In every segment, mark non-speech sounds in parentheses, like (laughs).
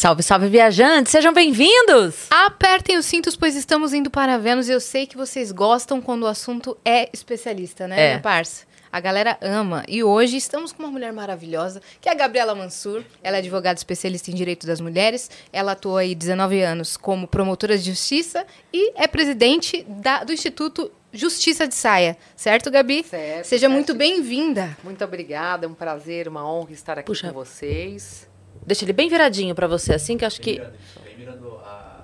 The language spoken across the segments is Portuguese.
Salve, salve, viajantes! Sejam bem-vindos! Apertem os cintos, pois estamos indo para Vênus e eu sei que vocês gostam quando o assunto é especialista, né, É. minha parça? A galera ama. E hoje estamos com uma mulher maravilhosa, que é a Gabriela Mansur. Ela é advogada especialista em direito das mulheres. Ela atua aí 19 anos como promotora de justiça e é presidente da- do Instituto Justiça de Saia. Certo, Gabi? Certo, Seja certo. muito bem-vinda. Muito obrigada, é um prazer, uma honra estar aqui Puxa. com vocês. Deixa ele bem viradinho pra você, assim, que eu acho que.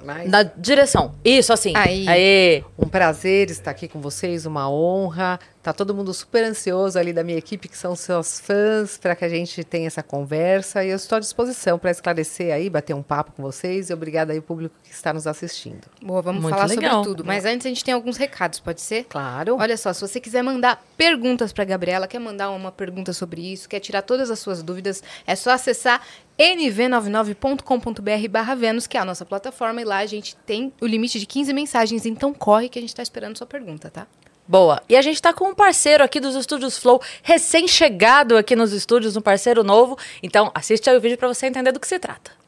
Mas Na direção. Isso, assim. Aí. Aê! um prazer estar aqui com vocês, uma honra. Tá todo mundo super ansioso ali da minha equipe, que são seus fãs, para que a gente tenha essa conversa. E eu estou à disposição para esclarecer aí, bater um papo com vocês. E obrigada aí ao público que está nos assistindo. Boa, vamos Muito falar legal. sobre tudo. Mas antes a gente tem alguns recados, pode ser? Claro. Olha só, se você quiser mandar perguntas para Gabriela, quer mandar uma pergunta sobre isso, quer tirar todas as suas dúvidas, é só acessar nv99.com.br barra Vênus, que é a nossa plataforma, e lá a gente tem o limite de 15 mensagens, então corre que a gente está esperando sua pergunta, tá? Boa. E a gente tá com um parceiro aqui dos Estúdios Flow, recém-chegado aqui nos estúdios, um parceiro novo. Então, assiste aí o vídeo pra você entender do que se trata.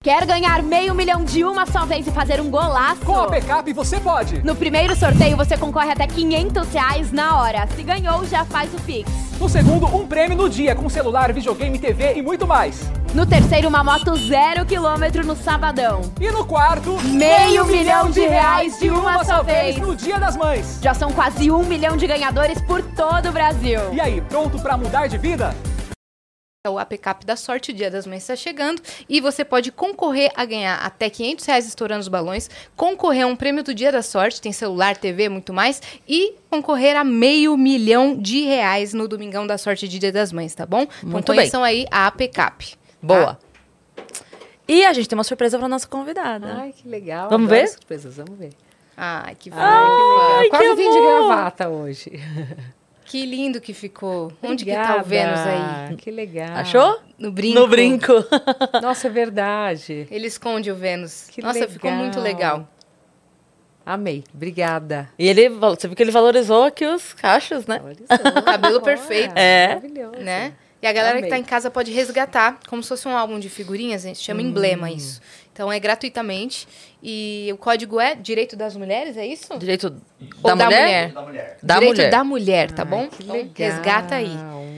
Quer ganhar meio milhão de uma só vez e fazer um golaço? Com a Backup você pode! No primeiro sorteio você concorre até 500 reais na hora. Se ganhou, já faz o Pix. No segundo, um prêmio no dia, com celular, videogame, TV e muito mais. No terceiro, uma moto zero quilômetro no sabadão. E no quarto, Meio milhão de reais de uma só vez. no Dia das Mães. Já são quase um milhão de ganhadores por todo o Brasil. E aí, pronto pra mudar de vida? É o APCAP da sorte, o Dia das Mães está chegando, e você pode concorrer a ganhar até 500 reais estourando os balões, concorrer a um prêmio do Dia da Sorte, tem celular, TV, muito mais, e concorrer a meio milhão de reais no Domingão da Sorte de Dia das Mães, tá bom? então Muito bem. conheçam aí a APCAP. tá? Boa. E a gente tem uma surpresa pra nossa convidada. Ai, que legal. Vamos ver? surpresas, vamos ver. Ai, que. Ai, que legal. que Quase vim de gravata hoje. (laughs) Que lindo que ficou. Onde que tá o Vênus aí? Obrigada. Que legal. Achou? No brinco. No brinco. (laughs) Nossa, é verdade. Ele esconde o Vênus. Que Nossa, ficou muito legal. Amei. Obrigada. E ele, você viu que ele valorizou aqui os cachos, né? Valorizou. (laughs) Cabelo perfeito. É. Maravilhoso. né? E a galera que Amei. tá em casa pode resgatar, como se fosse um álbum de figurinhas, a gente chama Hum. emblema isso. Então é gratuitamente. E o código é Direito das Mulheres, é isso? Direito Ou da, mulher? Da mulher. Da Direito mulher. da mulher, tá Ai, bom? que Então, legal, resgata aí.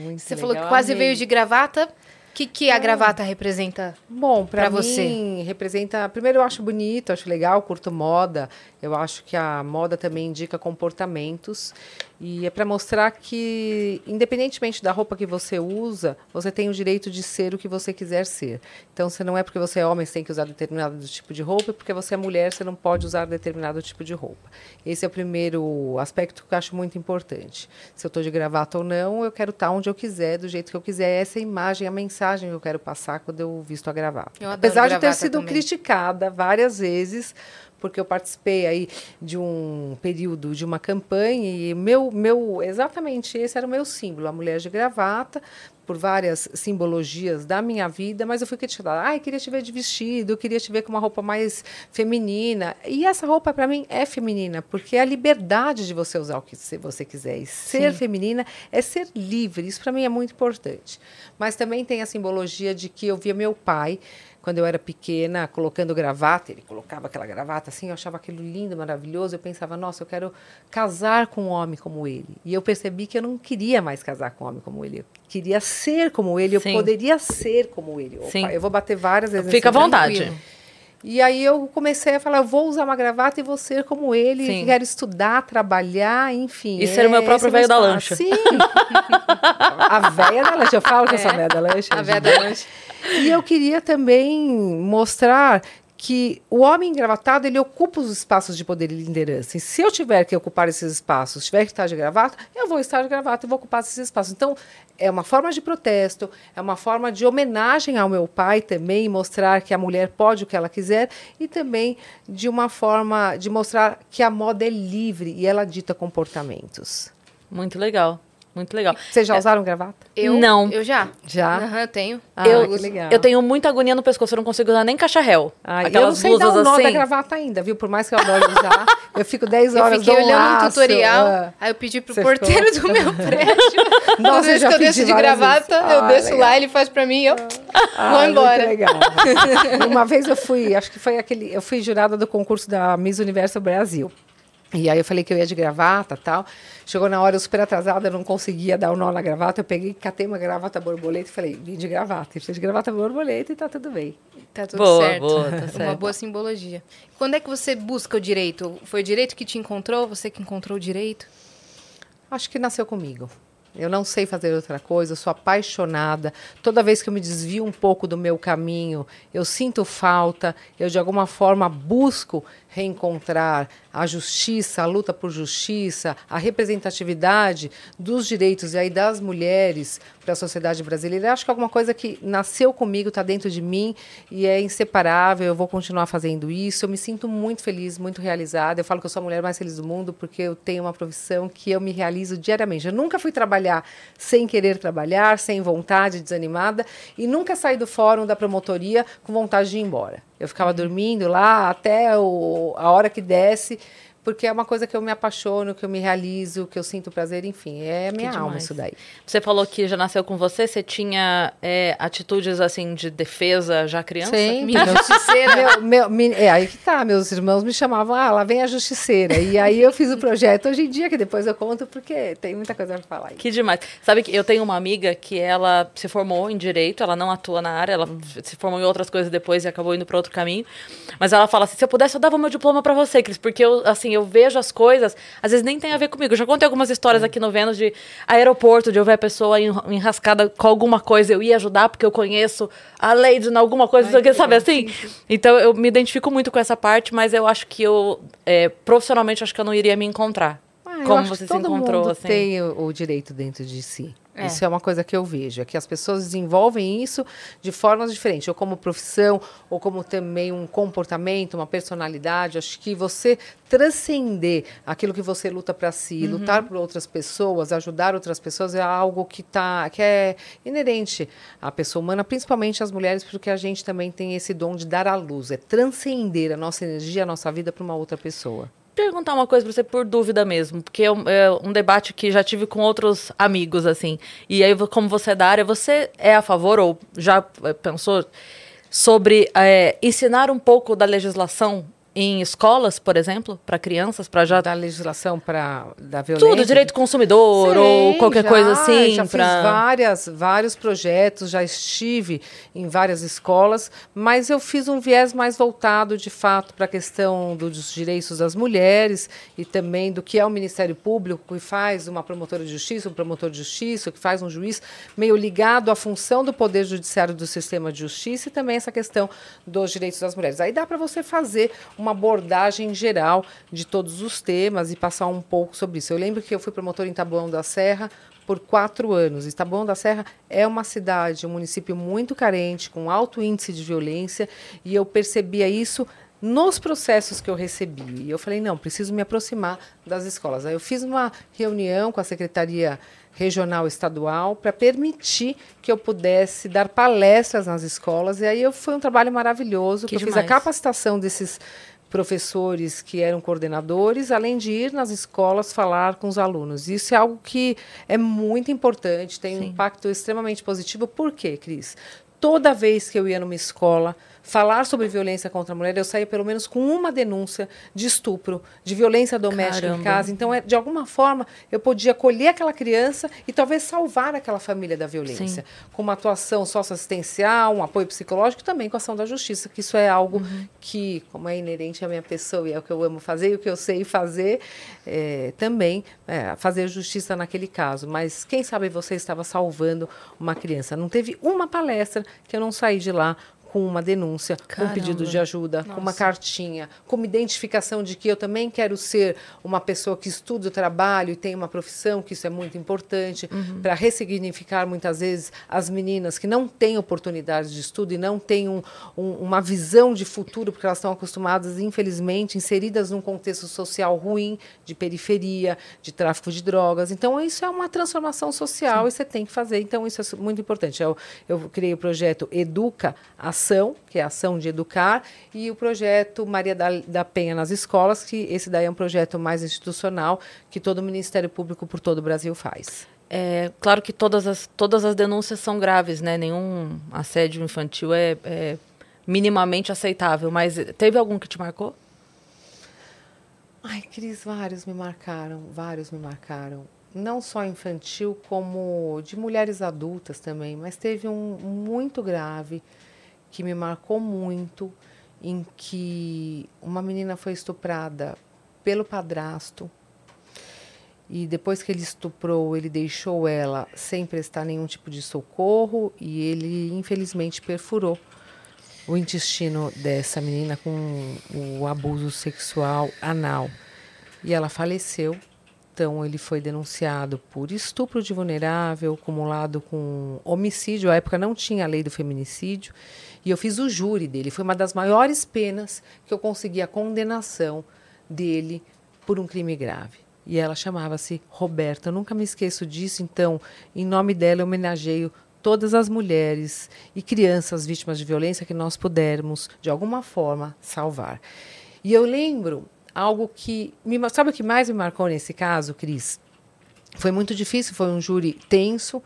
muito Você falou que legal, quase amei. veio de gravata. O que, que a gravata representa? Bom, para você? representa. Primeiro, eu acho bonito, acho legal, curto moda. Eu acho que a moda também indica comportamentos e é para mostrar que, independentemente da roupa que você usa, você tem o direito de ser o que você quiser ser. Então, você não é porque você é homem você tem que usar determinado tipo de roupa, porque você é mulher você não pode usar determinado tipo de roupa. Esse é o primeiro aspecto que eu acho muito importante. Se eu estou de gravata ou não, eu quero estar onde eu quiser, do jeito que eu quiser. Essa é a imagem, a mensagem que eu quero passar quando eu visto a gravata. Eu Apesar de ter sido também. criticada várias vezes, porque eu participei aí de um período de uma campanha e meu, meu, exatamente esse era o meu símbolo, a mulher de gravata, por várias simbologias da minha vida, mas eu fui criticada. Ai, queria te ver de vestido, eu queria te ver com uma roupa mais feminina. E essa roupa, para mim, é feminina, porque é a liberdade de você usar o que você quiser. E ser feminina é ser livre. Isso, para mim, é muito importante. Mas também tem a simbologia de que eu via meu pai quando eu era pequena, colocando gravata, ele colocava aquela gravata assim, eu achava aquilo lindo, maravilhoso. Eu pensava, nossa, eu quero casar com um homem como ele. E eu percebi que eu não queria mais casar com um homem como ele. Eu queria ser como ele, Sim. eu poderia ser como ele. Opa, Sim. Eu vou bater várias vezes. Fica à nesse vontade. Tranquilo. e aí eu comecei a falar, eu vou usar uma gravata e vou ser como ele, Sim. quero estudar, trabalhar, enfim. E ser o meu próprio é velho da lancha. Sim. (laughs) a velha da lancha, eu falo que eu sou a velha da lancha. (laughs) A gente. da lanche. E eu queria também mostrar que o homem engravatado ele ocupa os espaços de poder e liderança. E se eu tiver que ocupar esses espaços, tiver que estar de gravata, eu vou estar de gravata e vou ocupar esses espaços. Então, é uma forma de protesto, é uma forma de homenagem ao meu pai também, mostrar que a mulher pode o que ela quiser e também de uma forma de mostrar que a moda é livre e ela dita comportamentos. Muito legal. Muito legal. Vocês já usaram gravata? Eu, Não. Eu já. Já? Aham, eu tenho. Ah, eu, que legal. eu tenho muita agonia no pescoço, eu não consigo usar nem caixa-réu. Ah, eu não sei dar blusas o nó assim. da gravata ainda, viu? Por mais que eu adore usar, (laughs) eu fico 10 Eu horas fiquei dou um olhando um laço, tutorial, ah. aí eu pedi pro porteiro do meu (laughs) prédio. Nossa, Toda eu vez já que eu pedi desço de gravata, vezes. eu Ah, desço legal. lá, ele faz pra mim e eu Ah, (laughs) vou muito embora. legal. Uma vez eu fui, acho que foi aquele, eu fui jurada do concurso da Miss Universo Brasil. E aí eu falei que eu ia de gravata tal. Chegou na hora, eu super atrasada, eu não conseguia dar o nó na gravata. Eu peguei, catei uma gravata borboleta e falei, vim de gravata. Fui de gravata borboleta e tá tudo bem. Tá tudo Boa, certo. boa, (laughs) tá Uma certo. boa simbologia. Quando é que você busca o direito? Foi o direito que te encontrou? Você que encontrou o direito? Acho que nasceu comigo. Eu não sei fazer outra coisa, eu sou apaixonada. Toda vez que eu me desvio um pouco do meu caminho, eu sinto falta, eu de alguma forma busco reencontrar a justiça, a luta por justiça, a representatividade dos direitos e aí das mulheres para a sociedade brasileira. Acho que é alguma coisa que nasceu comigo, está dentro de mim e é inseparável. Eu vou continuar fazendo isso. Eu me sinto muito feliz, muito realizada. Eu falo que eu sou a mulher mais feliz do mundo porque eu tenho uma profissão que eu me realizo diariamente. Eu nunca fui trabalhar sem querer trabalhar, sem vontade, desanimada e nunca saí do fórum da promotoria com vontade de ir embora. Eu ficava dormindo lá até o, a hora que desce, porque é uma coisa que eu me apaixono, que eu me realizo, que eu sinto prazer, enfim, é minha alma isso daí. Você falou que já nasceu com você, você tinha é, atitudes assim de defesa já criança? Minha (laughs) justiceira. Meu, meu, me- é aí que tá, meus irmãos me chamavam, ah, lá vem a justiceira. E aí eu fiz o projeto hoje em dia, que depois eu conto, porque tem muita coisa pra falar aí. Que demais. Sabe que eu tenho uma amiga que ela se formou em direito, ela não atua na área, ela se formou em outras coisas depois e acabou indo para outro caminho. Mas ela fala assim: se eu pudesse, eu dava meu diploma para você, Cris, porque eu, assim, eu vejo as coisas, às vezes nem tem a ver comigo. Eu já contei algumas histórias aqui no Vênus de aeroporto, de eu ver a pessoa enra- enrascada com alguma coisa, eu ia ajudar porque eu conheço a lei de alguma coisa, o que, sabe assim? Então eu me identifico muito com essa parte, mas eu acho que eu, é, profissionalmente, acho que eu não iria me encontrar. Ah, eu como você se encontrou, mundo assim? tem o, o direito dentro de si. É. Isso é uma coisa que eu vejo, é que as pessoas desenvolvem isso de formas diferentes, ou como profissão, ou como também um comportamento, uma personalidade. Acho que você transcender aquilo que você luta para si, Uhum. lutar por outras pessoas, ajudar outras pessoas é algo que tá, que é inerente à pessoa humana, principalmente às mulheres, porque a gente também tem esse dom de dar à luz, é transcender a nossa energia, a nossa vida para uma outra pessoa. Perguntar uma coisa pra você por dúvida mesmo, porque é um, é um debate que já tive com outros amigos, assim. E aí, como você é da área, você é a favor ou já eh, pensou sobre eh, ensinar um pouco da legislação em escolas, por exemplo, para crianças, para já da legislação para da violência. tudo, direito do consumidor ou Sei, qualquer já, coisa assim, Já fiz pra- várias, vários projetos, já estive em várias escolas, mas eu fiz um viés mais voltado, de fato, para a questão dos direitos das mulheres e também do que é o Ministério Público, que faz uma promotora de justiça, um promotor de justiça, que faz um juiz, meio ligado à função do Poder Judiciário do sistema de justiça e também essa questão dos direitos das mulheres. Aí dá para você fazer uma abordagem geral de todos os temas e passar um pouco sobre isso. Eu lembro que eu fui promotora em Taboão da Serra por quatro anos. E Taboão da Serra é uma cidade, um município muito carente, com alto índice de violência, e eu percebia isso nos processos que eu recebi. E eu falei, não, preciso me aproximar das escolas. Aí eu fiz uma reunião com a Secretaria Regional Estadual para permitir que eu pudesse dar palestras nas escolas. E aí eu, foi um trabalho maravilhoso, Que que eu fiz a demais. capacitação desses professores que eram coordenadores, além de ir nas escolas falar com os alunos. Isso é algo que é muito importante, tem um impacto extremamente positivo. Por quê, Cris? Toda vez que eu ia numa escola falar sobre violência contra a mulher, eu saía pelo menos com uma denúncia de estupro, de violência doméstica Caramba. em casa. Então, é, de alguma forma, eu podia acolher aquela criança e talvez salvar aquela família da violência. Sim. Com uma atuação socioassistencial, um apoio psicológico, também com a ação da justiça, que isso é algo Uhum. que, como é inerente à minha pessoa e é o que eu amo fazer e o que eu sei fazer, é, também é, fazer justiça naquele caso. Mas quem sabe você estava salvando uma criança. Não teve uma palestra que eu não saí de lá com uma denúncia, com um pedido Caramba. de ajuda, com uma cartinha, com uma identificação de que eu também quero ser uma pessoa que estuda o trabalho e tem uma profissão, que isso é muito importante, para ressignificar muitas vezes as meninas que não têm oportunidades de estudo e não têm um- um- uma visão de futuro, porque elas estão acostumadas, infelizmente, inseridas num contexto social ruim, de periferia, de tráfico de drogas. Então, isso é uma transformação social e você tem que fazer. Então, isso é muito importante. Eu, eu criei o projeto Educa Ação, que é a ação de educar, e o projeto Maria da, da Penha nas escolas, que esse daí é um projeto mais institucional que todo o Ministério Público por todo o Brasil faz. É, claro que todas as, todas as denúncias são graves, né? Nenhum assédio infantil é, é minimamente aceitável, mas teve algum que te marcou? Ai, Cris, vários me marcaram, vários me marcaram. Não só infantil, como de mulheres adultas também. Mas teve um muito grave que me marcou muito, em que uma menina foi estuprada pelo padrasto. E depois que ele estuprou, ele deixou ela sem prestar nenhum tipo de socorro e ele, infelizmente, perfurou o intestino dessa menina com o abuso sexual anal. E ela faleceu. Então, ele foi denunciado por estupro de vulnerável, acumulado com homicídio. À época não tinha a lei do feminicídio. E eu fiz o júri dele. Foi uma das maiores penas que eu consegui a condenação dele por um crime grave. E ela chamava-se Roberta. Eu nunca me esqueço disso. Então, em nome dela, eu homenageio todas as mulheres e crianças vítimas de violência que nós pudermos, de alguma forma, salvar. E eu lembro algo que. Me, sabe o que mais me marcou nesse caso, Cris? Foi muito difícil, foi um júri tenso.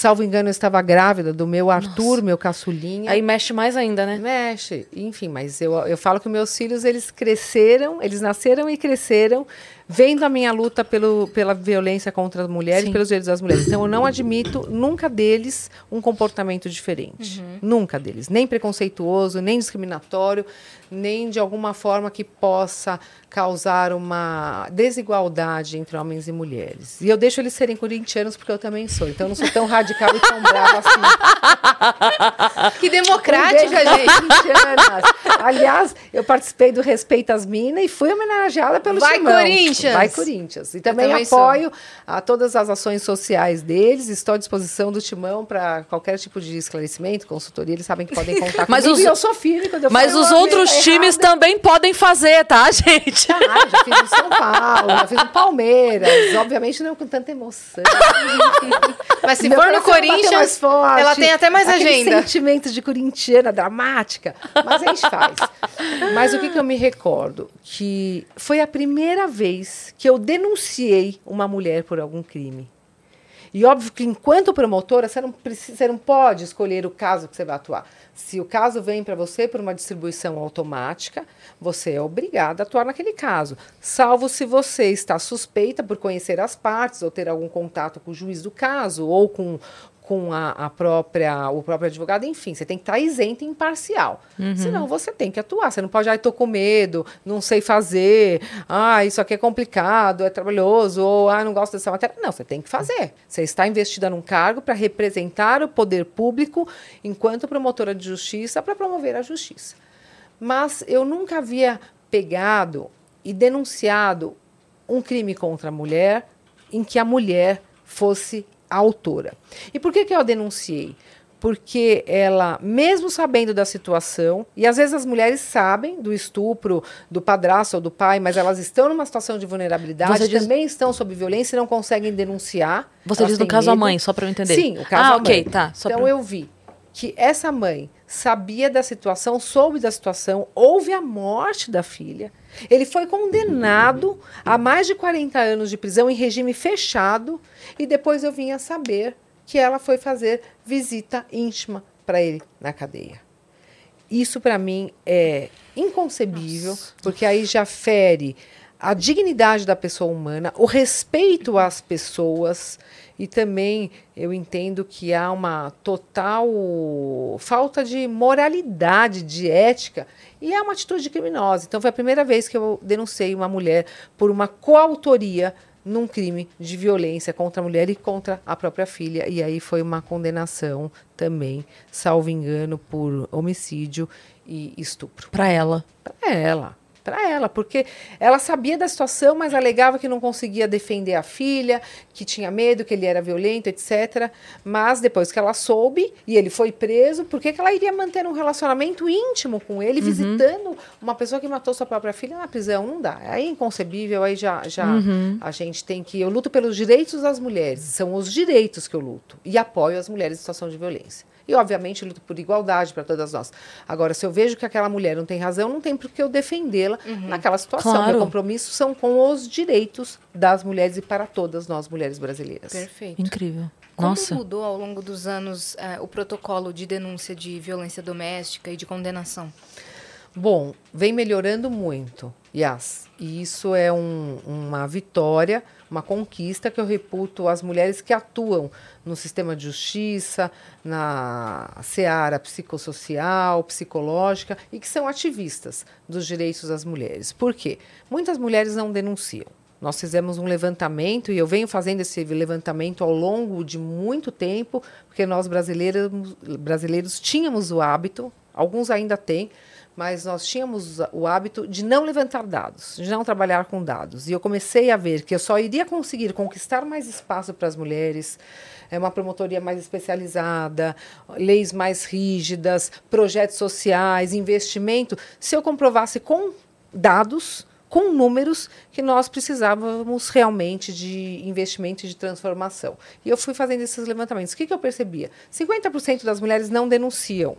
Salvo engano, eu estava grávida do meu Arthur, meu caçulinha. Aí mexe mais ainda, né? Mexe, enfim, mas eu, eu falo que meus filhos, eles cresceram, eles nasceram e cresceram vendo a minha luta pelo, pela violência contra as mulheres, Sim. pelos direitos das mulheres. Então, eu não admito nunca deles um comportamento diferente. Nunca deles. Nem preconceituoso, nem discriminatório, nem de alguma forma que possa causar uma desigualdade entre homens e mulheres. E eu deixo eles serem corintianos porque eu também sou. Então, eu não sou tão radical e tão brava assim. (laughs) Que Um democrática, para gente. Aliás, eu participei do Respeito às Minas e fui homenageada pelo Vai, Timão. Corinthians! Vai Corinthians! E também, também sou. apoio a todas as ações sociais deles. Estou à disposição do Timão para qualquer tipo de esclarecimento, consultoria. Eles sabem que podem (laughs) contar Mas comigo. os- e eu sou firme quando eu Mas falo, os "Ah, outros tá times errado". também podem fazer, tá, (laughs) gente? Ah, já fiz no São Paulo, já fiz no Palmeiras. Obviamente não com tanta emoção. (laughs) Mas se Meu for no Corinthians, forte, ela tem até mais agenda. sentimento de corintiana dramática, mas a gente faz. Mas o que, que eu me recordo? Que foi a primeira vez que eu denunciei uma mulher por algum crime. E óbvio que enquanto promotora, você não, precisa, você não pode escolher o caso que você vai atuar. Se o caso vem para você por uma distribuição automática, você é obrigada a atuar naquele caso. Salvo se você está suspeita por conhecer as partes ou ter algum contato com o juiz do caso ou com, com a, a própria, o próprio advogado, enfim, você tem que estar isento e imparcial. Senão você tem que atuar. Você não pode, ai, tô com medo, não sei fazer, ah, isso aqui é complicado, é trabalhoso, ou ah, não gosto dessa matéria. Não, você tem que fazer. Você está investida num cargo para representar o poder público enquanto promotora de justiça para promover a justiça. Mas eu nunca havia pegado e denunciado um crime contra a mulher em que a mulher fosse a autora. E por que, que eu a denunciei? Porque ela, mesmo sabendo da situação, e às vezes as mulheres sabem do estupro do padrasto ou do pai, mas elas estão numa situação de vulnerabilidade, Você diz- também estão sob violência e não conseguem denunciar. Você diz no caso a medo. mãe, só pra eu entender. Sim, o caso Ah, a ok, mãe. tá. Então pra... eu vi que essa mãe sabia da situação, soube da situação, houve a morte da filha. Ele foi condenado a mais de 40 anos de prisão em regime fechado e depois eu vim a saber que ela foi fazer visita íntima para ele na cadeia. Isso para mim é inconcebível, porque aí já fere a dignidade da pessoa humana, o respeito às pessoas e também eu entendo que há uma total falta de moralidade, de ética e é uma atitude criminosa. Então foi a primeira vez que eu denunciei uma mulher por uma coautoria num crime de violência contra a mulher e contra a própria filha. E aí foi uma condenação também, salvo engano, por homicídio e estupro. Para ela. Para ela para ela, porque ela sabia da situação, mas alegava que não conseguia defender a filha, que tinha medo, que ele era violento, etc. Mas depois que ela soube e ele foi preso, por que, que ela iria manter um relacionamento íntimo com ele, uhum. visitando uma pessoa que matou sua própria filha na prisão? Não dá. Aí é inconcebível, aí já, já uhum. a gente tem que. Eu luto pelos direitos das mulheres, são os direitos que eu luto. E apoio as mulheres em situação de violência. E, obviamente, luto por igualdade para todas nós. Agora, se eu vejo que aquela mulher não tem razão, não tem por que eu defendê-la uhum. naquela situação. Claro. Meu compromisso são com os direitos das mulheres e para todas nós, mulheres brasileiras. Perfeito. Incrível. Como Nossa. mudou ao longo dos anos uh, o protocolo de denúncia de violência doméstica e de condenação? Bom, vem melhorando muito, Yas. E isso é um, uma vitória, uma conquista que eu reputo às mulheres que atuam no sistema de justiça, na seara psicossocial, psicológica e que são ativistas dos direitos das mulheres. Por quê? Muitas mulheres não denunciam. Nós fizemos um levantamento e eu venho fazendo esse levantamento ao longo de muito tempo, porque nós brasileiros, brasileiros tínhamos o hábito, alguns ainda têm, mas nós tínhamos o hábito de não levantar dados, de não trabalhar com dados. E eu comecei a ver que eu só iria conseguir conquistar mais espaço para as mulheres, é uma promotoria mais especializada, leis mais rígidas, projetos sociais, investimento, se eu comprovasse com dados, com números, que nós precisávamos realmente de investimento e de transformação. E eu fui fazendo esses levantamentos. O que, que eu percebia? 50% das mulheres não denunciam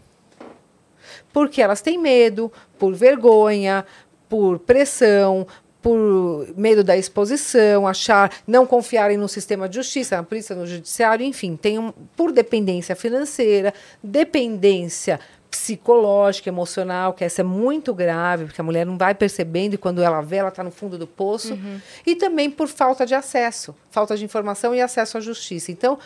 porque elas têm medo, por vergonha, por pressão, por medo da exposição, achar, não confiarem no sistema de justiça, na polícia, no judiciário, enfim, tem um, por dependência financeira, dependência psicológica, emocional, que essa é muito grave, porque a mulher não vai percebendo e quando ela vê, ela está no fundo do poço, uhum. e também por falta de acesso, falta de informação e acesso à justiça. Então,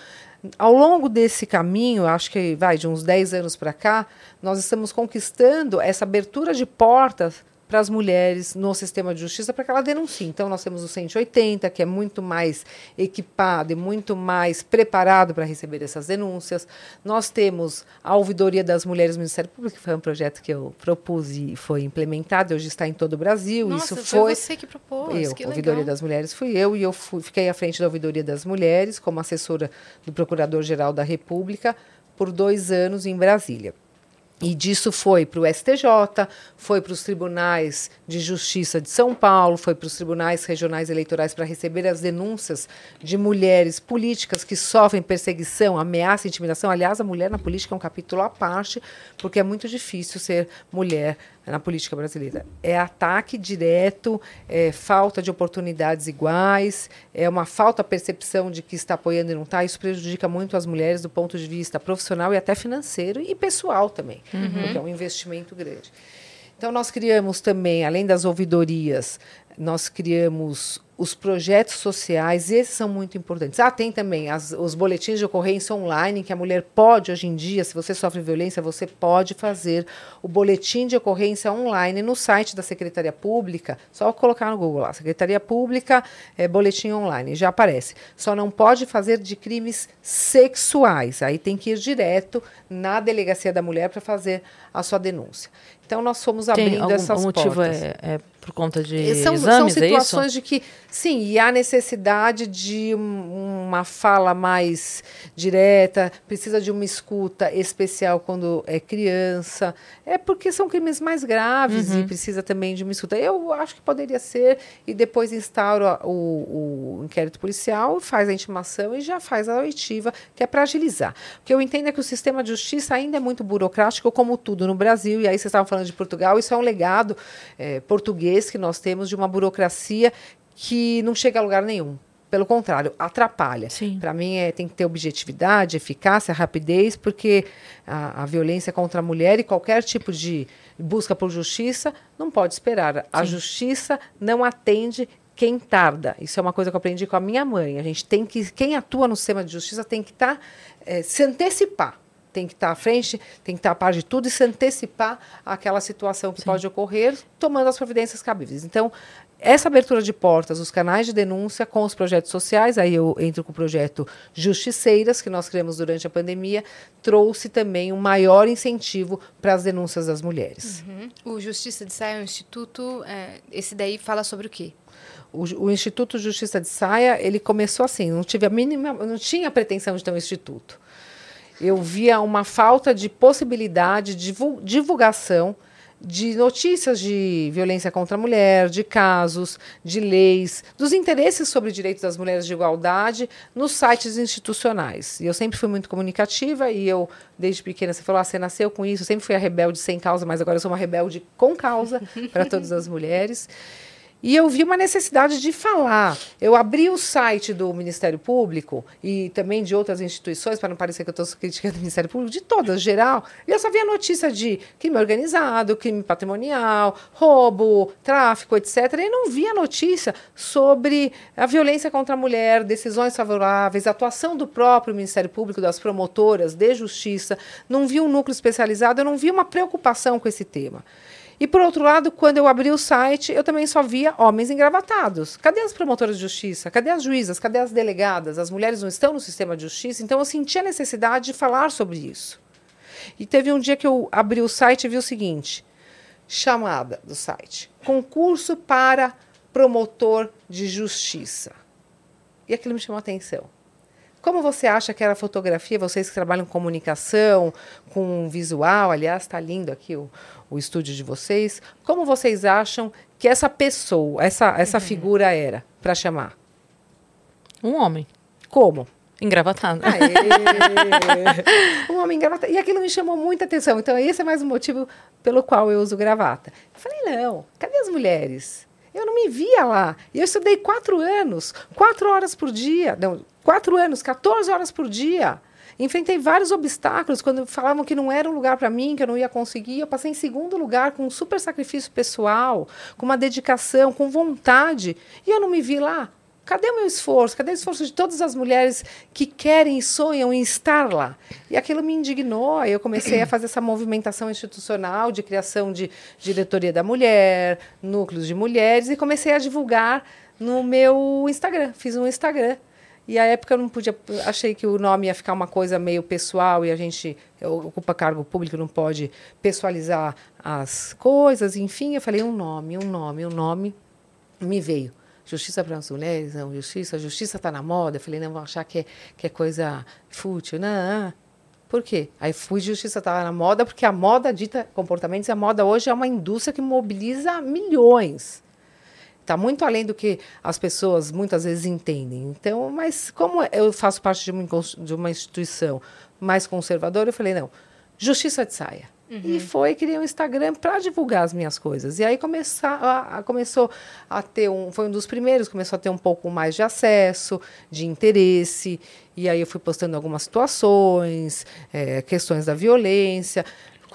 ao longo desse caminho, acho que vai de uns 10 anos para cá, nós estamos conquistando essa abertura de portas para as mulheres no sistema de justiça para que ela denuncie. Então, nós temos o 180, que é muito mais equipado e muito mais preparado para receber essas denúncias. Nós temos a Ouvidoria das Mulheres do Ministério Público, que foi um projeto que eu propus e foi implementado, hoje está em todo o Brasil. Nossa, Isso foi, você que propôs. Eu, a Ouvidoria das Mulheres fui eu, e eu fui, fiquei à frente da Ouvidoria das Mulheres, como assessora do Procurador-Geral da República, por dois anos em Brasília. E disso foi para o STJ, foi para os tribunais de justiça de São Paulo, foi para os tribunais regionais eleitorais para receber as denúncias de mulheres políticas que sofrem perseguição, ameaça, intimidação. Aliás, a mulher na política é um capítulo à parte, porque é muito difícil ser mulher na política brasileira. É ataque direto, é falta de oportunidades iguais, é uma falta de percepção de que está apoiando e não está. Isso prejudica muito as mulheres do ponto de vista profissional e até financeiro e pessoal também, uhum. porque é um investimento grande. Então, nós criamos também, além das ouvidorias, nós criamos os projetos sociais, esses são muito importantes. Ah, tem também as, os boletins de ocorrência online, que a mulher pode, hoje em dia, se você sofre violência, você pode fazer o boletim de ocorrência online no site da Secretaria Pública, só colocar no Google lá, Secretaria Pública, é, boletim online, já aparece. Só não pode fazer de crimes sexuais, aí tem que ir direto na Delegacia da Mulher para fazer a sua denúncia. Então, nós fomos abrindo algum, essas o motivo portas. É, é por conta de são, exames, são situações é de que, sim, e há necessidade de um, uma fala mais direta, precisa de uma escuta especial quando é criança. É porque são crimes mais graves uhum. e precisa também de uma escuta. Eu acho que poderia ser, e depois instaura o, o inquérito policial, faz a intimação e já faz a oitiva, que é para agilizar. O que eu entendo é que o sistema de justiça ainda é muito burocrático, como tudo no Brasil, e aí vocês estavam falando de Portugal, isso é um legado é, português que nós temos de uma burocracia que não chega a lugar nenhum. Pelo contrário, atrapalha. Para mim, é, tem que ter objetividade, eficácia, rapidez, porque a, a, violência contra a mulher e qualquer tipo de busca por justiça não pode esperar. Sim. A justiça não atende quem tarda. Isso é uma coisa que eu aprendi com a minha mãe. A gente tem que, quem atua no sistema de justiça tem que estar, tá, é, se antecipar tem que estar à frente, tem que estar a par de tudo e se antecipar àquela situação que pode ocorrer, tomando as providências cabíveis. Então, essa abertura de portas, os canais de denúncia com os projetos sociais, aí eu entro com o projeto Justiceiras, que nós criamos durante a pandemia, trouxe também um maior incentivo para as denúncias das mulheres. Uhum. O Justiça de Saia é um instituto, é, esse daí fala sobre o quê? O, o, Instituto Justiça de Saia, ele começou assim, não tive a mínima, não tinha pretensão de ter um instituto. Eu via uma falta de possibilidade de divulgação de notícias de violência contra a mulher, de casos, de leis, dos interesses sobre direitos das mulheres de igualdade nos sites institucionais. E eu sempre fui muito comunicativa e eu, desde pequena, você falou, ah, você nasceu com isso, eu sempre fui a rebelde sem causa, mas agora eu sou uma rebelde com causa (laughs) para todas as mulheres. E eu vi uma necessidade de falar. Eu abri o site do Ministério Público e também de outras instituições, para não parecer que eu estou criticando o Ministério Público, de todas, geral. E eu só via notícia de crime organizado, crime patrimonial, roubo, tráfico, etc. E não via notícia sobre a violência contra a mulher, decisões favoráveis, atuação do próprio Ministério Público, das promotoras de justiça. Não vi um núcleo especializado, eu não vi uma preocupação com esse tema. E, por outro lado, quando eu abri o site, eu também só via homens engravatados. Cadê as promotoras de justiça? Cadê as juízas? Cadê as delegadas? As mulheres não estão no sistema de justiça. Então, eu senti a necessidade de falar sobre isso. E teve um dia que eu abri o site e vi o seguinte: chamada do site: concurso para promotor de justiça. E aquilo me chamou a atenção. Como você acha que era a fotografia? Vocês que trabalham com comunicação, com visual, aliás, está lindo aqui o, o estúdio de vocês. Como vocês acham que essa pessoa, essa, essa uhum. figura era para chamar? Um homem. Como? Engravatado. (laughs) um homem engravatado. E aquilo me chamou muita atenção. Então, esse é mais um motivo pelo qual eu uso gravata. Eu falei, não, cadê as mulheres? Eu não me via lá. E eu estudei quatro anos, quatro horas por dia. Não, Quatro anos, 14 horas por dia. Enfrentei vários obstáculos quando falavam que não era um lugar para mim, que eu não ia conseguir. Eu passei em segundo lugar com um super sacrifício pessoal, com uma dedicação, com vontade. E eu não me vi lá. Cadê o meu esforço? Cadê o esforço de todas as mulheres que querem e sonham em estar lá? E aquilo me indignou. Eu comecei a fazer essa movimentação institucional de criação de diretoria da mulher, núcleos de mulheres, e comecei a divulgar no meu Instagram. Fiz um Instagram e a época eu não podia, achei que o nome ia ficar uma coisa meio pessoal e a gente ocupa cargo público, não pode pessoalizar as coisas, enfim, eu falei um nome, um nome, um nome, me veio. Justiça para as mulheres, não, justiça, justiça está na moda. Eu falei, não, vão achar que é, que é coisa fútil. Não, por quê? Aí fui justiça estava na moda, porque a moda dita comportamentos, a moda hoje é uma indústria que mobiliza milhões. Está muito além do que as pessoas muitas vezes entendem. Então, mas como eu faço parte de uma, de uma instituição mais conservadora, eu falei, não, justiça de saia. Uhum. E foi, criei um Instagram para divulgar as minhas coisas. E aí começar, a, a, começou a ter um. Foi um dos primeiros, começou a ter um pouco mais de acesso, de interesse. E aí eu fui postando algumas situações, é, questões da violência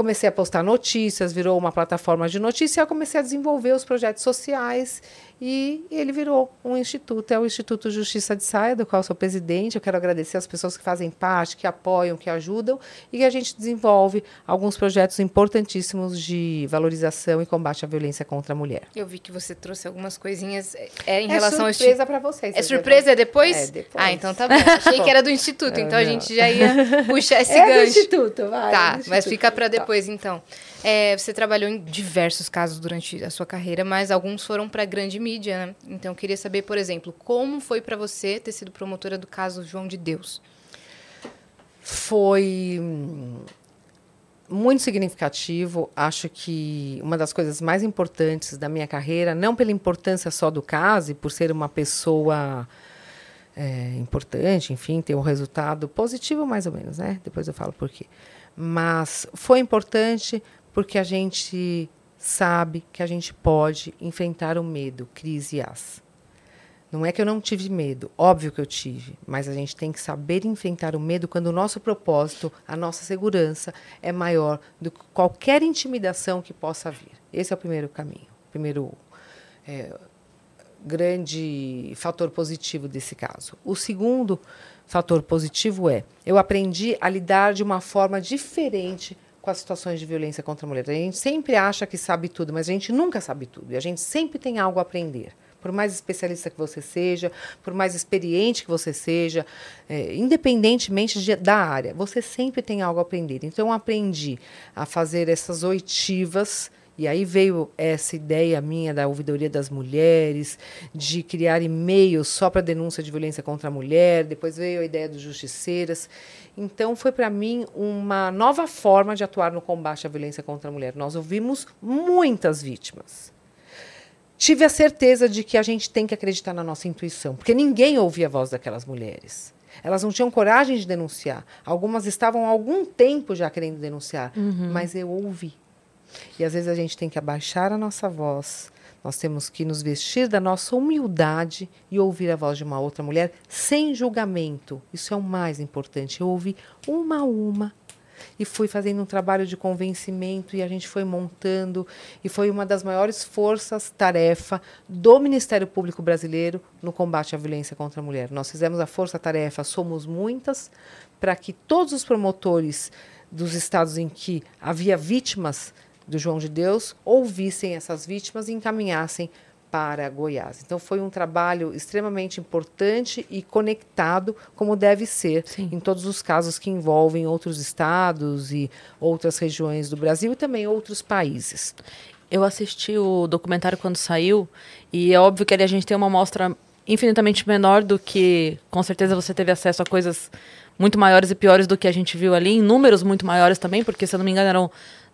comecei a postar notícias, virou uma plataforma de notícias, e eu comecei a desenvolver os projetos sociais e ele virou um instituto, é o Instituto Justiça de Saia, do qual sou presidente. Eu quero agradecer as pessoas que fazem parte, que apoiam, que ajudam, e que a gente desenvolve alguns projetos importantíssimos de valorização e combate à violência contra a mulher. Eu vi que você trouxe algumas coisinhas é, em é relação ao surpresa para vocês. É surpresa? É depois? É depois. Ah, então tá bom. Achei que era do Instituto, (laughs) então a gente já ia (laughs) puxar esse é gancho. É do Instituto, vai. Tá, mas fica para depois, então. É, você trabalhou em diversos casos durante a sua carreira, mas alguns foram para grande mídia, né? Então, eu queria saber, por exemplo, como foi para você ter sido promotora do caso João de Deus? Foi hum, muito significativo. Acho que uma das coisas mais importantes da minha carreira, não pela importância só do caso e por ser uma pessoa é, importante, enfim, ter um resultado positivo, mais ou menos, né? Depois eu falo por quê. Mas foi importante porque a gente sabe que a gente pode enfrentar o medo, crise e as. Não é que eu não tive medo, óbvio que eu tive, mas a gente tem que saber enfrentar o medo quando o nosso propósito, a nossa segurança é maior do que qualquer intimidação que possa vir. Esse é o primeiro caminho, primeiro é, grande fator positivo desse caso. O segundo fator positivo é eu aprendi a lidar de uma forma diferente com as situações de violência contra a mulher. A gente sempre acha que sabe tudo, mas a gente nunca sabe tudo. E a gente sempre tem algo a aprender. Por mais especialista que você seja, por mais experiente que você seja, é, independentemente de, da área, você sempre tem algo a aprender. Então, eu aprendi a fazer essas oitivas e aí veio essa ideia minha da ouvidoria das mulheres, de criar e-mails só para denúncia de violência contra a mulher, depois veio a ideia dos justiceiras. Então foi para mim uma nova forma de atuar no combate à violência contra a mulher. Nós ouvimos muitas vítimas. Tive a certeza de que a gente tem que acreditar na nossa intuição, porque ninguém ouvia a voz daquelas mulheres. Elas não tinham coragem de denunciar. Algumas estavam há algum tempo já querendo denunciar, uhum. mas eu ouvi. E às vezes a gente tem que abaixar a nossa voz, nós temos que nos vestir da nossa humildade e ouvir a voz de uma outra mulher sem julgamento. Isso é o mais importante. Eu ouvi uma a uma e fui fazendo um trabalho de convencimento e a gente foi montando e foi uma das maiores forças tarefa do Ministério Público Brasileiro no combate à violência contra a mulher. Nós fizemos a força tarefa Somos Muitas para que todos os promotores dos estados em que havia vítimas do João de Deus ouvissem essas vítimas e encaminhassem para Goiás. Então foi um trabalho extremamente importante e conectado, como deve ser Sim. em todos os casos que envolvem outros estados e outras regiões do Brasil e também outros países. Eu assisti o documentário quando saiu e é óbvio que ali a gente tem uma amostra infinitamente menor do que, com certeza, você teve acesso a coisas muito maiores e piores do que a gente viu ali, em números muito maiores também, porque, se eu não me engano, eram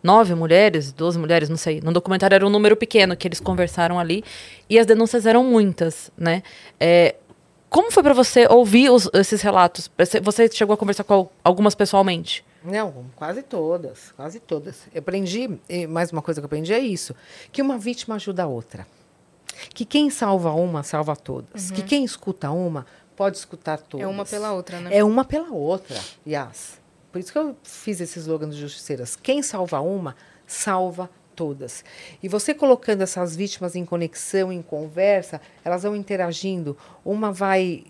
nove mulheres, doze mulheres, não sei. No documentário era um número pequeno que eles conversaram ali e as denúncias eram muitas, né? É, como foi para você ouvir os, esses relatos? Você chegou a conversar com algumas pessoalmente? Não, quase todas, quase todas. Eu aprendi, mais uma coisa que eu aprendi é isso, que uma vítima ajuda a outra. Que quem salva uma, salva todas. Uhum. Que quem escuta uma, pode escutar todas. É uma pela outra, né? É uma pela outra, Yas. Por isso que eu fiz esse slogan dos justiceiras. Quem salva uma, salva todas. E você colocando essas vítimas em conexão, em conversa, elas vão interagindo. Uma vai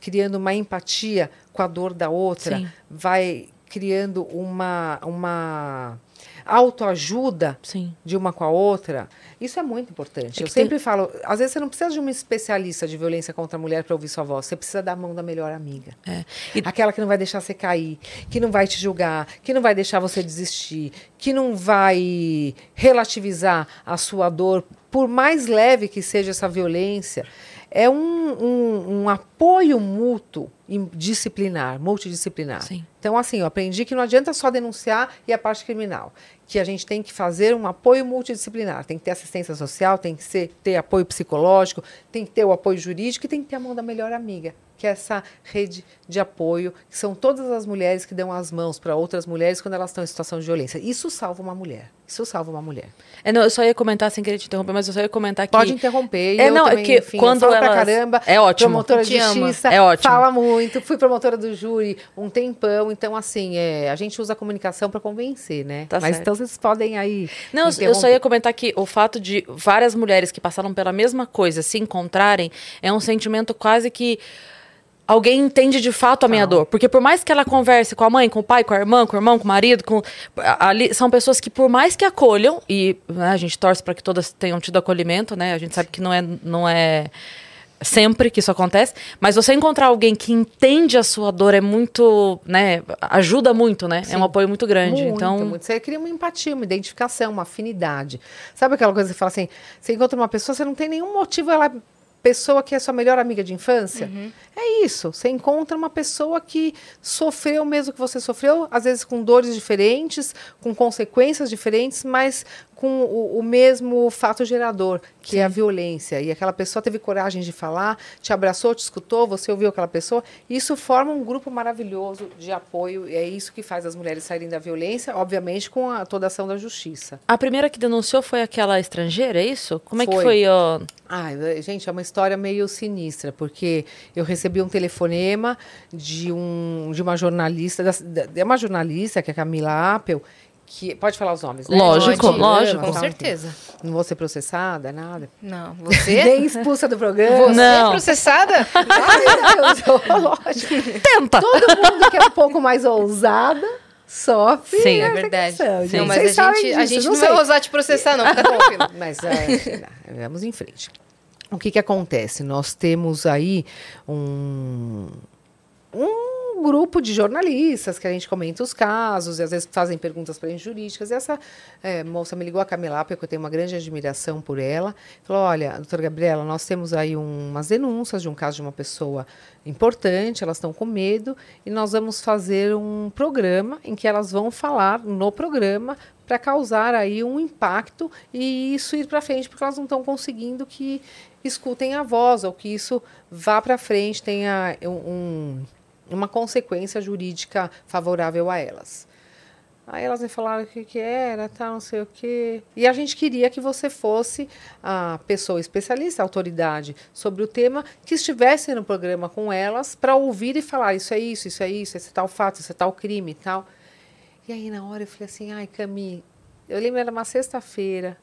criando uma empatia com a dor da outra, Sim. vai criando uma, uma autoajuda Sim. de uma com a outra, isso é muito importante. É eu sempre tem... falo, às vezes você não precisa de uma especialista de violência contra a mulher para ouvir sua voz, você precisa da mão da melhor amiga. É. E... Aquela que não vai deixar você cair, que não vai te julgar, que não vai deixar você desistir, que não vai relativizar a sua dor, por mais leve que seja essa violência é um, um, um apoio mútuo disciplinar, multidisciplinar. Sim. Então, assim, eu aprendi que não adianta só denunciar e a parte criminal que a gente tem que fazer um apoio multidisciplinar. Tem que ter assistência social, tem que ser, ter apoio psicológico, tem que ter o apoio jurídico e tem que ter a mão da melhor amiga, que é essa rede de apoio, que são todas as mulheres que dão as mãos para outras mulheres quando elas estão em situação de violência. Isso salva uma mulher. Isso salva uma mulher. É, não, eu só ia comentar sem querer te interromper, mas eu só ia comentar que. Pode interromper. É, não, também, é que enfim, quando ela. caramba. É ótimo. Promotora de justiça. É ótimo. Fala muito. Fui promotora do júri um tempão. Então, assim, é, a gente usa a comunicação para convencer, né? Tá mas certo. então vocês podem aí. Não, eu só ia comentar que o fato de várias mulheres que passaram pela mesma coisa se encontrarem é um sentimento quase que alguém entende de fato a minha dor. Porque por mais que ela converse com a mãe, com o pai, com a irmã, com o irmão, com o marido, com ali são pessoas que por mais que acolham e né, a gente torce para que todas tenham tido acolhimento, né? A gente sabe que não é não é sempre que isso acontece, mas você encontrar alguém que entende a sua dor é muito, né, ajuda muito, né? Sim. É um apoio muito grande. Muito, então, muito. você cria uma empatia, uma identificação, uma afinidade. Sabe aquela coisa que você fala assim, você encontra uma pessoa, você não tem nenhum motivo ela pessoa que é sua melhor amiga de infância. Uhum. É isso. Você encontra uma pessoa que sofreu o mesmo que você sofreu, às vezes com dores diferentes, com consequências diferentes, mas com o, o mesmo fato gerador, que Sim. é a violência. E aquela pessoa teve coragem de falar, te abraçou, te escutou, você ouviu aquela pessoa. Isso forma um grupo maravilhoso de apoio. E é isso que faz as mulheres saírem da violência, obviamente com a, toda a ação da justiça. A primeira que denunciou foi aquela estrangeira, é isso? Como é foi. que foi? Ó... Ah, gente, é uma história meio sinistra, porque eu recebi um telefonema de, um, de uma jornalista, de uma jornalista, que é a Camila Apple, que pode falar os nomes, né? Lógico, Pode, lógico. Com certeza. Não vou ser processada, nada. Não, (laughs) você? Nem expulsa do programa. Você Não. é processada? (laughs) Ai, Deus, (laughs) lógico. Tenta! Todo mundo que é um pouco mais ousada sofre. Sim, é verdade. questão. Sim. Não, mas Vocês a gente, a disso, gente não não vai ousar te processar, não. Fica tranquilo. Mas é, vamos em frente. O que, que acontece? Nós temos aí um, um grupo de jornalistas que a gente comenta os casos e às vezes fazem perguntas para a gente jurídicas. E essa eh, moça me ligou, a Camila, porque eu tenho uma grande admiração por ela. Falou: Olha, doutora Gabriela, nós temos aí um- umas denúncias de um caso de uma pessoa importante, elas estão com medo e nós vamos fazer um programa em que elas vão falar no programa para causar aí um impacto e isso ir para frente, porque elas não estão conseguindo que escutem a voz ou que isso vá para frente, tenha um- um, uma consequência jurídica favorável a elas. Aí elas me falaram o que, que era, tal, não sei o quê. E a gente queria que você fosse a pessoa especialista, a autoridade sobre o tema, que estivesse no programa com elas para ouvir e falar isso é isso, isso é isso, esse é tal fato, esse é tal crime e tal. E aí na hora eu falei assim, ai, Cami, eu lembro era uma sexta-feira.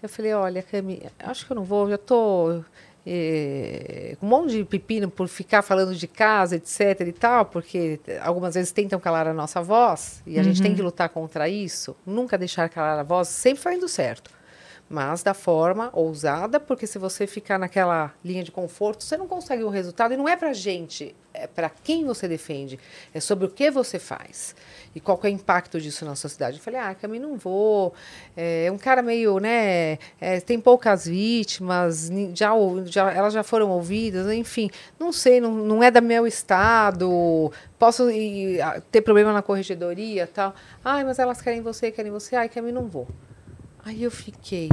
Eu falei, olha, Cami, acho que eu não vou, já tô eh, com um monte de pepino por ficar falando de casa, etc e tal, porque algumas vezes tentam calar a nossa voz e a gente tem que lutar contra isso, nunca deixar calar a voz, sempre fazendo certo. Mas da forma ousada, porque se você ficar naquela linha de conforto, você não consegue um resultado. E não é pra gente, é para quem você defende. É sobre o que você faz. E qual é o impacto disso na sociedade. Eu falei, ah, Cami, não vou. É um cara meio, né? é, tem poucas vítimas, já, já, elas já foram ouvidas, enfim. Não sei, não, não é da meu estado. Posso ir, ter problema na corregedoria tal. Ai, mas elas querem você, querem você. Ai, Cami, não vou. Aí eu fiquei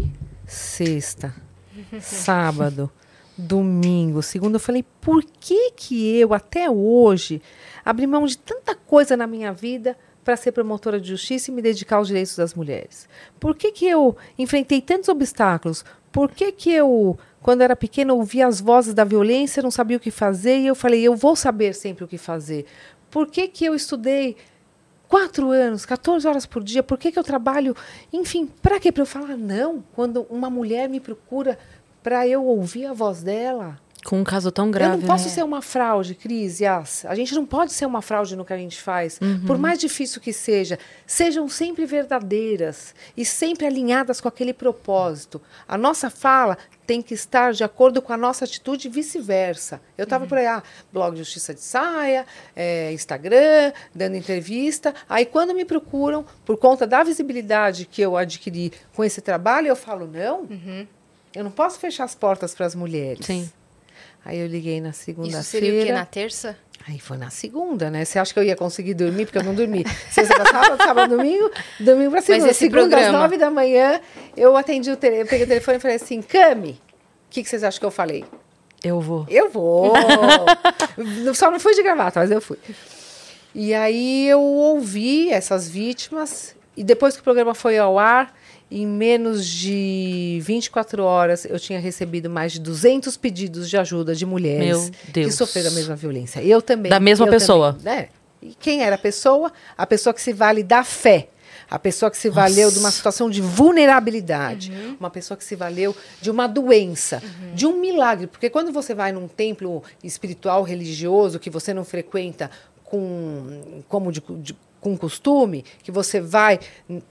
sexta, (laughs) sábado, domingo, segunda. Eu falei, por que que eu até hoje abri mão de tanta coisa na minha vida para ser promotora de justiça e me dedicar aos direitos das mulheres? Por que que eu enfrentei tantos obstáculos? Por que que eu, quando era pequena, ouvia as vozes da violência, não sabia o que fazer e eu falei, eu vou saber sempre o que fazer? Por que que eu estudei quatro anos, 14 horas por dia, por que, que eu trabalho? Enfim, para que para eu falar não quando uma mulher me procura para eu ouvir a voz dela? Com um caso tão grave, eu não posso né? ser uma fraude, Cris, Yas. A gente não pode ser uma fraude no que a gente faz. Por mais difícil que seja, sejam sempre verdadeiras e sempre alinhadas com aquele propósito. A nossa fala tem que estar de acordo com a nossa atitude e vice-versa. Eu estava por aí, ah, blog Justiça de Saia, eh, Instagram, dando entrevista. Aí, quando me procuram, por conta da visibilidade que eu adquiri com esse trabalho, eu falo, não, eu não posso fechar as portas para as mulheres. Sim. Aí eu liguei na Isso segunda-feira. seria o quê? Na terça? Aí foi na segunda, né? Você acha que eu ia conseguir dormir? Porque eu não dormi. Sexta pra sábado, sábado, domingo, domingo pra segunda. esse segunda, às programa? nove da manhã, eu atendi o telefone, eu peguei o telefone e falei assim, Cami, o que, que vocês acham que eu falei? Eu vou. Eu vou! (laughs) Só não fui de gravata, mas eu fui. E aí eu ouvi essas vítimas, e depois que o programa foi ao ar, em menos de 24 horas, eu tinha recebido mais de 200 pedidos de ajuda de mulheres que sofreram a mesma violência. Eu também. Da mesma pessoa. também, né? E quem era a pessoa? A pessoa que se vale da fé. A pessoa que se valeu de uma situação de vulnerabilidade. Uma pessoa que se valeu de uma doença, de um milagre. Porque quando você vai num templo espiritual, religioso, que você não frequenta com, como de, de- com costume, que você vai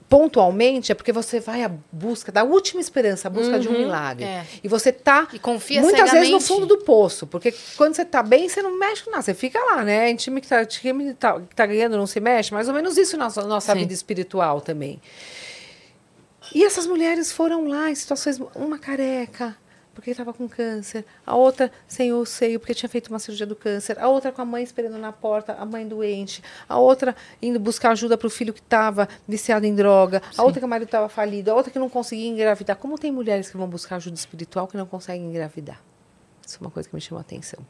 pontualmente, é porque você vai à busca da última esperança, à busca de um milagre. É. E você tá E confia muitas vezes no cegamente. fundo do poço, porque quando você tá bem, você não mexe com nada, você fica lá, né? Em time que tá, time que tá, que tá ganhando não se mexe, mais ou menos isso na nossa, nossa Sim. vida espiritual também. E essas mulheres foram lá em situações, uma careca, porque estava com câncer, a outra sem o seio, porque tinha feito uma cirurgia do câncer, a outra com a mãe esperando na porta, a mãe doente, a outra indo buscar ajuda para o filho que estava viciado em droga, a outra que o marido estava falido, a outra que não conseguia engravidar. Como tem mulheres que vão buscar ajuda espiritual que não conseguem engravidar? Isso é uma coisa que me chamou a atenção.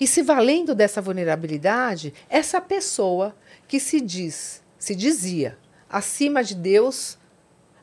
E se valendo dessa vulnerabilidade, essa pessoa que se diz, se dizia acima de Deus,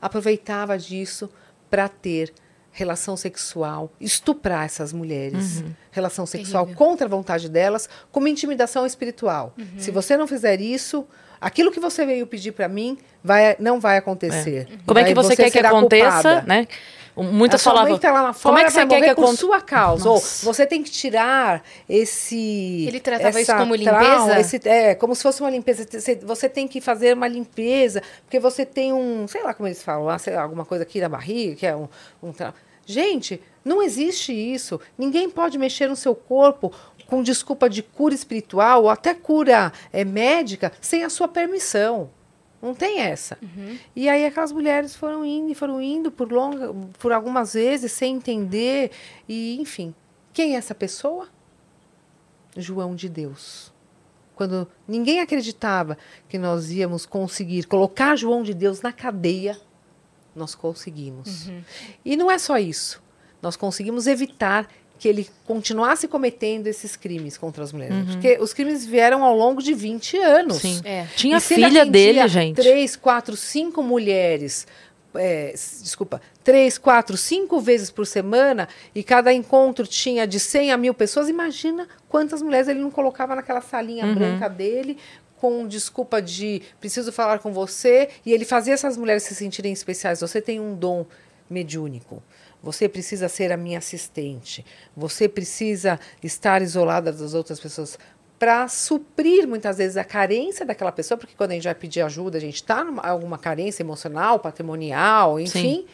aproveitava disso para ter relação sexual, estuprar essas mulheres, relação sexual Terrível. contra a vontade delas, como intimidação espiritual. Se você não fizer isso, Aquilo que você veio pedir para mim vai, não vai acontecer. Como é Vai- que você, quer que aconteça, culpada. né? Muitas a falavam. tá lá na fora, como é que vai você quer que por aconteça? sua causa. Ou você tem que tirar esse. Ele tratava isso como limpeza? esse- é, como se fosse uma limpeza. Você- tem que fazer uma limpeza, porque você tem um, sei lá como eles falam, lá, sei lá, alguma coisa aqui na barriga, que é um, um tra- Gente, não existe isso. Ninguém pode mexer no seu corpo com desculpa de cura espiritual ou até cura é, médica sem a sua permissão. Não tem essa. E aí aquelas mulheres foram indo e foram indo por longa, por algumas vezes sem entender e enfim. Quem é essa pessoa? João de Deus. Quando ninguém acreditava que nós íamos conseguir colocar João de Deus na cadeia, nós conseguimos. E não é só isso. Nós conseguimos evitar que ele continuasse cometendo esses crimes contra as mulheres. Porque os crimes vieram ao longo de 20 anos. Sim. É. Tinha E se ele filha dele, gente. Três, quatro, cinco mulheres. é, desculpa, três, quatro, cinco vezes por semana e cada encontro tinha de 100 a mil pessoas. Imagina quantas mulheres ele não colocava naquela salinha Uhum. branca dele com desculpa de preciso falar com você e ele fazia essas mulheres se sentirem especiais. Você tem um dom mediúnico. Você precisa ser a minha assistente. Você precisa estar isolada das outras pessoas para suprir muitas vezes a carência daquela pessoa, porque quando a gente vai pedir ajuda, a gente está em alguma carência emocional, patrimonial, enfim,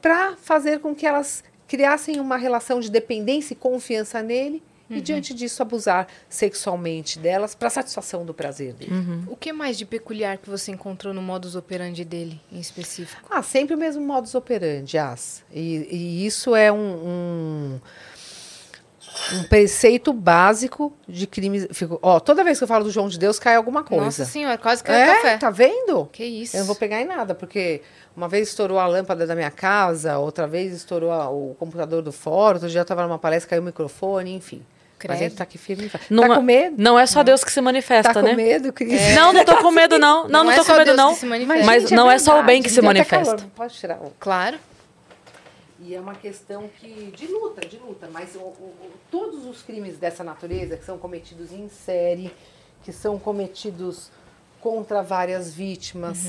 para fazer com que elas criassem uma relação de dependência e confiança nele e diante disso abusar sexualmente delas para satisfação do prazer dele. O que mais de peculiar que você encontrou no modus operandi dele, em específico? Ah, sempre o mesmo modus operandi, As. E, e isso é um, um, um preceito básico de crimes. Fico, ó, toda vez que eu falo do João de Deus, cai alguma coisa. Nossa senhora, quase caiu é, café. tá vendo? Que isso? Eu não vou pegar em nada, porque uma vez estourou a lâmpada da minha casa, outra vez estourou a- o computador do fórum, outro dia eu estava numa palestra, caiu o microfone, enfim. Mas Credo. gente tá aqui firme. e. Não, tá é- com medo? Não é só Deus que se manifesta, Tá com né? medo, Cris? Não, não tô (laughs) com medo, não. Não, não, é tô só com medo, Deus não. manifesta. Mas gente, não é, só o bem que se manifesta. calor, Pode tirar. o- Claro. E é uma questão que de luta, de luta, mas o- o- todos os crimes dessa natureza que são cometidos em série, que são cometidos contra várias vítimas,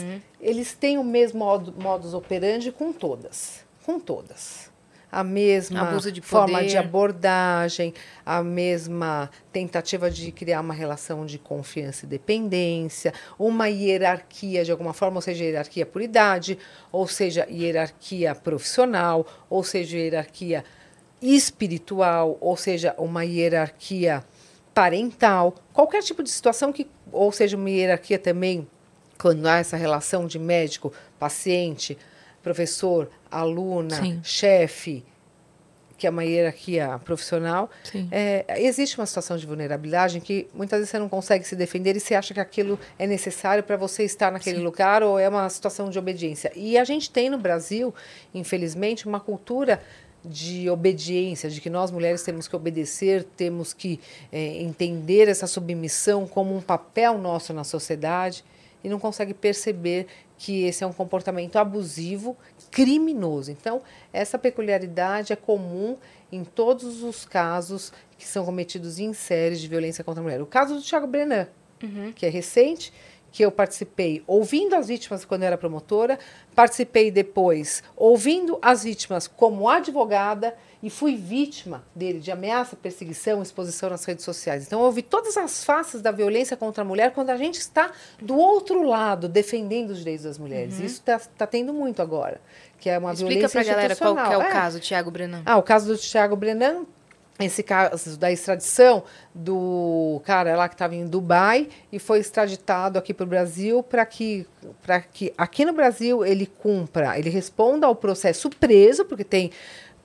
eles têm o mesmo modo, modus operandi com todas, com todas. A mesma Abuso de forma de abordagem, a mesma tentativa de criar uma relação de confiança e dependência, uma hierarquia de alguma forma, ou seja, hierarquia por idade, ou seja, hierarquia profissional, ou seja, hierarquia espiritual, ou seja, uma hierarquia parental, qualquer tipo de situação que, ou seja, uma hierarquia também quando há essa relação de médico, paciente, professor, aluna, Sim. chefe, que é uma hierarquia profissional, Sim. é, existe uma situação de vulnerabilidade em que muitas vezes você não consegue se defender e você acha que aquilo é necessário para você estar naquele lugar ou é uma situação de obediência. E a gente tem no Brasil, infelizmente, uma cultura de obediência, de que nós mulheres temos que obedecer, temos que é, entender essa submissão como um papel nosso na sociedade e não consegue perceber que esse é um comportamento abusivo, criminoso. Então, essa peculiaridade é comum em todos os casos que são cometidos em séries de violência contra a mulher. O caso do Thiago Brenan, que é recente, que eu participei ouvindo as vítimas quando eu era promotora, participei depois ouvindo as vítimas como advogada e fui vítima dele de ameaça, perseguição, exposição nas redes sociais. Então eu ouvi todas as faces da violência contra a mulher quando a gente está do outro lado defendendo os direitos das mulheres. Isso está tendo muito agora, que é uma Explica violência pra galera qual é o institucional. caso, Thiago Brenan. Ah, o caso do Thiago Brenan, esse caso da extradição do cara lá que estava em Dubai e foi extraditado aqui para o Brasil para que, para que aqui no Brasil ele cumpra, ele responda ao processo preso, porque tem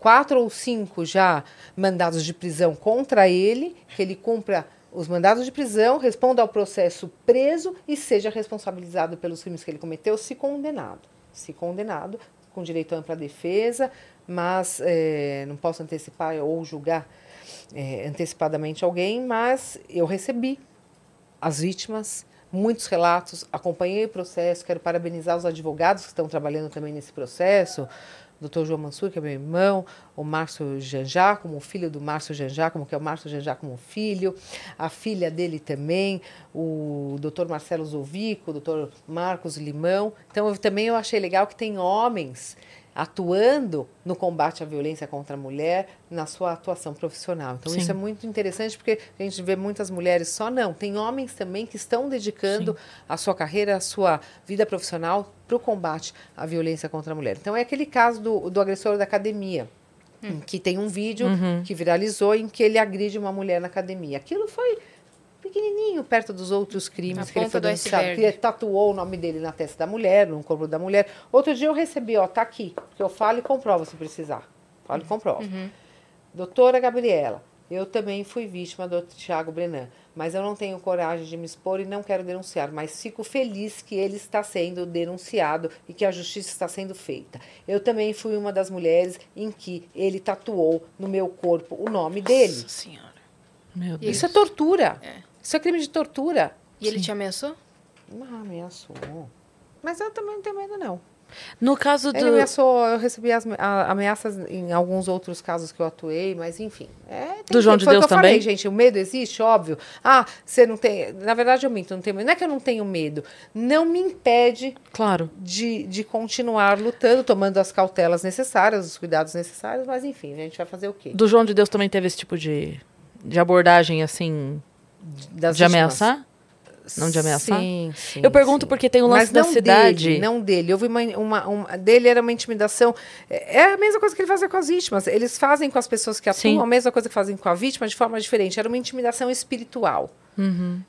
quatro ou cinco já mandados de prisão contra ele, que ele cumpra os mandados de prisão, responda ao processo preso e seja responsabilizado pelos crimes que ele cometeu, se condenado. Se condenado, com direito à ampla defesa, mas eh, não posso antecipar ou julgar eh, antecipadamente alguém, mas eu recebi as vítimas, muitos relatos, acompanhei o processo, quero parabenizar os advogados que estão trabalhando também nesse processo, doutor João Mansur, que é meu irmão, o Márcio Janjá, como filho do Márcio Janjá, como que é o Márcio Janjá como filho, a filha dele também, o doutor Marcelo Zovico, o doutor Marcos Limão. Então, eu, também eu achei legal que tem homens atuando no combate à violência contra a mulher na sua atuação profissional. Então, Sim. isso é muito interessante porque a gente vê muitas mulheres só não, tem homens também que estão dedicando a sua carreira, a sua vida profissional para o combate à violência contra a mulher. Então, é aquele caso do, do agressor da academia. em Que tem um vídeo que viralizou em que ele agride uma mulher na academia. Aquilo foi pequenininho perto dos outros crimes A que ele foi do denunciado. ele tatuou o nome dele na testa da mulher, no corpo da mulher. Outro dia eu recebi, ó, tá aqui, que eu falo e comprovo se precisar. Falo e comprovo. Doutora Gabriela, eu também fui vítima do Tiago Brenan, mas eu não tenho coragem de me expor e não quero denunciar, mas fico feliz que ele está sendo denunciado e que a justiça está sendo feita. Eu também fui uma das mulheres em que ele tatuou no meu corpo o nome dele. Nossa senhora. Meu Deus. Isso é tortura. Isso é crime de tortura. E ele te ameaçou? Ah, ameaçou. Mas eu também não tenho medo, não. No caso do. Ele ameaçou, eu recebi as, a- ameaças em alguns outros casos que eu atuei, mas enfim. É, tem Do João que- de Deus que eu falei, também? gente, o medo existe, óbvio. Ah, você não tem. Na verdade, eu minto, não tenho medo. Não é que eu não tenho medo. Não me impede Claro. de, de continuar lutando, tomando as cautelas necessárias, os cuidados necessários, mas enfim, a gente vai fazer o quê? Do João de Deus também teve esse tipo de, de abordagem, assim, Das de vítimas. ameaçar? Não de ameaçar? Sim, sim. Eu pergunto sim. porque tem o lance Mas da não cidade. Dele, não dele. Houve uma, uma, uma- Dele era uma intimidação. É é a mesma coisa que ele fazia com as vítimas. Eles fazem com as pessoas que atuam a mesma coisa que fazem com a vítima de forma diferente. Era uma intimidação espiritual.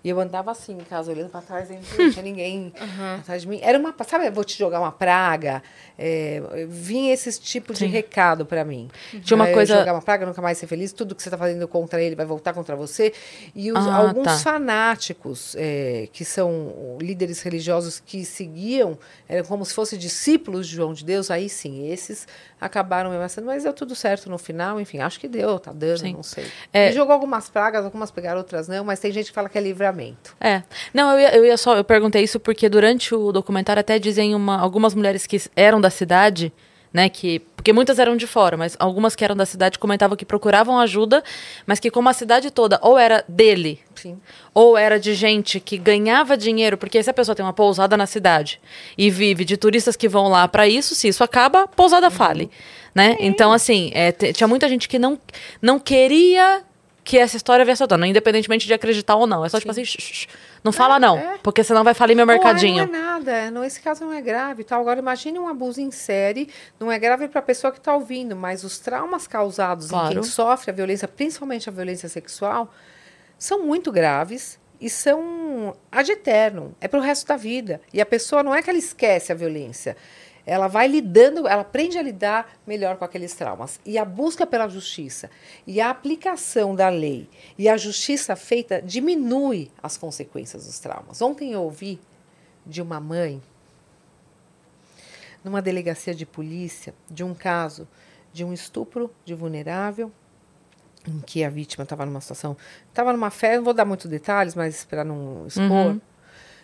E eu andava assim em casa, olhando para trás, e não tinha ninguém (laughs) atrás de mim. Era uma. Sabe, vou te jogar uma praga? É, vinha esse tipo de recado para mim. Tinha uma É, coisa- Jogar uma praga, nunca mais ser feliz. Tudo que você está fazendo contra ele vai voltar contra você. E os- Ah, alguns tá. fanáticos, é, que são líderes religiosos que seguiam, eram como se fossem discípulos de João de Deus, aí sim, esses acabaram me ameaçando, mas deu tudo certo no final, enfim, acho que deu, tá dando, Sim. não sei. É- Ele jogou algumas pragas, algumas pegaram, outras não, mas tem gente que fala que é livramento. É. Não, eu ia, eu ia só. Eu perguntei isso porque durante o documentário até dizem uma, algumas mulheres que eram da cidade, né? Que, porque muitas eram de fora, mas algumas que eram da cidade comentavam que procuravam ajuda, mas que como a cidade toda ou era dele, Sim. ou era de gente que ganhava dinheiro, porque se a pessoa tem uma pousada na cidade e vive de turistas que vão lá para isso, se isso acaba, pousada fale, né? Então assim, é, tinha muita gente que não não queria que essa história à tona, independentemente de acreditar ou não. É só tipo assim, "Shh, shh, shh, não fala não, é. porque senão vai falir meu mercadinho. Porra, não é nada, não, esse caso não é grave. Tá? Agora, imagine um abuso em série, não é grave para a pessoa que está ouvindo, mas os traumas causados em Claro. quem sofre a violência, principalmente a violência sexual, são muito graves e são ad eterno, é para o resto da vida. E a pessoa não é que ela esquece a violência, ela vai lidando, ela aprende a lidar melhor com aqueles traumas. E a busca pela justiça e a aplicação da lei e a justiça feita diminui as consequências dos traumas. Ontem eu ouvi de uma mãe numa delegacia de polícia de um caso de um estupro de vulnerável em que a vítima estava numa situação, estava numa festa, não vou dar muitos detalhes, mas para não expor,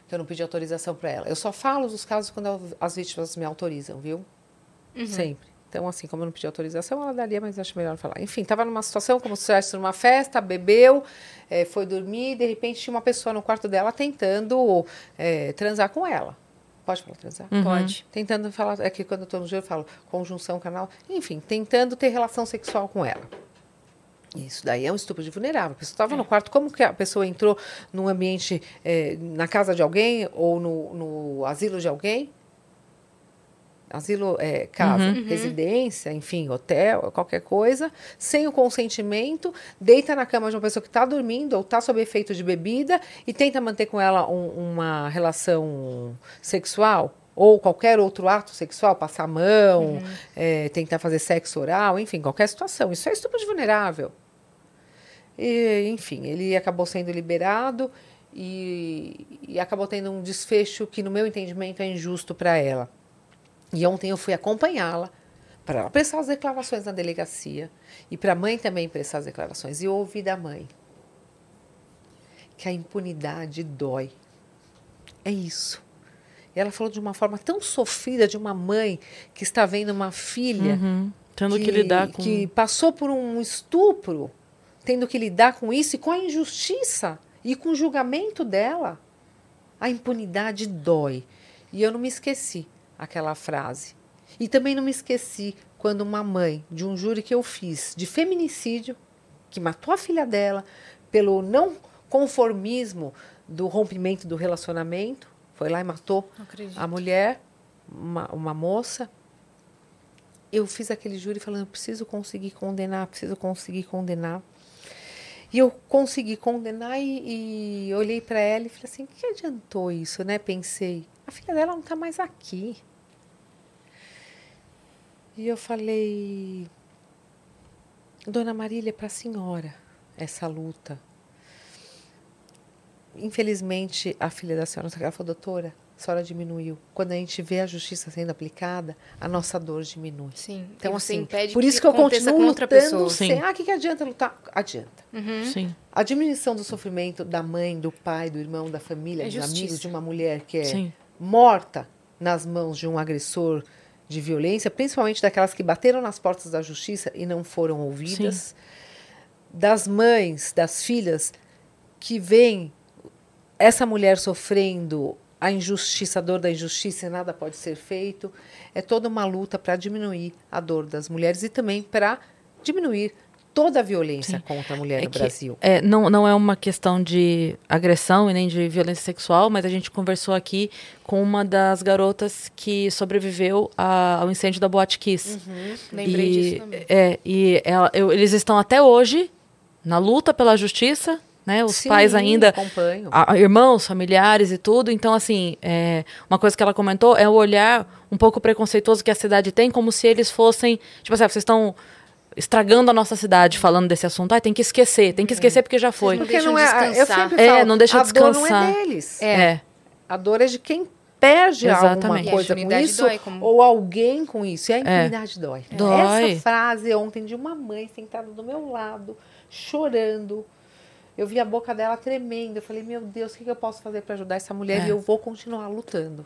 que eu não pedi autorização para ela. Eu só falo dos casos quando as vítimas me autorizam, viu? Sempre. Então, assim, como eu não pedi autorização, ela daria, mas acho melhor não falar. Enfim, estava numa situação como se estivesse numa festa, bebeu, eh, foi dormir, e de repente tinha uma pessoa no quarto dela tentando eh, transar com ela. Pode falar transar? Pode. Tentando falar, é que quando eu estou no jogo eu falo conjunção canal, enfim, tentando ter relação sexual com ela. Isso daí é um estupro de vulnerável. A pessoa estava no quarto, como que a pessoa entrou num ambiente, eh, na casa de alguém ou no, no asilo de alguém? Asilo, é, casa, residência, enfim, hotel, qualquer coisa, sem o consentimento, deita na cama de uma pessoa que está dormindo ou está sob efeito de bebida e tenta manter com ela um- uma relação sexual ou qualquer outro ato sexual, passar a mão, é, tentar fazer sexo oral, enfim, qualquer situação. Isso é estupro de vulnerável. E, enfim, ele acabou sendo liberado e, e acabou tendo um desfecho que, no meu entendimento, é injusto para ela. E ontem eu fui acompanhá-la para ela prestar as declarações na delegacia e para a mãe também prestar as declarações. E ouvi da mãe que a impunidade dói. É isso. Ela falou de uma forma tão sofrida de uma mãe que está vendo uma filha Uhum. Tendo que, lidar com. que passou por um estupro, tendo que lidar com isso e com a injustiça e com o julgamento dela. A impunidade dói. E eu não me esqueci aquela frase. E também não me esqueci quando uma mãe de um júri que eu fiz de feminicídio, que matou a filha dela pelo não conformismo do rompimento do relacionamento, foi lá e matou a mulher, uma, uma moça. Eu fiz aquele júri falando, preciso conseguir condenar, preciso conseguir condenar. E eu consegui condenar e, e olhei para ela e falei assim, o que adiantou isso, né? Pensei, a filha dela não está mais aqui. E eu falei, Dona Marília, é para a senhora essa luta. Infelizmente, a filha da senhora, ela falou, doutora, a senhora diminuiu. Quando a gente vê a justiça sendo aplicada, a nossa dor diminui. Sim. Então, você assim, impede por isso que, eu continuo com outra lutando sem, Sim. ah, o que, que adianta lutar? Adianta. Sim. A diminuição do sofrimento da mãe, do pai, do irmão, da família, É dos justiça. amigos de uma mulher que é Sim. morta nas mãos de um agressor de violência, principalmente daquelas que bateram nas portas da justiça e não foram ouvidas, das mães, das filhas que veem essa mulher sofrendo a injustiça, a dor da injustiça e nada pode ser feito. É toda uma luta para diminuir a dor das mulheres e também para diminuir toda a violência contra a mulher É no que- Brasil. É, não, não é uma questão de agressão e nem de violência sexual, mas a gente conversou aqui com uma das garotas que sobreviveu a- ao incêndio da Boate Kiss. Lembrei e, disso também. É, e ela- eu- eles estão até hoje na luta pela justiça, né? Os Sim, pais ainda acompanho. a- irmãos, familiares e tudo. Então, assim, é, uma coisa que ela comentou é o olhar um pouco preconceituoso que a cidade tem, como se eles fossem. Tipo assim, ah, vocês estão estragando a nossa cidade falando desse assunto. Ah, tem que esquecer, tem que esquecer porque já foi. não Porque deixam não é, eu descansar. sempre É, falo, não deixa a dor não descansar. é deles. É. A dor é de quem perde alguma Exatamente. coisa E a com isso dói, como- ou alguém com isso. E a impunidade dói. Dói. Essa frase ontem de uma mãe sentada do meu lado, chorando. Eu vi a boca dela tremendo. Eu falei, meu Deus, o que que eu posso fazer para ajudar essa mulher? É. E eu vou continuar lutando.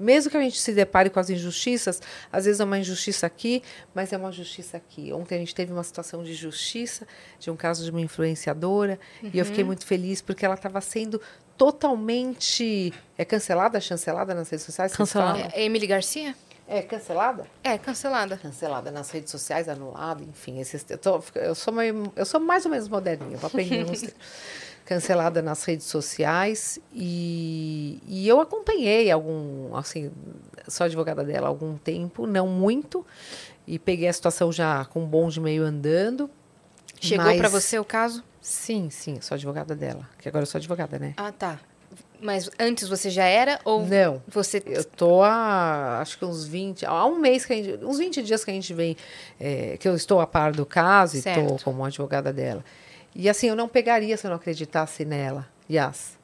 Mesmo que a gente se depare com as injustiças, às vezes é uma injustiça aqui, mas é uma justiça aqui. Ontem a gente teve uma situação de justiça, de um caso de uma influenciadora, e eu fiquei muito feliz porque ela estava sendo totalmente. É cancelada, chancelada nas redes sociais? Cancelada. É Emily Garcia? É cancelada? É, cancelada. Cancelada nas redes sociais, anulada, enfim. Esses, eu, tô- eu, sou meio- eu sou mais ou menos moderninha, vou aprender (laughs) uns. Cancelada nas redes sociais e, e eu acompanhei algum, assim, sou advogada dela há algum tempo, não muito, e peguei a situação já com um bonde meio andando. Chegou mas- pra você o caso? Sim, sim, sou advogada dela, que agora eu sou advogada, né? Ah, tá. Mas antes você já era ou Não. você Eu tô há, acho que uns 20, há um mês que a gente, uns 20 dias que a gente vem, é, que eu estou a par do caso e estou Certo. como advogada dela. E assim, eu não pegaria se eu não acreditasse nela, Yas.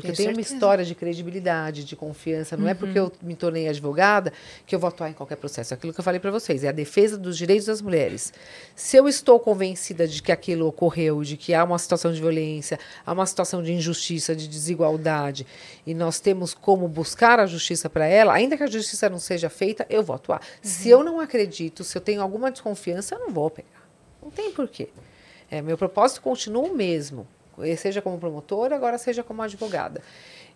Porque Tenho tem uma certeza. história de credibilidade, de confiança. Não é porque eu me tornei advogada que eu vou atuar em qualquer processo. É Aquilo que eu falei para vocês, é a defesa dos direitos das mulheres. Se eu estou convencida de que aquilo ocorreu, de que há uma situação de violência, há uma situação de injustiça, de desigualdade, e nós temos como buscar a justiça para ela, ainda que a justiça não seja feita, eu vou atuar. Se eu não acredito, se eu tenho alguma desconfiança, eu não vou pegar. Não tem porquê. É, meu propósito continua o mesmo, seja como promotora, agora seja como advogada.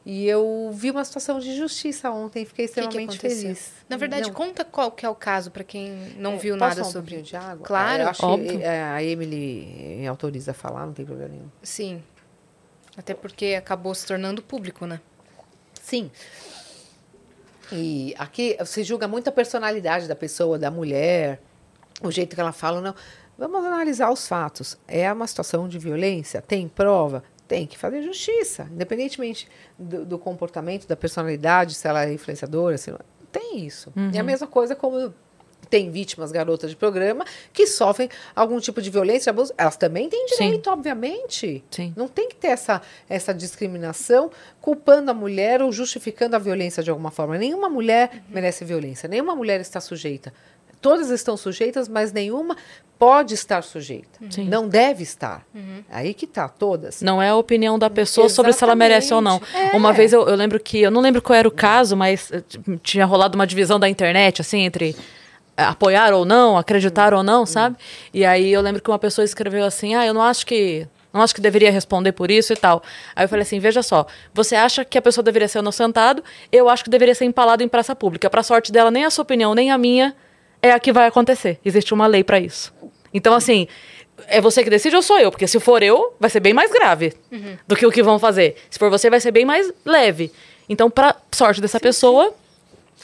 E eu vi uma situação de justiça ontem, fiquei o que, que extremamente feliz. Na verdade, Não. conta qual que é o caso pra quem não É, viu posso nada um sobre. de água? Claro, É, eu acho óbvio. que é, a Emily me autoriza a falar, não tem problema nenhum. Sim. Até porque acabou se tornando público, né? Sim. E aqui se julga muito a personalidade da pessoa, da mulher, o jeito que ela fala, não. Vamos analisar os fatos. É uma situação de violência? Tem prova? Tem que fazer justiça, independentemente do, do comportamento, da personalidade, se ela é influenciadora, se não. Tem isso. E a mesma coisa como tem vítimas, garotas de programa, que sofrem algum tipo de violência, abuso. Elas também têm Sim. direito, obviamente. Sim. Não tem que ter essa, essa discriminação culpando a mulher ou justificando a violência de alguma forma. Nenhuma mulher merece violência, nenhuma mulher está sujeita. Todas estão sujeitas, mas nenhuma pode estar sujeita. Sim. Não deve estar. Aí que tá, todas. Não é a opinião da pessoa sobre se ela merece ou não. Exatamente. É. Uma vez eu, eu lembro que, eu não lembro qual era o caso, mas eh, tinha rolado uma divisão da internet, assim, entre eh, apoiar ou não, acreditar ou não, sabe? E aí eu lembro que uma pessoa escreveu assim, ah, eu não acho que. Não acho que deveria responder por isso e tal. Aí eu falei assim: veja só, você acha que a pessoa deveria ser inocentado? Eu acho que deveria ser empalado em praça pública. Pra sorte dela, nem a sua opinião, nem a minha é a que vai acontecer. Existe uma lei pra isso. Então, assim, é você que decide ou sou eu? Porque se for eu, vai ser bem mais grave do que o que vão fazer. Se for você, vai ser bem mais leve. Então, pra sorte dessa pessoa,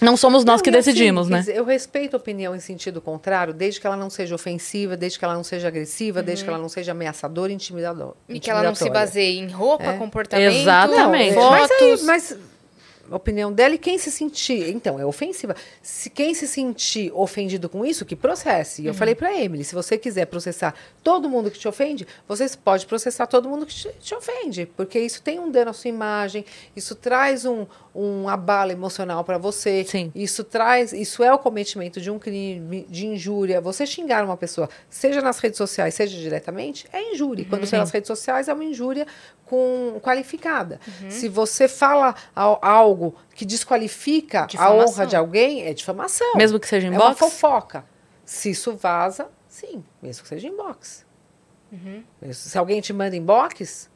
não somos nós Não, que assim, decidimos, né? quer dizer, Eu respeito a opinião em sentido contrário, desde que ela não seja ofensiva, desde que ela não seja agressiva, desde que ela não seja ameaçadora e intimidadora. E que ela não se baseie em roupa, É. comportamento, Exatamente. Não, fotos. Mas, aí, mas a opinião dela e quem se sentir. Então, é ofensiva. Se quem se sentir ofendido com isso, que processe. E Uhum. eu falei pra Emily: se você quiser processar todo mundo que te ofende, você pode processar todo mundo que te, te ofende. Porque isso tem um dano à sua imagem, isso traz um, um abalo emocional para você. Sim. Isso traz, isso é o cometimento de um crime, de injúria. Você xingar uma pessoa, seja nas redes sociais, seja diretamente, é injúria. Quando Uhum. pelas redes sociais é uma injúria com qualificada. Uhum. Se você fala al- algo que desqualifica a Difamação. honra de alguém, é difamação. Mesmo que seja em é uma box? fofoca. Se isso vaza, sim, mesmo que seja em box. Uhum. Se alguém te manda em box,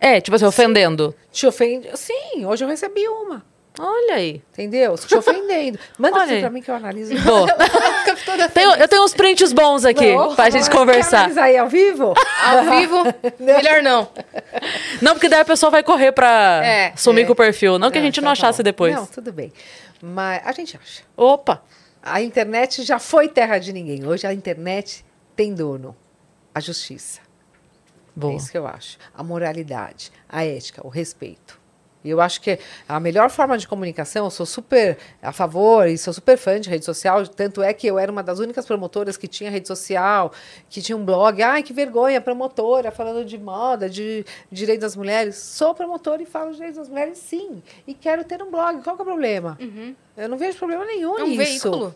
É, tipo assim, ofendendo. te ofende. Sim, hoje eu recebi uma. Olha aí. Entendeu? Te ofendendo. (laughs) Manda assim pra mim que eu analiso. Boa. (laughs) Tenho- eu tenho uns prints bons aqui Não, pra gente quer conversar. analisar aí ao vivo? (laughs) Ao vivo, melhor não. Não, porque daí a pessoa vai correr pra É, sumir é. com o perfil. Não que a gente não tá achasse bom. depois. Não, tudo bem. Mas a gente acha. Opa. A internet já foi terra de ninguém. Hoje a internet tem dono. A justiça. Boa. É isso que eu acho. A moralidade, a ética, o respeito. E eu acho que a melhor forma de comunicação, eu sou super a favor e sou super fã de rede social, tanto é que eu era uma das únicas promotoras que tinha rede social, que tinha um blog. Ai, que vergonha, promotora, falando de moda, de direitos das mulheres. Sou promotora e falo de direitos das mulheres, sim. E quero ter um blog. Qual que é o problema? Eu não vejo problema nenhum É um nisso. veículo.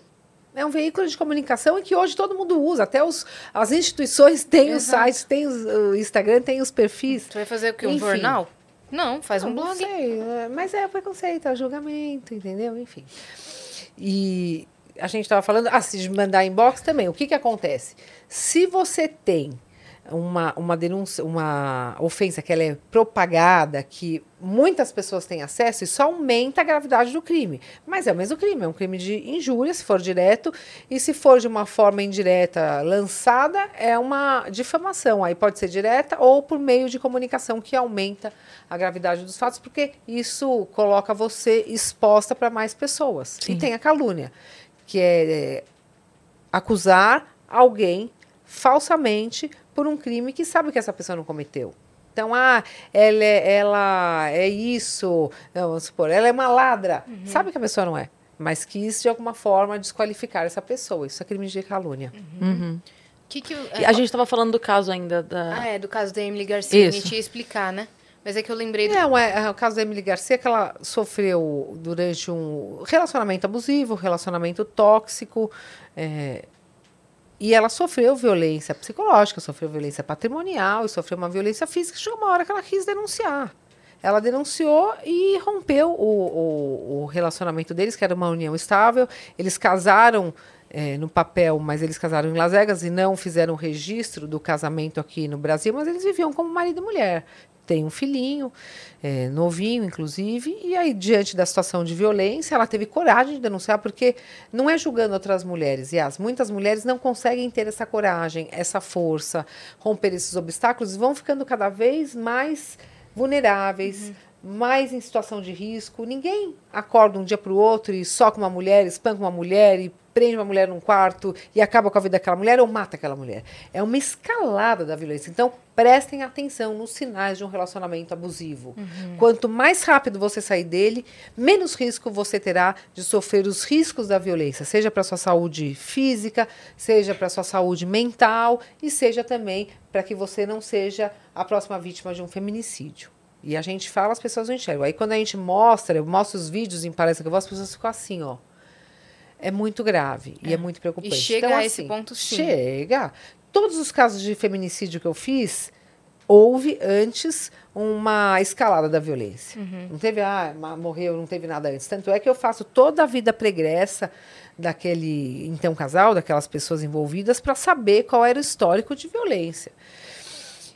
É um veículo de comunicação e que hoje todo mundo usa. Até os, as instituições têm os sites, têm os, o Instagram, tem os perfis. Você vai fazer o quê? Um Enfim. jornal? Não, faz um Não, não blog. sei, é, mas é preconceito, é julgamento, entendeu? Enfim. E a gente estava falando, ah, se mandar inbox também, o que, que acontece? Se você tem uma, uma denúncia, uma ofensa que ela é propagada, que muitas pessoas têm acesso, isso aumenta a gravidade do crime. Mas é o mesmo crime, é um crime de injúria, se for direto, e se for de uma forma indireta lançada, é uma difamação. Aí pode ser direta ou por meio de comunicação que aumenta a gravidade dos fatos, porque isso coloca você exposta para mais pessoas. Sim. E tem a calúnia, que é, é acusar alguém falsamente por um crime que sabe que essa pessoa não cometeu. Então, ah, ela é, ela é isso, não, vamos supor, ela é uma ladra. Sabe que a pessoa não é, mas quis de alguma forma desqualificar essa pessoa. Isso é crime de calúnia. Que que, o- E a gente tava falando do caso ainda da. Ah, é, do caso da Emily Garcia. A Isso. gente ia explicar, né? Mas é que eu lembrei do... Não, é, é o caso da Emily Garcia, que ela sofreu durante um relacionamento abusivo, relacionamento tóxico, é, e ela sofreu violência psicológica, sofreu violência patrimonial e sofreu uma violência física. Chegou uma hora que ela quis denunciar. Ela denunciou e rompeu o, o, o relacionamento deles, que era uma união estável. Eles casaram é, no papel, mas eles casaram em Las Vegas e não fizeram registro do casamento aqui no Brasil, mas eles viviam como marido e mulher. Tem um filhinho, é, novinho, inclusive, e aí, diante da situação de violência, ela teve coragem de denunciar, porque não é julgando outras mulheres, e as muitas mulheres não conseguem ter essa coragem, essa força, romper esses obstáculos, e vão ficando cada vez mais vulneráveis, mais em situação de risco. Ninguém acorda um dia para o outro e soca uma mulher, espanca uma mulher e prende uma mulher num quarto e acaba com a vida daquela mulher ou mata aquela mulher. É uma escalada da violência. Então, prestem atenção nos sinais de um relacionamento abusivo. Quanto mais rápido você sair dele, menos risco você terá de sofrer os riscos da violência, seja para sua saúde física, seja para sua saúde mental e seja também para que você não seja a próxima vítima de um feminicídio. E a gente fala, as pessoas não enxergam. Aí quando a gente mostra, eu mostro os vídeos em palestra que eu vou, as pessoas ficam assim, ó. É muito grave e é muito preocupante. E chega Então, a esse assim, ponto, sim. Chega. Todos os casos de feminicídio que eu fiz, houve antes uma escalada da violência. Não teve, ah, morreu, não teve nada antes. Tanto é que eu faço toda a vida pregressa daquele então casal, daquelas pessoas envolvidas, para saber qual era o histórico de violência.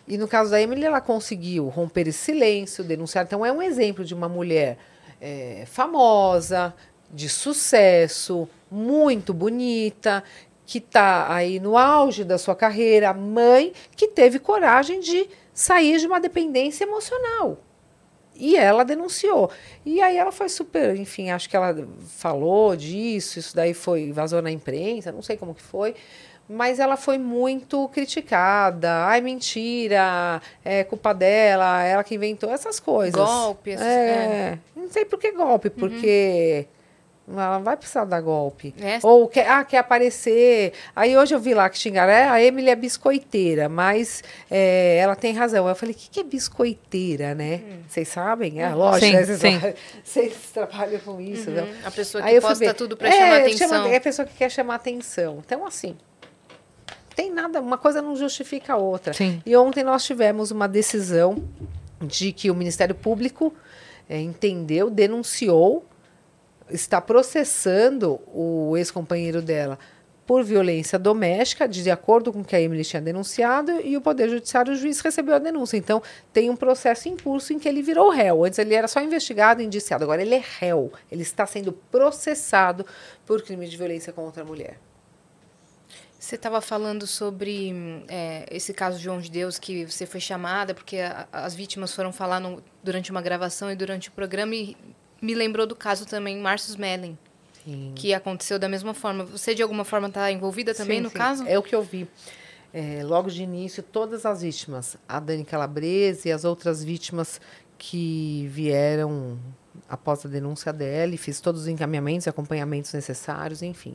E no caso da Emily, ela conseguiu romper esse silêncio, denunciar. Então, é um exemplo de uma mulher eh, famosa, de sucesso, muito bonita, que está aí no auge da sua carreira, mãe que teve coragem de sair de uma dependência emocional. E ela denunciou. E aí ela foi super, enfim, acho que ela falou disso, isso daí foi, vazou na imprensa, não sei como que foi. Mas ela foi muito criticada. Ai, mentira, é culpa dela, ela que inventou essas coisas. Golpe, essas- É, não sei por que golpe, porque ela não vai precisar dar golpe. É. Ou quer, ah, quer aparecer. Aí hoje eu vi lá que xingaram, é, a Emily é biscoiteira, mas é, ela tem razão. Eu falei, o que, que é biscoiteira, né? Vocês sabem? É, lógico, Sim, né? Vocês, sim. trabalham, (laughs) vocês trabalham com isso, não? A pessoa que posta ver. tudo pra É, chamar atenção. chama- é a pessoa que quer chamar atenção. Então, assim, tem nada, uma coisa não justifica a outra. Sim. E ontem nós tivemos uma decisão de que o Ministério Público eh, entendeu, denunciou, está processando o ex-companheiro dela por violência doméstica, de acordo com o que a Emily tinha denunciado, e o Poder Judiciário, o juiz recebeu a denúncia. Então, tem um processo em curso em que ele virou réu. Antes ele era só investigado e indiciado, agora ele é réu. Ele está sendo processado por crime de violência contra a mulher. Você estava falando sobre é, esse caso de João de Deus, que você foi chamada porque a- as vítimas foram falar no- durante uma gravação e durante o programa, e me lembrou do caso também Marcius Mellen, Sim. que aconteceu da mesma forma. Você, de alguma forma, está envolvida também Sim, no sim. caso? É o que eu vi. É, logo de início, todas as vítimas, a Dani Calabrese e as outras vítimas que vieram após a denúncia dela, e fiz todos os encaminhamentos e acompanhamentos necessários, enfim.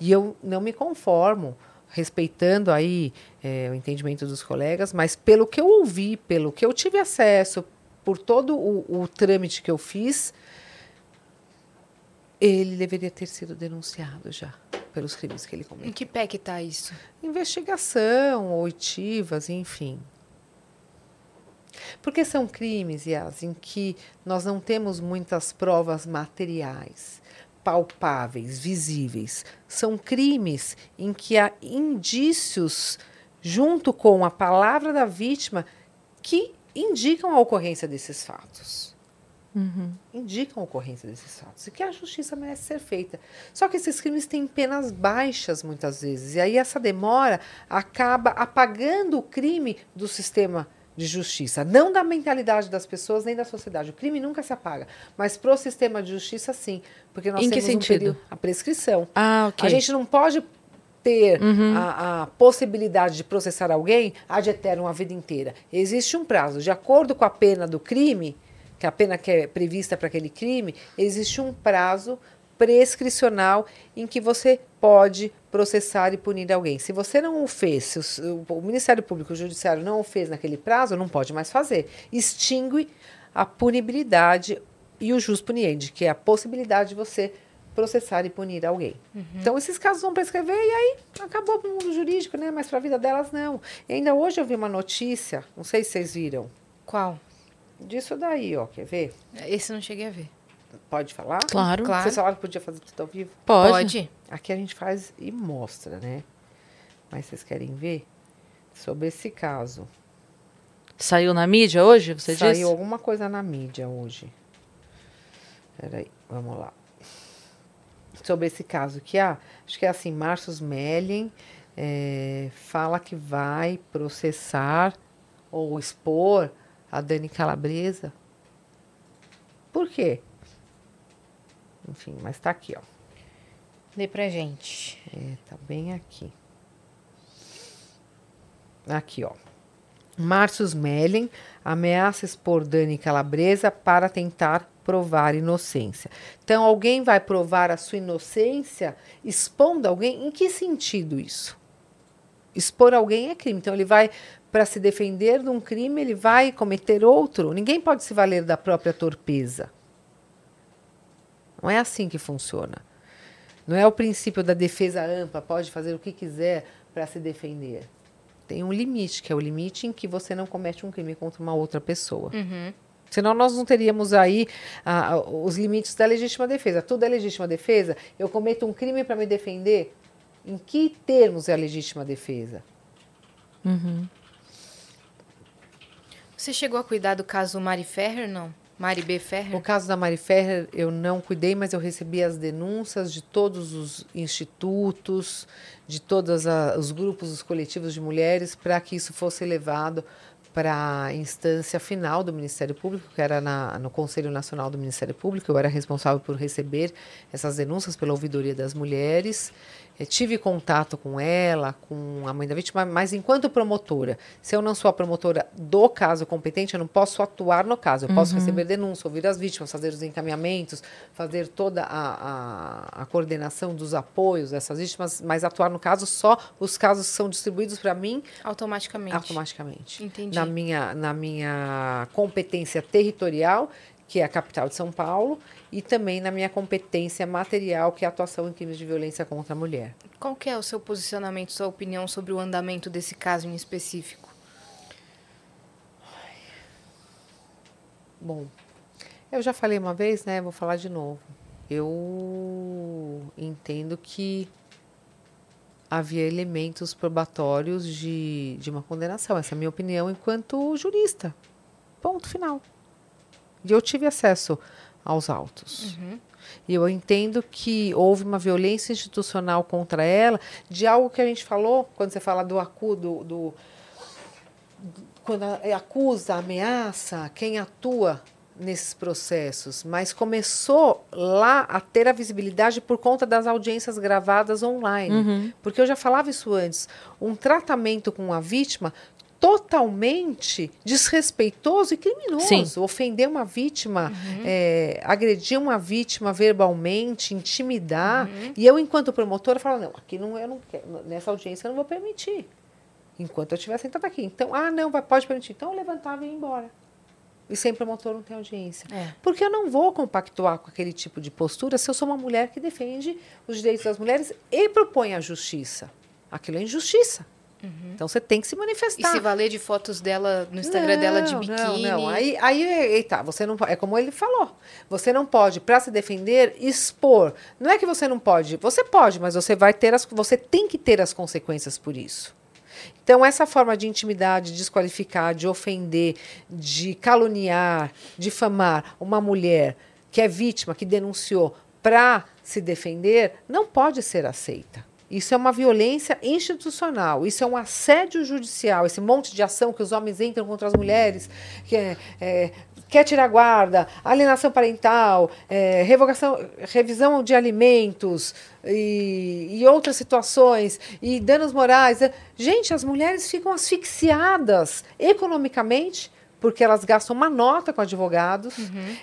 E eu não me conformo, respeitando aí é, o entendimento dos colegas, mas pelo que eu ouvi, pelo que eu tive acesso, por todo o, o trâmite que eu fiz, ele deveria ter sido denunciado já pelos crimes que ele cometeu Em que pé que está isso? investigação, oitivas, enfim. Porque são crimes, Yas, em que nós não temos muitas provas materiais, palpáveis, visíveis. São crimes em que há indícios, junto com a palavra da vítima, que indicam a ocorrência desses fatos indicam a ocorrência desses fatos e que a justiça merece ser feita. Só que esses crimes têm penas baixas muitas vezes, e aí essa demora acaba apagando o crime do sistema de justiça, não da mentalidade das pessoas nem da sociedade. O crime nunca se apaga, mas pro sistema de justiça sim, porque nós Em que temos um sentido? período a prescrição. Ah, ok. A gente não pode ter a, a possibilidade de processar alguém ad eterno a vida inteira. Existe um prazo. De acordo com a pena do crime, que a pena que é prevista para aquele crime, existe um prazo prescricional em que você pode processar e punir alguém. Se você não o fez, se o- o Ministério Público, o Judiciário não o fez naquele prazo, não pode mais fazer. Extingue a punibilidade e o jus puniendi, que é a possibilidade de você processar e punir alguém. Então, esses casos vão prescrever e aí acabou para o mundo jurídico, né? Mas para a vida delas, não. E ainda hoje eu vi uma notícia, não sei se vocês viram, Qual? disso daí, ó. Quer ver? Esse eu não cheguei a ver. Pode falar? Claro. Claro. Vocês falaram que podia fazer tudo ao vivo? Pode. Aqui a gente faz e mostra, né? Mas vocês querem ver? Sobre esse caso. Saiu na mídia hoje, você Saiu disse? alguma coisa na mídia hoje. Peraí, vamos lá. Sobre esse caso que há, acho que é assim, Marcos Mellen eh, fala que vai processar ou expor a Dani Calabresa. Por quê? Enfim, mas tá aqui, ó. Lê pra gente. É, tá bem aqui. Aqui, ó. Márcios Mellen ameaça expor Dani Calabresa para tentar provar inocência. Então, alguém vai provar a sua inocência expondo alguém? Em que sentido isso? Expor alguém é crime. Então, ele vai, para se defender de um crime, ele vai cometer outro. Ninguém pode se valer da própria torpeza. Não é assim que funciona. Não é o princípio da defesa ampla, pode fazer o que quiser para se defender. Tem um limite, que é o limite em que você não comete um crime contra uma outra pessoa. Uhum. Senão nós não teríamos aí ah, os limites da legítima defesa. Tudo é legítima defesa. Eu cometo um crime para me defender. Em que termos é a legítima defesa? Você chegou a cuidar do caso Mari Ferrer, não? Mari B. Ferrer? No caso da Mari Ferrer, eu não cuidei, mas eu recebi as denúncias de todos os institutos, de todos os grupos, os coletivos de mulheres, para que isso fosse levado para a instância final do Ministério Público, que era na, no Conselho Nacional do Ministério Público. Eu era responsável por receber essas denúncias pela ouvidoria das mulheres. Eu tive contato com ela, com a mãe da vítima, mas enquanto promotora, se eu não sou a promotora do caso competente, eu não posso atuar no caso. Eu posso receber denúncia, ouvir as vítimas, fazer os encaminhamentos, fazer toda a, a, a coordenação dos apoios dessas vítimas, mas atuar no caso só os casos que são distribuídos para mim Automaticamente. automaticamente. Entendi. Na minha, na minha competência territorial, que é a capital de São Paulo, e também na minha competência material, que é a atuação em crimes de violência contra a mulher. Qual que é o seu posicionamento, sua opinião sobre o andamento desse caso em específico? Bom, eu já falei uma vez, né? Vou falar de novo. Eu entendo que havia elementos probatórios de, de uma condenação. Essa é a minha opinião enquanto jurista. Ponto final. E eu tive acesso aos autos. E eu entendo que houve uma violência institucional contra ela, de algo que a gente falou, quando você fala do acudo, do, quando a- acusa, ameaça, quem atua nesses processos, mas começou lá a ter a visibilidade por conta das audiências gravadas online. Porque eu já falava isso antes, um tratamento com a vítima totalmente desrespeitoso e criminoso. Sim. Ofender uma vítima, é, agredir uma vítima verbalmente, intimidar. E eu, enquanto promotora, falo, não, aqui não, eu não quero, nessa audiência eu não vou permitir enquanto eu estiver sentado aqui. Então, ah, não, vai, pode permitir. Então, eu levantava e ia embora. E sem promotor não tem audiência. É. Porque eu não vou compactuar com aquele tipo de postura se eu sou uma mulher que defende os direitos das mulheres e propõe a justiça. Aquilo é injustiça. Então, você tem que se E manifestar. se valer de fotos dela no Instagram dela de Não, biquíni? Não, não. Aí, aí tá, você não é como ele falou. Você não pode, para se defender, expor. Não é que você não pode, você pode, mas você vai ter as, você tem que ter as consequências por isso. Então, essa forma de intimidar, de desqualificar, de ofender, de caluniar, difamar uma mulher que é vítima, que denunciou para se defender, não pode ser aceita. Isso é uma violência institucional, isso é um assédio judicial, esse monte de ação que os homens entram contra as mulheres, que é, é, quer tirar guarda, alienação parental, é, revogação, revisão de alimentos e, e outras situações, e danos morais. Gente, as mulheres ficam asfixiadas economicamente porque elas gastam uma nota com advogados,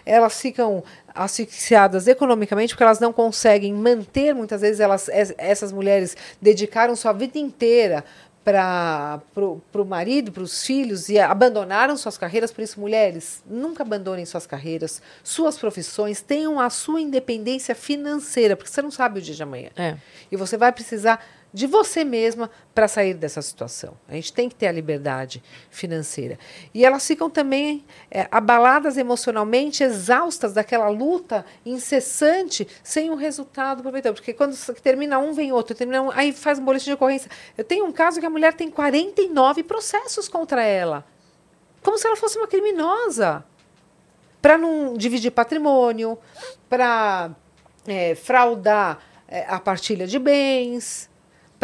elas ficam asfixiadas economicamente porque elas não conseguem manter, muitas vezes elas, es- essas mulheres dedicaram sua vida inteira para o marido, para os filhos e abandonaram suas carreiras, por isso mulheres, nunca abandonem suas carreiras, suas profissões, tenham a sua independência financeira, porque você não sabe o dia de amanhã. É. E você vai precisar de você mesma para sair dessa situação. A gente tem que ter a liberdade financeira. E elas ficam também é, abaladas emocionalmente, exaustas daquela luta incessante, sem um resultado proveitoso. Porque quando termina um, vem outro, termina um, aí faz um boletim de ocorrência. Eu tenho um caso que a mulher tem 49 processos contra ela. Como se ela fosse uma criminosa para não dividir patrimônio, para fraudar é, a partilha de bens,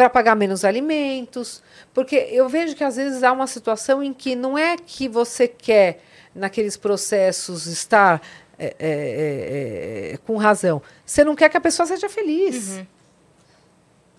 para pagar menos alimentos. Porque eu vejo que às vezes há uma situação em que não é que você quer, naqueles processos, estar é, é, é, com razão. Você não quer que a pessoa seja feliz.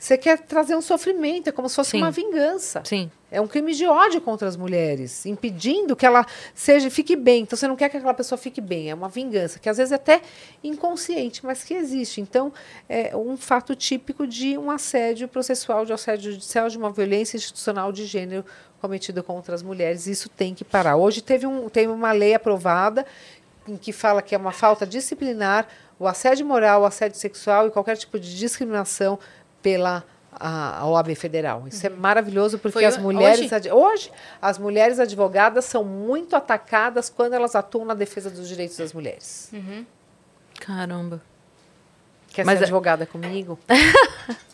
Você quer trazer um sofrimento, é como se fosse Sim. uma vingança. Sim. É um crime de ódio contra as mulheres, impedindo que ela seja fique bem. Então você não quer que aquela pessoa fique bem, é uma vingança, que às vezes é até inconsciente, mas que existe. Então, é um fato típico de um assédio processual, de assédio judicial, de uma violência institucional de gênero cometido contra as mulheres. Isso tem que parar. Hoje teve, um, teve uma lei aprovada em que fala que é uma falta disciplinar o assédio moral, o assédio sexual e qualquer tipo de discriminação pela a, OAB federal. Isso é maravilhoso porque Foi as mulheres hoje? hoje as mulheres advogadas são muito atacadas quando elas atuam na defesa dos direitos das mulheres. Caramba. Quer Mas ser é- advogada comigo? (laughs)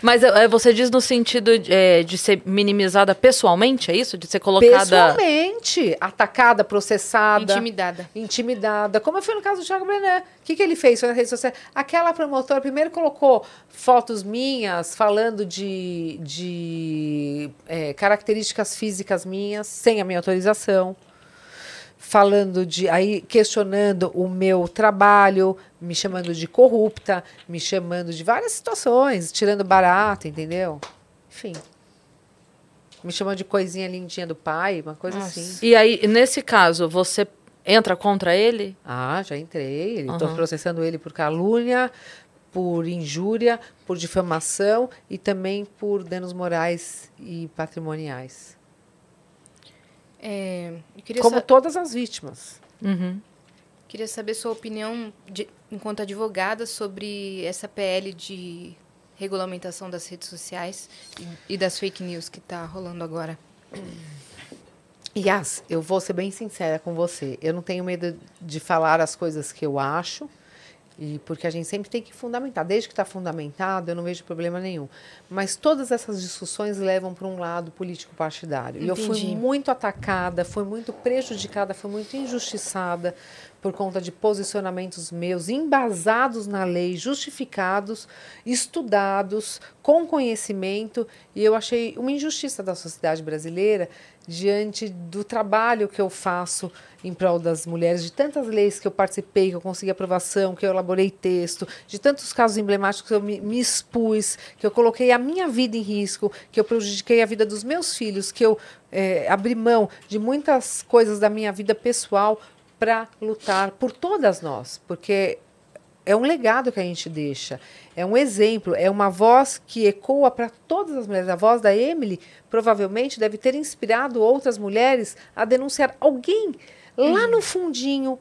Mas é, você diz no sentido de, é, de ser minimizada pessoalmente, é isso? De ser colocada. Pessoalmente, atacada, processada. Intimidada. intimidada, como foi no caso do Thiago Brené. O que, que ele fez? Foi na rede social. Aquela promotora primeiro colocou fotos minhas falando de, de é, características físicas minhas, sem a minha autorização. Falando de. Aí questionando o meu trabalho, me chamando de corrupta, me chamando de várias situações, tirando barato, entendeu? Enfim. Me chamando de coisinha lindinha do pai, uma coisa assim. E aí, nesse caso, você entra contra ele? Ah, já entrei. Estou Aham. processando ele por calúnia, por injúria, por difamação e também por danos morais e patrimoniais. É, eu queria, Como sa- todas as vítimas. Uhum. queria saber sua opinião, de- enquanto advogada, sobre essa PL de regulamentação das redes sociais e, e das fake news que está rolando agora. Yas, eu vou ser bem sincera com você. Eu não tenho medo de falar as coisas que eu acho, e porque a gente sempre tem que fundamentar. Desde que está fundamentado, eu não vejo problema nenhum. Mas todas essas discussões levam para um lado político partidário. E eu fui muito atacada, fui muito prejudicada, fui muito injustiçada por conta de posicionamentos meus embasados na lei, justificados, estudados, com conhecimento, e eu achei uma injustiça da sociedade brasileira diante do trabalho que eu faço em prol das mulheres, de tantas leis que eu participei, que eu consegui aprovação, que eu elaborei texto, de tantos casos emblemáticos que eu me, me expus, que eu coloquei a minha vida em risco, que eu prejudiquei a vida dos meus filhos, que eu eh, abri mão de muitas coisas da minha vida pessoal para lutar por todas nós, porque é um legado que a gente deixa, é um exemplo, é uma voz que ecoa para todas as mulheres. A voz da Emily provavelmente deve ter inspirado outras mulheres a denunciar alguém lá no fundinho,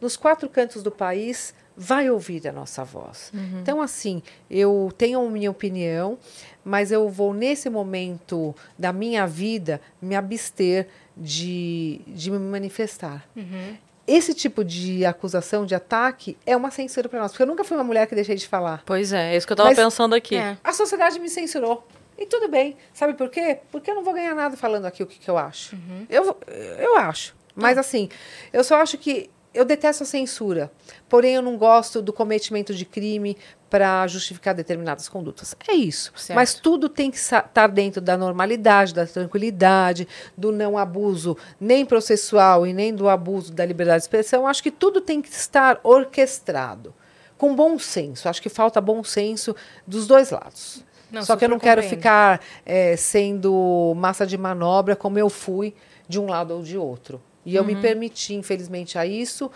nos quatro cantos do país, vai ouvir a nossa voz. Então, assim, eu tenho a minha opinião, mas eu vou, nesse momento da minha vida, me abster de, de me manifestar. Esse tipo de acusação, de ataque, é uma censura para nós. Porque eu nunca fui uma mulher que deixei de falar. Pois é, é isso que eu tava Mas- pensando aqui. É. A sociedade me censurou. E tudo bem. Sabe por quê? Porque eu não vou ganhar nada falando aqui o que, que eu acho. Eu, vou- eu acho. Mas assim, eu só acho que eu detesto a censura. Porém, eu não gosto do cometimento de crime para justificar determinadas condutas. É isso. Certo. Mas tudo tem que estar dentro da normalidade, da tranquilidade, do não abuso nem processual e nem do abuso da liberdade de expressão. Acho que tudo tem que estar orquestrado. Com bom senso. Acho que falta bom senso dos dois lados. Não, Só que eu não quero compreendo. ficar eh, sendo massa de manobra como eu fui de um lado ou de outro. E eu me permiti, infelizmente, a isso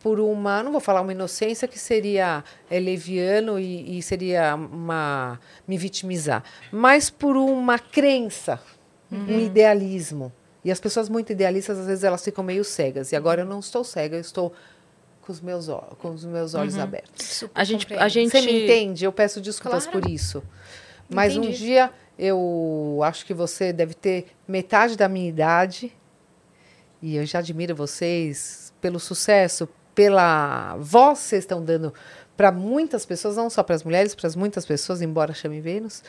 por uma, não vou falar uma inocência que seria eh, leviano e, e seria uma me vitimizar, mas por uma crença, um idealismo. E as pessoas muito idealistas às vezes elas ficam meio cegas. E agora eu não estou cega, eu estou com os meus, com os meus olhos abertos. Super A gente, compreendo. a gente Você me entende? Eu peço desculpas Claro. por isso. Mas um Entendi. dia eu acho que você deve ter metade da minha idade. E eu já admiro vocês pelo sucesso, pela voz que vocês estão dando para muitas pessoas, não só para as mulheres, para as muitas pessoas, embora chame Vênus.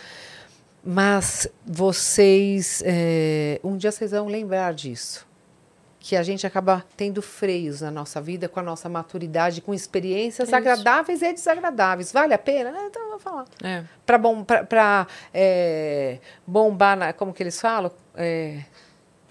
Mas vocês, eh, um dia vocês vão lembrar disso. Que a gente acaba tendo freios na nossa vida com a nossa maturidade, com experiências Isso. agradáveis e desagradáveis. Vale a pena? Ah, Então eu vou falar. É. Para bom, pra- pra, eh, bombar, na, como que eles falam?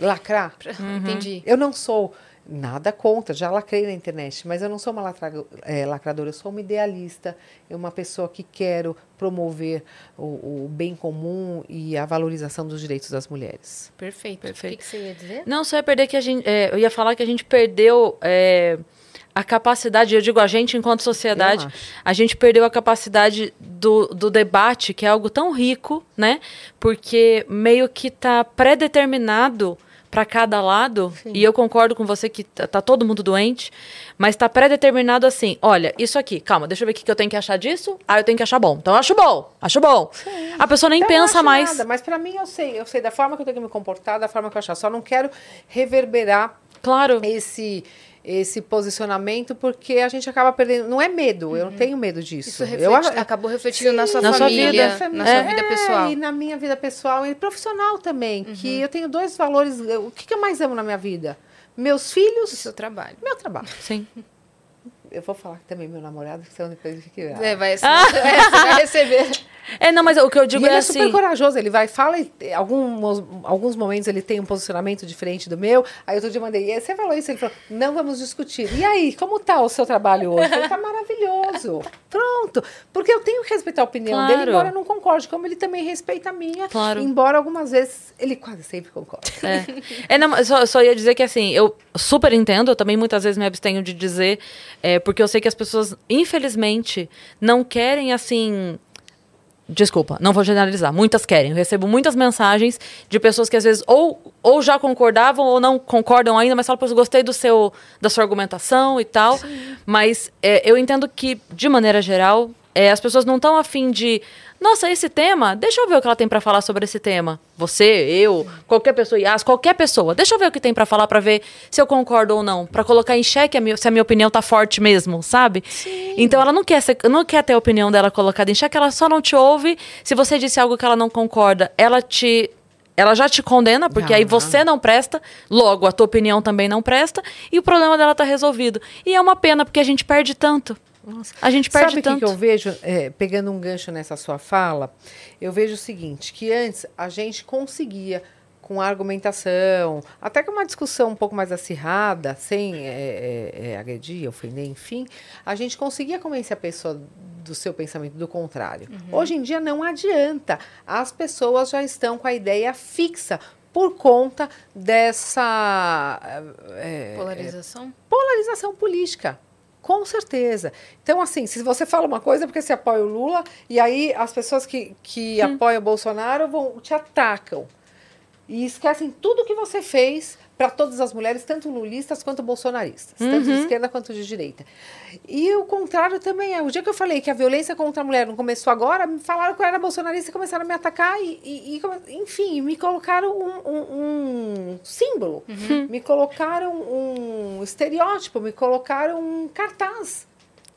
Lacrar. Entendi. Eu não sou nada contra, já lacrei na internet, mas eu não sou uma lacra- eh, lacradora, eu sou uma idealista, eu uma pessoa que quero promover o, o bem comum e a valorização dos direitos das mulheres. Perfeito. Perfeito. O que, que você ia dizer? Não, só ia perder que a gente. é, eu ia falar que a gente perdeu é, a capacidade, eu digo a gente enquanto sociedade, a gente perdeu a capacidade do, do debate, que é algo tão rico, né? Porque meio que está pré-determinado para cada lado, e eu concordo com você que tá, tá todo mundo doente, mas tá pré-determinado assim, olha, isso aqui, calma, deixa eu ver o que, que eu tenho que achar disso, ah, eu tenho que achar bom. Então eu acho bom, acho bom. A pessoa nem Eu não pensa mais. Nada, mas para mim eu sei, eu sei da forma que eu tenho que me comportar, da forma que eu achar. Só não quero reverberar Claro. esse esse posicionamento porque a gente acaba perdendo. Não é medo, eu não tenho medo disso. Isso eu acabou refletindo na sua Na sua família, vida. na sua É. vida pessoal. E na minha vida pessoal e profissional também. Que eu tenho dois valores. O que, que eu mais amo na minha vida? Meus filhos, O seu trabalho. meu trabalho. Sim. Eu vou falar também meu namorado, que senão depois fica. É, vai, assim, é, você vai (laughs) (laughs) receber. É, não, mas o que eu digo E ele é é assim. super corajoso, ele vai, fala, e em alguns, alguns momentos ele tem um posicionamento diferente do meu. Aí outro dia eu mandei, "E você falou isso, ele falou, não vamos discutir. E aí, como tá o seu trabalho hoje? Falei, tá maravilhoso. Pronto. Porque eu tenho que respeitar a opinião Claro. dele, embora eu não concorde, como ele também respeita a minha. Claro. Embora algumas vezes ele quase sempre concorde. É, é não, só, eu só ia dizer que assim, eu super entendo, eu também muitas vezes me abstenho de dizer, é, porque eu sei que as pessoas, infelizmente, não querem assim. Desculpa, não vou generalizar. Muitas querem. Eu recebo muitas mensagens de pessoas que às vezes ou, ou já concordavam ou não concordam ainda, mas falam, pois gostei do seu, da sua argumentação e tal. Mas é, eu entendo que, de maneira geral, é, as pessoas não estão afim de. Nossa, esse tema, deixa eu ver o que ela tem pra falar sobre esse tema. Você, eu, qualquer pessoa, Yas, qualquer pessoa. Deixa eu ver o que tem pra falar pra ver se eu concordo ou não. Pra colocar em xeque a minha- se a minha opinião tá forte mesmo, sabe? Então ela não quer, ser- não quer ter a opinião dela colocada em xeque, ela só não te ouve. Se você disse algo que ela não concorda, ela te. Ela já te condena, porque aí você não presta, logo a tua opinião também não presta, e o problema dela tá resolvido. E é uma pena, porque a gente perde tanto. A gente perde Sabe o que, tanto. que eu vejo, é, pegando um gancho nessa sua fala? Eu vejo o seguinte, que antes a gente conseguia, com argumentação, até com uma discussão um pouco mais acirrada, sem é, é, é, agredir, ofender, enfim, a gente conseguia convencer a pessoa do seu pensamento do contrário. Hoje em dia não adianta. As pessoas já estão com a ideia fixa por conta dessa é, Polarização? polarização política. Com certeza. Então, assim, se você fala uma coisa é porque você apoia o Lula, e aí as pessoas que, que apoiam o Bolsonaro vão, te atacam. E esquecem tudo que você fez para todas as mulheres, tanto lulistas quanto bolsonaristas, tanto de esquerda quanto de direita. E o contrário também é. O dia que eu falei que a violência contra a mulher não começou agora, me falaram que eu era bolsonarista e começaram a me atacar, e, e- e enfim, me colocaram um, um- um símbolo, me colocaram um estereótipo, me colocaram um cartaz.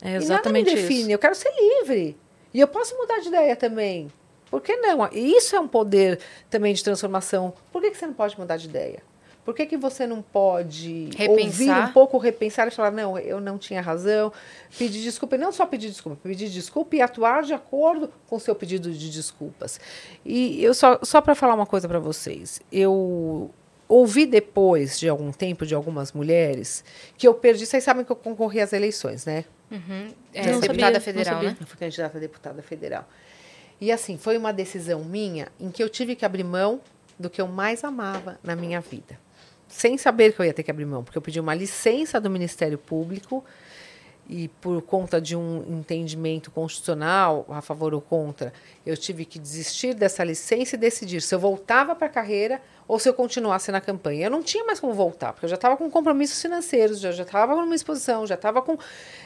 É e nada me exatamente define, isso. eu quero ser livre. E eu posso mudar de ideia também. Por que não? E isso é um poder também de transformação. Por que, que você não pode mudar de ideia? Por que, que você não pode ouvir Repensar. um pouco, repensar e falar, não, eu não tinha razão, pedir desculpa, e não só pedir desculpa, pedir desculpa e atuar de acordo com o seu pedido de desculpas. E eu só, só para falar uma coisa para vocês, eu ouvi depois de algum tempo de algumas mulheres que eu perdi, vocês sabem que eu concorri às eleições, né? Uhum. É, Não sabia, deputada não federal, sabia. né? Eu fui candidata a deputada federal. E assim, foi uma decisão minha em que eu tive que abrir mão do que eu mais amava na minha vida. Sem saber que eu ia ter que abrir mão, porque eu pedi uma licença do Ministério Público e por conta de um entendimento constitucional, a favor ou contra, eu tive que desistir dessa licença e decidir se eu voltava para a carreira ou se eu continuasse na campanha. Eu não tinha mais como voltar, porque eu já estava com compromissos financeiros, já já estava numa exposição, já estava com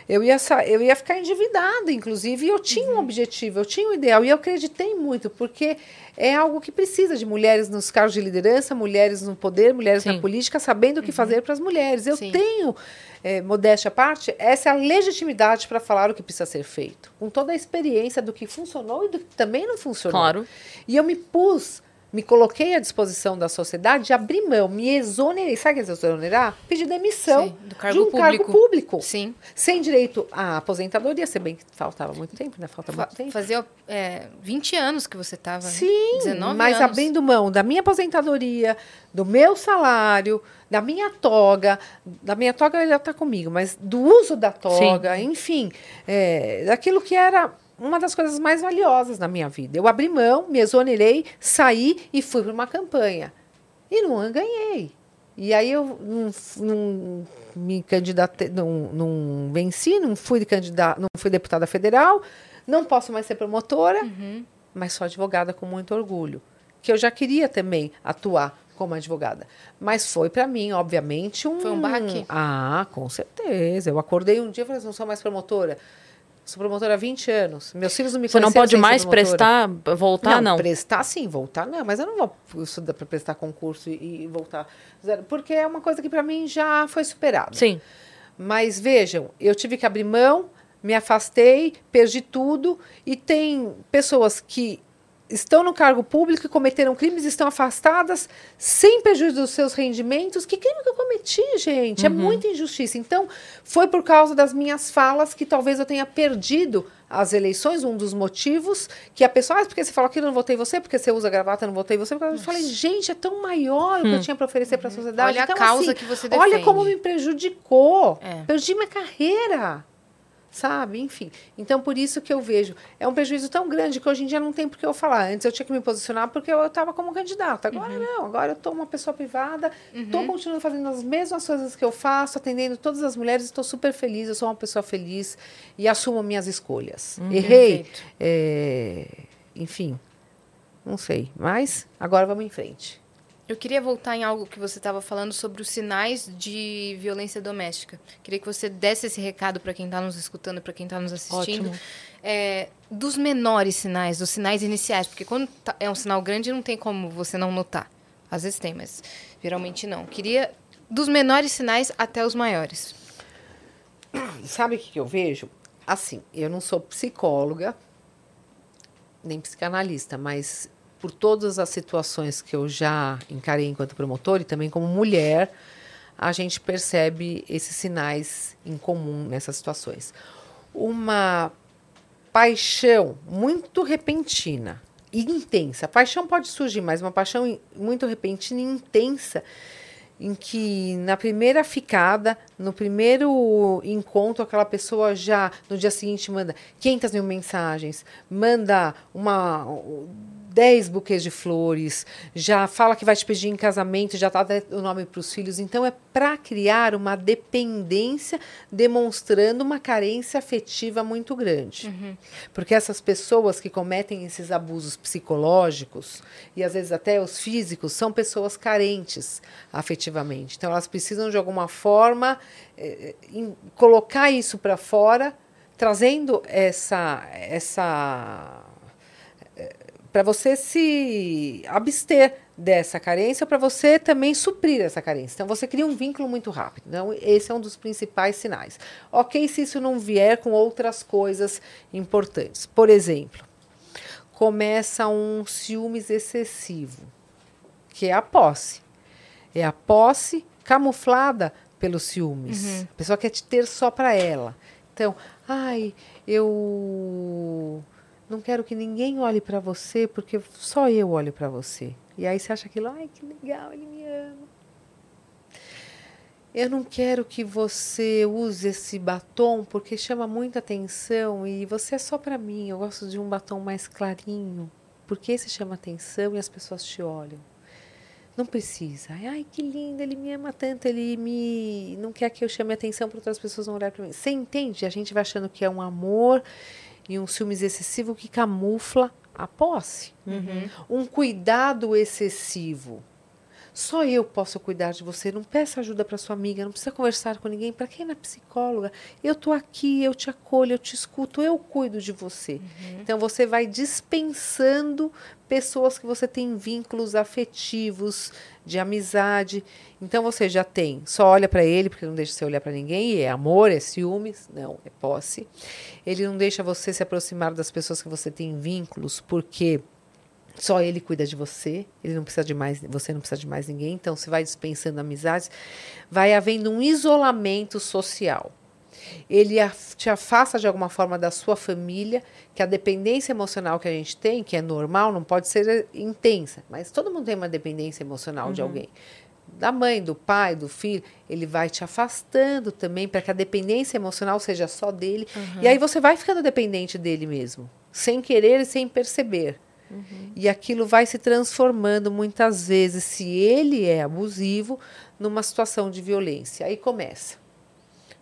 eu ia eu ia ficar endividada, inclusive, e eu tinha um objetivo, eu tinha um ideal e eu acreditei muito, porque é algo que precisa de mulheres nos cargos de liderança, mulheres no poder, mulheres na Sim. política, sabendo o que fazer para as mulheres. Eu Sim. tenho, é, modéstia à parte, essa é legitimidade para falar o que precisa ser feito, com toda a experiência do que funcionou e do que também não funcionou. Claro. E eu me pus, me coloquei à disposição da sociedade, abri mão, me exonerei. Sabe o que é exonerar? Pedir demissão Sim, do cargo de um cargo público. público. Sim. Sem direito à aposentadoria, se bem que faltava muito tempo, né? Falta Fa muito tempo. fazia é, 20 anos que você estava. Sim, 19 mas anos. abrindo mão da minha aposentadoria, do meu salário, da minha toga, da minha toga já está comigo, mas do uso da toga, enfim, é, daquilo que era uma das coisas mais valiosas na minha vida. Eu abri mão, me exonerei, saí e fui para uma campanha. E não ganhei. E aí eu não, não me candidatei, não, não venci, não fui candidata, não fui deputada federal, não posso mais ser promotora, mas sou advogada com muito orgulho. Que eu já queria também atuar como advogada. Mas foi para mim, obviamente, um. Foi um baque? Ah, com certeza. Eu acordei um dia e falei: assim, não sou mais promotora. Sou promotora há 20 anos. Meus filhos não me Você não pode mais prestar, voltar, não? Prestar sim, voltar não. Mas eu não vou estudar para prestar concurso e, e voltar. Zero, Porque é uma coisa que para mim já foi superada. Sim. Mas vejam, eu tive que abrir mão, me afastei, perdi tudo. E tem pessoas que estão no cargo público e cometeram crimes, estão afastadas, sem prejuízo dos seus rendimentos. Que crime que eu cometi, gente? É muita injustiça. Então, foi por causa das minhas falas que talvez eu tenha perdido as eleições, um dos motivos que a pessoa, ah, porque você falou que eu não votei você, porque você usa gravata, eu não votei você. Porque eu falei, gente, é tão maior o que eu tinha para oferecer para a sociedade. Olha a Então, causa assim, que você Olha defende. como me prejudicou. É. Perdi minha carreira. Sabe? Enfim. Então, por isso que eu vejo. É um prejuízo tão grande que hoje em dia não tem por que eu falar. Antes eu tinha que me posicionar porque eu estava como candidata. Agora não. Agora eu estou uma pessoa privada. Estou continuando fazendo as mesmas coisas que eu faço, atendendo todas as mulheres. Estou super feliz. Eu sou uma pessoa feliz e assumo minhas escolhas. Errei. Perfeito. é, enfim. Não sei. Mas agora vamos em frente. Eu queria voltar em algo que você estava falando sobre os sinais de violência doméstica. Queria que você desse esse recado para quem está nos escutando, para quem está nos assistindo. Ótimo. É, dos menores sinais, dos sinais iniciais, porque quando tá- é um sinal grande não tem como você não notar. Às vezes tem, mas geralmente não. Queria dos menores sinais até os maiores. Sabe o que, que eu vejo? Assim, eu não sou psicóloga, nem psicanalista, mas por todas as situações que eu já encarei enquanto promotor e também como mulher, a gente percebe esses sinais em comum nessas situações. Uma paixão muito repentina e intensa. Paixão pode surgir, mas uma paixão muito repentina e intensa em que na primeira ficada, no primeiro encontro, aquela pessoa já no dia seguinte manda 500 mil mensagens, manda uma 10 buquês de flores, já fala que vai te pedir em casamento, já tá dando o nome para os filhos. Então é para criar uma dependência, demonstrando uma carência afetiva muito grande. Porque essas pessoas que cometem esses abusos psicológicos e às vezes até os físicos são pessoas carentes afetivamente. Então elas precisam de alguma forma eh, em- colocar isso para fora, trazendo essa essa para você se abster dessa carência, para você também suprir essa carência. Então você cria um vínculo muito rápido. Então esse é um dos principais sinais. OK se isso não vier com outras coisas importantes. Por exemplo, começa um ciúmes excessivo, que é a posse. É a posse camuflada pelos ciúmes. A pessoa quer te ter só para ela. Então, ai, eu não quero que ninguém olhe para você porque só eu olho para você. E aí você acha aquilo, ai, que legal, ele me ama. Eu não quero que você use esse batom porque chama muita atenção e você é só para mim. Eu gosto de um batom mais clarinho, porque esse chama atenção e as pessoas te olham. Não precisa. Ai, que lindo, ele me ama tanto, ele me não quer que eu chame atenção para outras pessoas não olharem para mim. Você entende? A gente vai achando que é um amor e um ciúmes excessivo que camufla a posse. Um cuidado excessivo. Só eu posso cuidar de você. Não peça ajuda para sua amiga, não precisa conversar com ninguém. Para quem é psicóloga? Eu tô aqui, eu te acolho, eu te escuto, eu cuido de você. Então você vai dispensando pessoas que você tem vínculos afetivos, de amizade. Então você já tem, só olha para ele, porque não deixa você olhar para ninguém, e é amor, é ciúmes, não, é posse. Ele não deixa você se aproximar das pessoas que você tem vínculos, porque só ele cuida de você, ele não precisa de mais, você não precisa de mais ninguém, então você vai dispensando amizades, vai havendo um isolamento social. Ele te afasta de alguma forma da sua família, que a dependência emocional que a gente tem, que é normal, não pode ser eh, intensa, mas todo mundo tem uma dependência emocional de alguém. Da mãe, do pai, do filho, ele vai te afastando também para que a dependência emocional seja só dele. E aí você vai ficando dependente dele mesmo, sem querer e sem perceber. E aquilo vai se transformando muitas vezes, se ele é abusivo, numa situação de violência. Aí começa.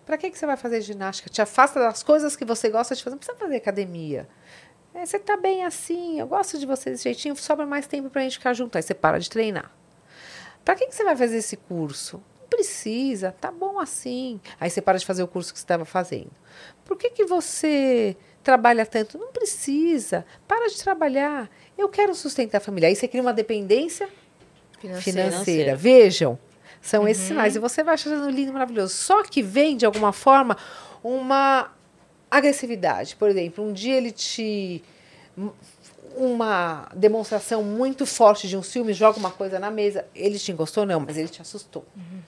Para que, que você vai fazer ginástica? Te afasta das coisas que você gosta de fazer. Não precisa fazer academia. É, você tá bem assim, eu gosto de você desse jeitinho, sobra mais tempo para a gente ficar junto. Aí você para de treinar. Para que, que você vai fazer esse curso? Não precisa, tá bom assim. Aí você para de fazer o curso que você estava fazendo. Por que, que você trabalha tanto? Não precisa. Para de trabalhar. Eu quero sustentar a família. Aí você cria uma dependência Financeira. financeira. Vejam, são esses sinais. E você vai achando lindo, maravilhoso. Só que vem, de alguma forma, uma agressividade. Por exemplo, um dia ele te. Uma demonstração muito forte de um ciúme, joga uma coisa na mesa. Ele te encostou? Não, mas ele te assustou.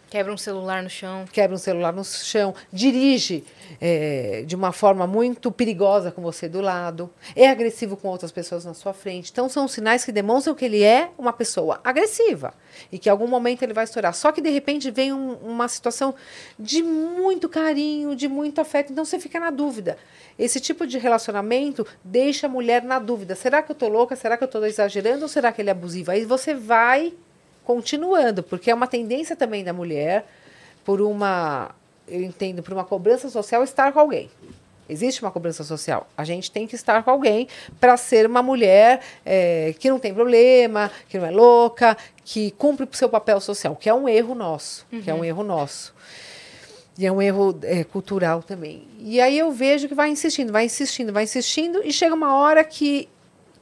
Quebra um celular no chão. Quebra um celular no chão, dirige é, de uma forma muito perigosa com você do lado, é agressivo com outras pessoas na sua frente. Então, são sinais que demonstram que ele é uma pessoa agressiva e que em algum momento ele vai estourar. Só que, de repente, vem um- uma situação de muito carinho, de muito afeto. Então, você fica na dúvida. Esse tipo de relacionamento deixa a mulher na dúvida. Será que eu tô louca? Será que eu tô exagerando? Ou será que ele é abusivo? Aí você vai continuando, porque é uma tendência também da mulher por uma, eu entendo, por uma cobrança social estar com alguém. Existe uma cobrança social. A gente tem que estar com alguém para ser uma mulher eh, que não tem problema, que não é louca, que cumpre o seu papel social, que é um erro nosso, que é um erro nosso. E é um erro é, cultural também. E aí eu vejo que vai insistindo, vai insistindo, vai insistindo, e chega uma hora que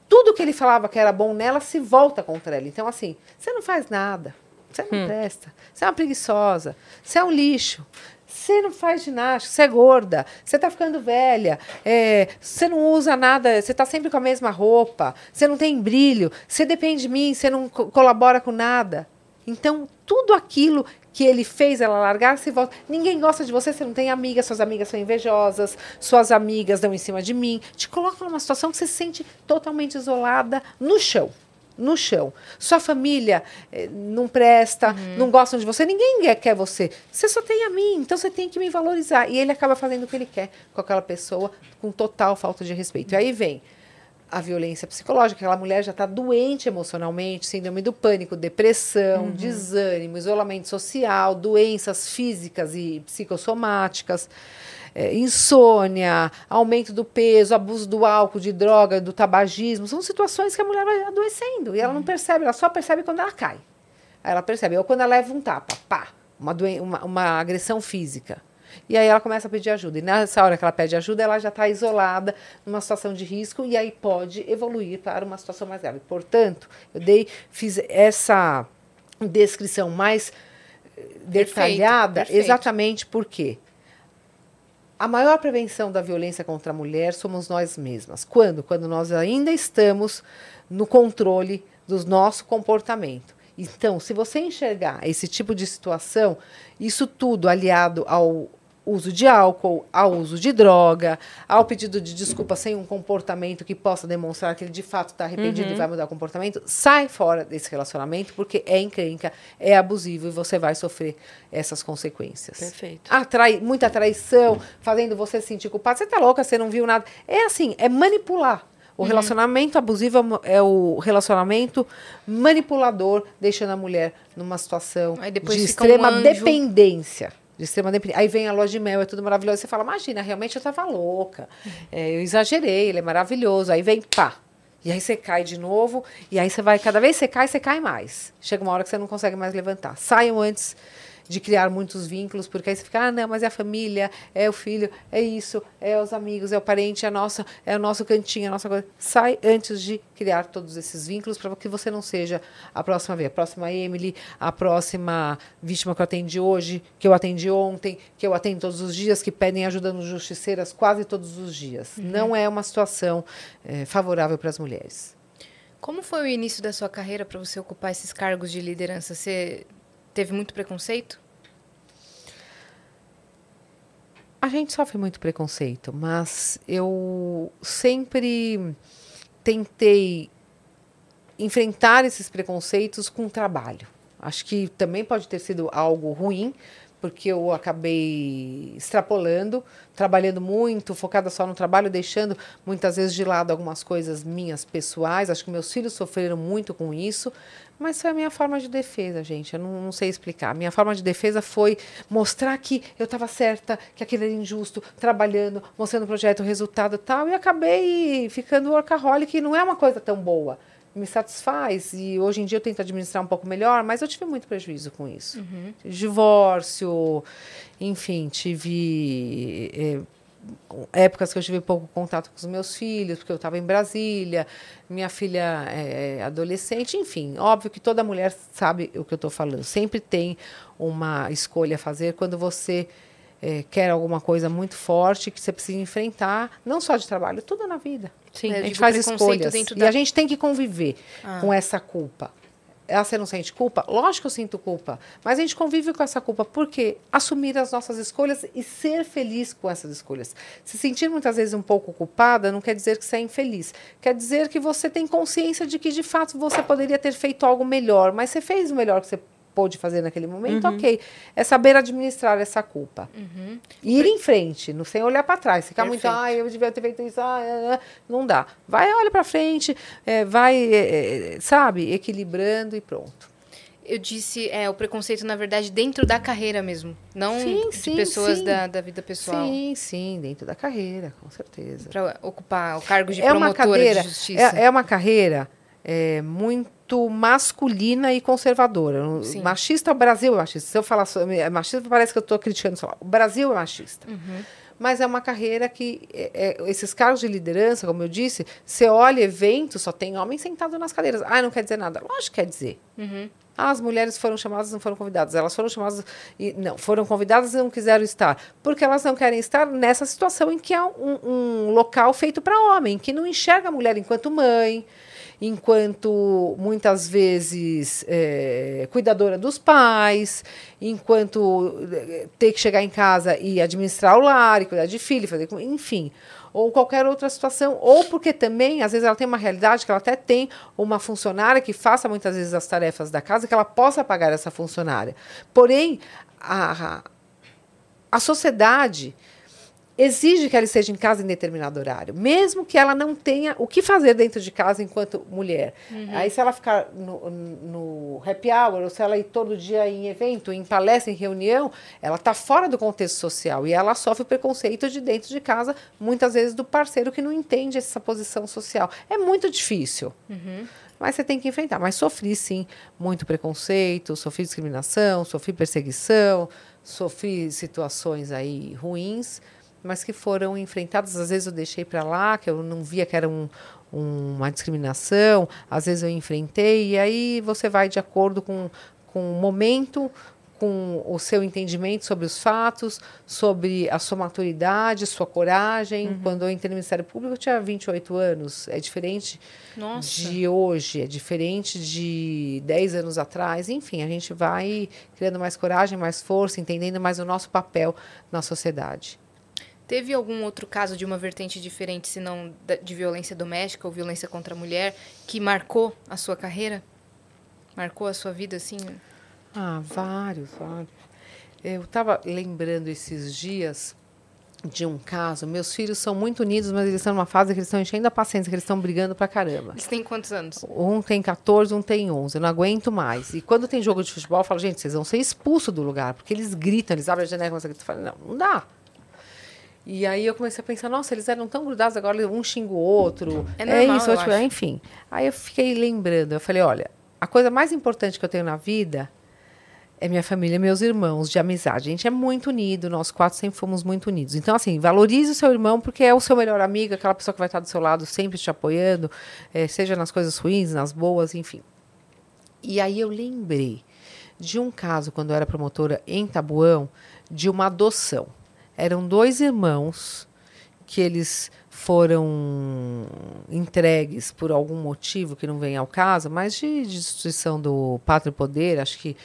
tudo que ele falava que era bom nela se volta contra ela. Então, assim, você não faz nada, você não presta, você é uma preguiçosa, você é um lixo. Você não faz ginástica, você é gorda, você está ficando velha, é, você não usa nada, você está sempre com a mesma roupa, você não tem brilho, você depende de mim, você não co- colabora com nada. Então, tudo aquilo que ele fez ela largar, se volta. Ninguém gosta de você, você não tem amigas, suas amigas são invejosas, suas amigas dão em cima de mim. Te coloca numa situação que você se sente totalmente isolada no chão. No chão. Sua família eh, não presta, não gostam de você, ninguém quer você. Você só tem a mim, então você tem que me valorizar. E ele acaba fazendo o que ele quer com aquela pessoa, com total falta de respeito. E aí vem a violência psicológica, aquela mulher já está doente emocionalmente, síndrome do pânico, depressão, desânimo, isolamento social, doenças físicas e psicossomáticas, eh, insônia, aumento do peso, abuso do álcool, de droga, do tabagismo, são situações que a mulher vai adoecendo e ela não percebe, ela só percebe quando ela cai. Ela percebe, ou quando ela leva um tapa, pá, uma, uma, uma agressão física. E aí ela começa a pedir ajuda. E nessa hora que ela pede ajuda, ela já está isolada, numa situação de risco, e aí pode evoluir para uma situação mais grave. Portanto, eu dei, fiz essa descrição mais eh, detalhada, perfeito. exatamente porque a maior prevenção da violência contra a mulher somos nós mesmas. Quando? Quando nós ainda estamos no controle do nosso comportamento. Então, se você enxergar esse tipo de situação, isso tudo aliado ao uso de álcool, ao uso de droga, ao pedido de desculpa sem um comportamento que possa demonstrar que ele de fato está arrependido e vai mudar o comportamento, sai fora desse relacionamento porque é encrenca, é abusivo e você vai sofrer essas consequências. Perfeito. Atrai, muita traição, fazendo você se sentir culpado. Você tá louca, você não viu nada. É assim, é manipular. O relacionamento abusivo é é o relacionamento manipulador, deixando a mulher numa situação de um extrema anjo. dependência. De extrema dependência. Aí vem a lua de mel, é tudo maravilhoso. Você fala, imagina, realmente eu estava louca. É, eu exagerei, ele é maravilhoso. Aí vem, pá. E aí você cai de novo, e aí você vai, cada vez você cai, você cai mais. Chega uma hora que você não consegue mais levantar. Saiam antes de criar muitos vínculos, porque aí você fica, ah, não, mas é a família, é o filho, é isso, é os amigos, é o parente, é, a nossa, é o nosso cantinho, é a nossa coisa. Sai antes de criar todos esses vínculos para que você não seja a próxima vez, a próxima Emily, a próxima vítima que eu atendi hoje, que eu atendi ontem, que eu atendo todos os dias, que pedem ajuda nos justiceiras quase todos os dias. Não é uma situação eh, favorável para as mulheres. Como foi o início da sua carreira para você ocupar esses cargos de liderança? Você teve muito preconceito? A gente sofre muito preconceito, mas eu sempre tentei enfrentar esses preconceitos com trabalho. Acho que também pode ter sido algo ruim, porque eu acabei extrapolando, trabalhando muito, focada só no trabalho, deixando muitas vezes de lado algumas coisas minhas pessoais. Acho que meus filhos sofreram muito com isso, mas foi a minha forma de defesa, gente. Eu não, não sei explicar. A minha forma de defesa foi mostrar que eu estava certa, que aquilo era injusto, trabalhando, mostrando o projeto, o resultado e tal, e acabei ficando workaholic, e não é uma coisa tão boa. me satisfaz e hoje em dia eu tento administrar um pouco melhor, mas eu tive muito prejuízo com isso. Divórcio, enfim, tive eh, épocas que eu tive pouco contato com os meus filhos, porque eu estava em Brasília, minha filha é adolescente, enfim, óbvio que toda mulher sabe o que eu estou falando. Sempre tem uma escolha a fazer quando você eh, quer alguma coisa muito forte que você precisa enfrentar, não só de trabalho, tudo na vida. Sim. É, a eu gente faz escolhas dentro e da- a gente tem que conviver Ah. com essa culpa. Ah, Você não sente culpa? Lógico que eu sinto culpa. Mas a gente convive com essa culpa. Por quê? Assumir as nossas escolhas e ser feliz com essas escolhas. Se sentir muitas vezes um pouco culpada não quer dizer que você é infeliz. Quer dizer que você tem consciência de que, de fato, você poderia ter feito algo melhor. Mas você fez o melhor que você pôde fazer naquele momento, ok. É saber administrar essa culpa. E ir em frente, não sem olhar para trás. Ficar muito, Perfeito. ai, eu devia ter feito isso, ah, é, é", não dá. Vai, olha para frente, é, vai, é, é, sabe, equilibrando e pronto. Eu disse, é, o preconceito, na verdade, dentro da carreira mesmo. Não Sim, de sim, pessoas sim. Da, da vida pessoal. Sim, sim, dentro da carreira, com certeza. Para ocupar o cargo de é uma promotora cadeira, de justiça. é, é uma carreira é, muito masculina e conservadora. Sim. Machista, o Brasil é machista. Se eu falar é machista, parece que eu estou criticando. lá, O Brasil é machista. Uhum. Mas é uma carreira que, é, é, esses cargos de liderança, como eu disse, você olha evento, só tem homem sentado nas cadeiras. Ah, não quer dizer nada. Lógico que quer dizer. Uhum. Ah, as mulheres foram chamadas, não foram convidadas. Elas foram chamadas e não foram convidadas e não quiseram estar, porque elas não querem estar nessa situação em que é um, um local feito para homem, que não enxerga a mulher enquanto mãe, enquanto muitas vezes é, cuidadora dos pais, enquanto eh, ter que chegar em casa e administrar o lar, e cuidar de filho, fazer, enfim ou qualquer outra situação, ou porque também, às vezes, ela tem uma realidade que ela até tem uma funcionária que faça muitas vezes as tarefas da casa, que ela possa pagar essa funcionária. Porém, a, a sociedade exige que ela esteja em casa em determinado horário, mesmo que ela não tenha o que fazer dentro de casa enquanto mulher. Aí, se ela ficar no, no happy hour, ou se ela ir todo dia em evento, em palestra, em reunião, ela está fora do contexto social e ela sofre preconceito de dentro de casa, muitas vezes do parceiro que não entende essa posição social. É muito difícil. Mas você tem que enfrentar. Mas sofri, sim, muito preconceito, sofri discriminação, sofri perseguição, sofri situações aí ruins, mas que foram enfrentadas. Às vezes eu deixei para lá, que eu não via que era um, um- uma discriminação, às vezes eu enfrentei, e aí você vai de acordo com, com o momento, com o seu entendimento sobre os fatos, sobre a sua maturidade, sua coragem. Quando eu entrei no Ministério Público, eu tinha 28 anos. É diferente Nossa. de hoje, é diferente de 10 anos atrás. Enfim, a gente vai criando mais coragem, mais força, entendendo mais o nosso papel na sociedade. Teve algum outro caso de uma vertente diferente, se não de violência doméstica ou violência contra a mulher, que marcou a sua carreira? Marcou a sua vida, assim? Ah, vários, vários. Eu estava lembrando esses dias de um caso. Meus filhos são muito unidos, mas eles estão numa fase que eles estão enchendo a paciência, que eles estão brigando pra caramba. Eles têm quantos anos? Um tem 14, um tem 11. Eu não aguento mais. E quando tem jogo de futebol, eu falo, gente, vocês vão ser expulsos do lugar, porque eles gritam, eles abrem a janela e começam a gritar. Eu falo, não, não dá. E aí eu comecei a pensar, nossa, eles eram tão grudados, agora um xinga o outro. É normal, isso, eu tipo, acho. enfim. Aí eu fiquei lembrando, eu falei, olha, a coisa mais importante que eu tenho na vida é minha família, meus irmãos de amizade. A gente é muito unido, nós quatro sempre fomos muito unidos. Então, assim, valorize o seu irmão porque é o seu melhor amigo, aquela pessoa que vai estar do seu lado sempre te apoiando, eh, seja nas coisas ruins, nas boas, enfim. E aí eu lembrei de um caso, quando eu era promotora em Tabuão, de uma adoção. Eram dois irmãos que eles foram entregues por algum motivo que não vem ao caso, mas de, de destituição do pátrio poder, acho que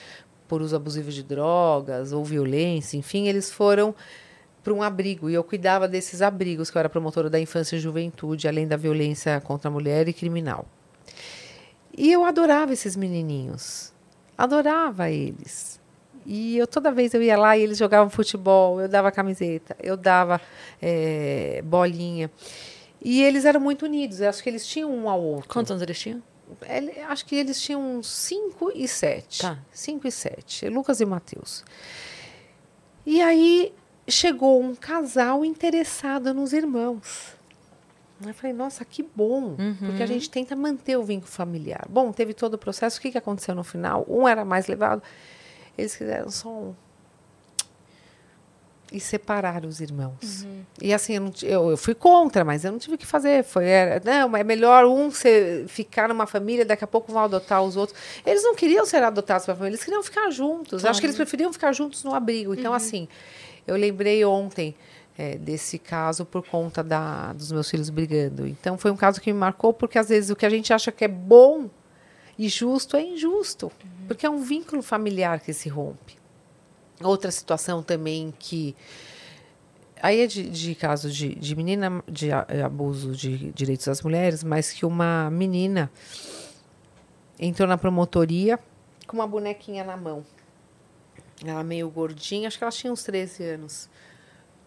por uso abusivo de drogas ou violência, enfim, eles foram para um abrigo e eu cuidava desses abrigos, que eu era promotora da infância e juventude, além da violência contra a mulher e criminal. E eu adorava esses menininhos, adorava eles. E eu toda vez eu ia lá e eles jogavam futebol, eu dava camiseta, eu dava eh, bolinha. E eles eram muito unidos, eu acho que eles tinham um ao outro. Quantos anos eles tinham? Ele- acho que eles tinham uns 5 e 7. Tá. 5 e 7. Lucas e Mateus. E aí chegou um casal interessado nos irmãos. Eu falei, nossa, que bom, porque a gente tenta manter o vínculo familiar. Bom, teve todo o processo, o que, que aconteceu no final? Um era mais levado, eles quiseram só um. E separaram os irmãos. E assim, eu, não eu, eu fui contra, mas eu não tive o que fazer. Foi, era, não, é melhor um ser, ficar numa família, daqui a pouco vão adotar os outros. Eles não queriam ser adotados pela família, eles queriam ficar juntos. Acho que eles preferiam ficar juntos no abrigo. Então, assim, eu lembrei ontem é, desse caso por conta da, dos meus filhos brigando. Então, foi um caso que me marcou, porque às vezes o que a gente acha que é bom e justo é injusto, porque é um vínculo familiar que se rompe. Outra situação também que. Aí é de, de caso de, de menina, de a- abuso de direitos das mulheres, mas que uma menina entrou na promotoria com uma bonequinha na mão. Ela meio gordinha, acho que ela tinha uns 13 anos.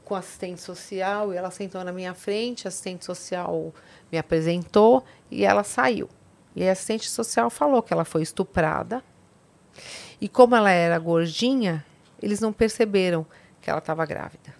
Com assistente social, e ela sentou na minha frente, a assistente social me apresentou e ela saiu. E a assistente social falou que ela foi estuprada. E como ela era gordinha, eles não perceberam que ela estava grávida.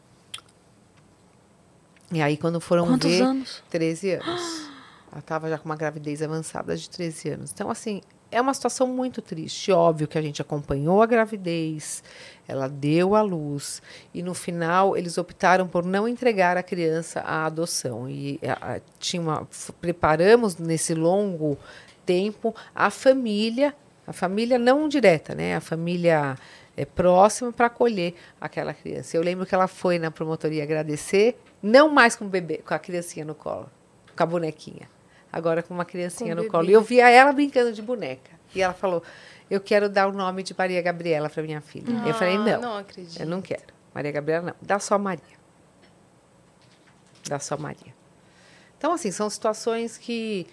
E aí, quando foram Quantos ver, anos? 13 anos. Ela estava já com uma gravidez avançada de 13 anos. Então, assim, é uma situação muito triste. Óbvio que a gente acompanhou a gravidez, ela deu à luz, e no final eles optaram por não entregar a criança à adoção. E a, tinha uma, preparamos nesse longo tempo a família, a família não direta, né? A família é, próxima para acolher aquela criança. Eu lembro que ela foi na promotoria agradecer, não mais com o bebê, com a criancinha no colo, com a bonequinha. Agora com uma criancinha Com no colo. bebê. E eu via ela brincando de boneca. E ela falou: Eu quero dar o nome de Maria Gabriela para minha filha. eu falei: Ah, Não, não acredito. eu não quero. Maria Gabriela não. Dá só Maria. Dá só Maria. Então, assim, são situações que.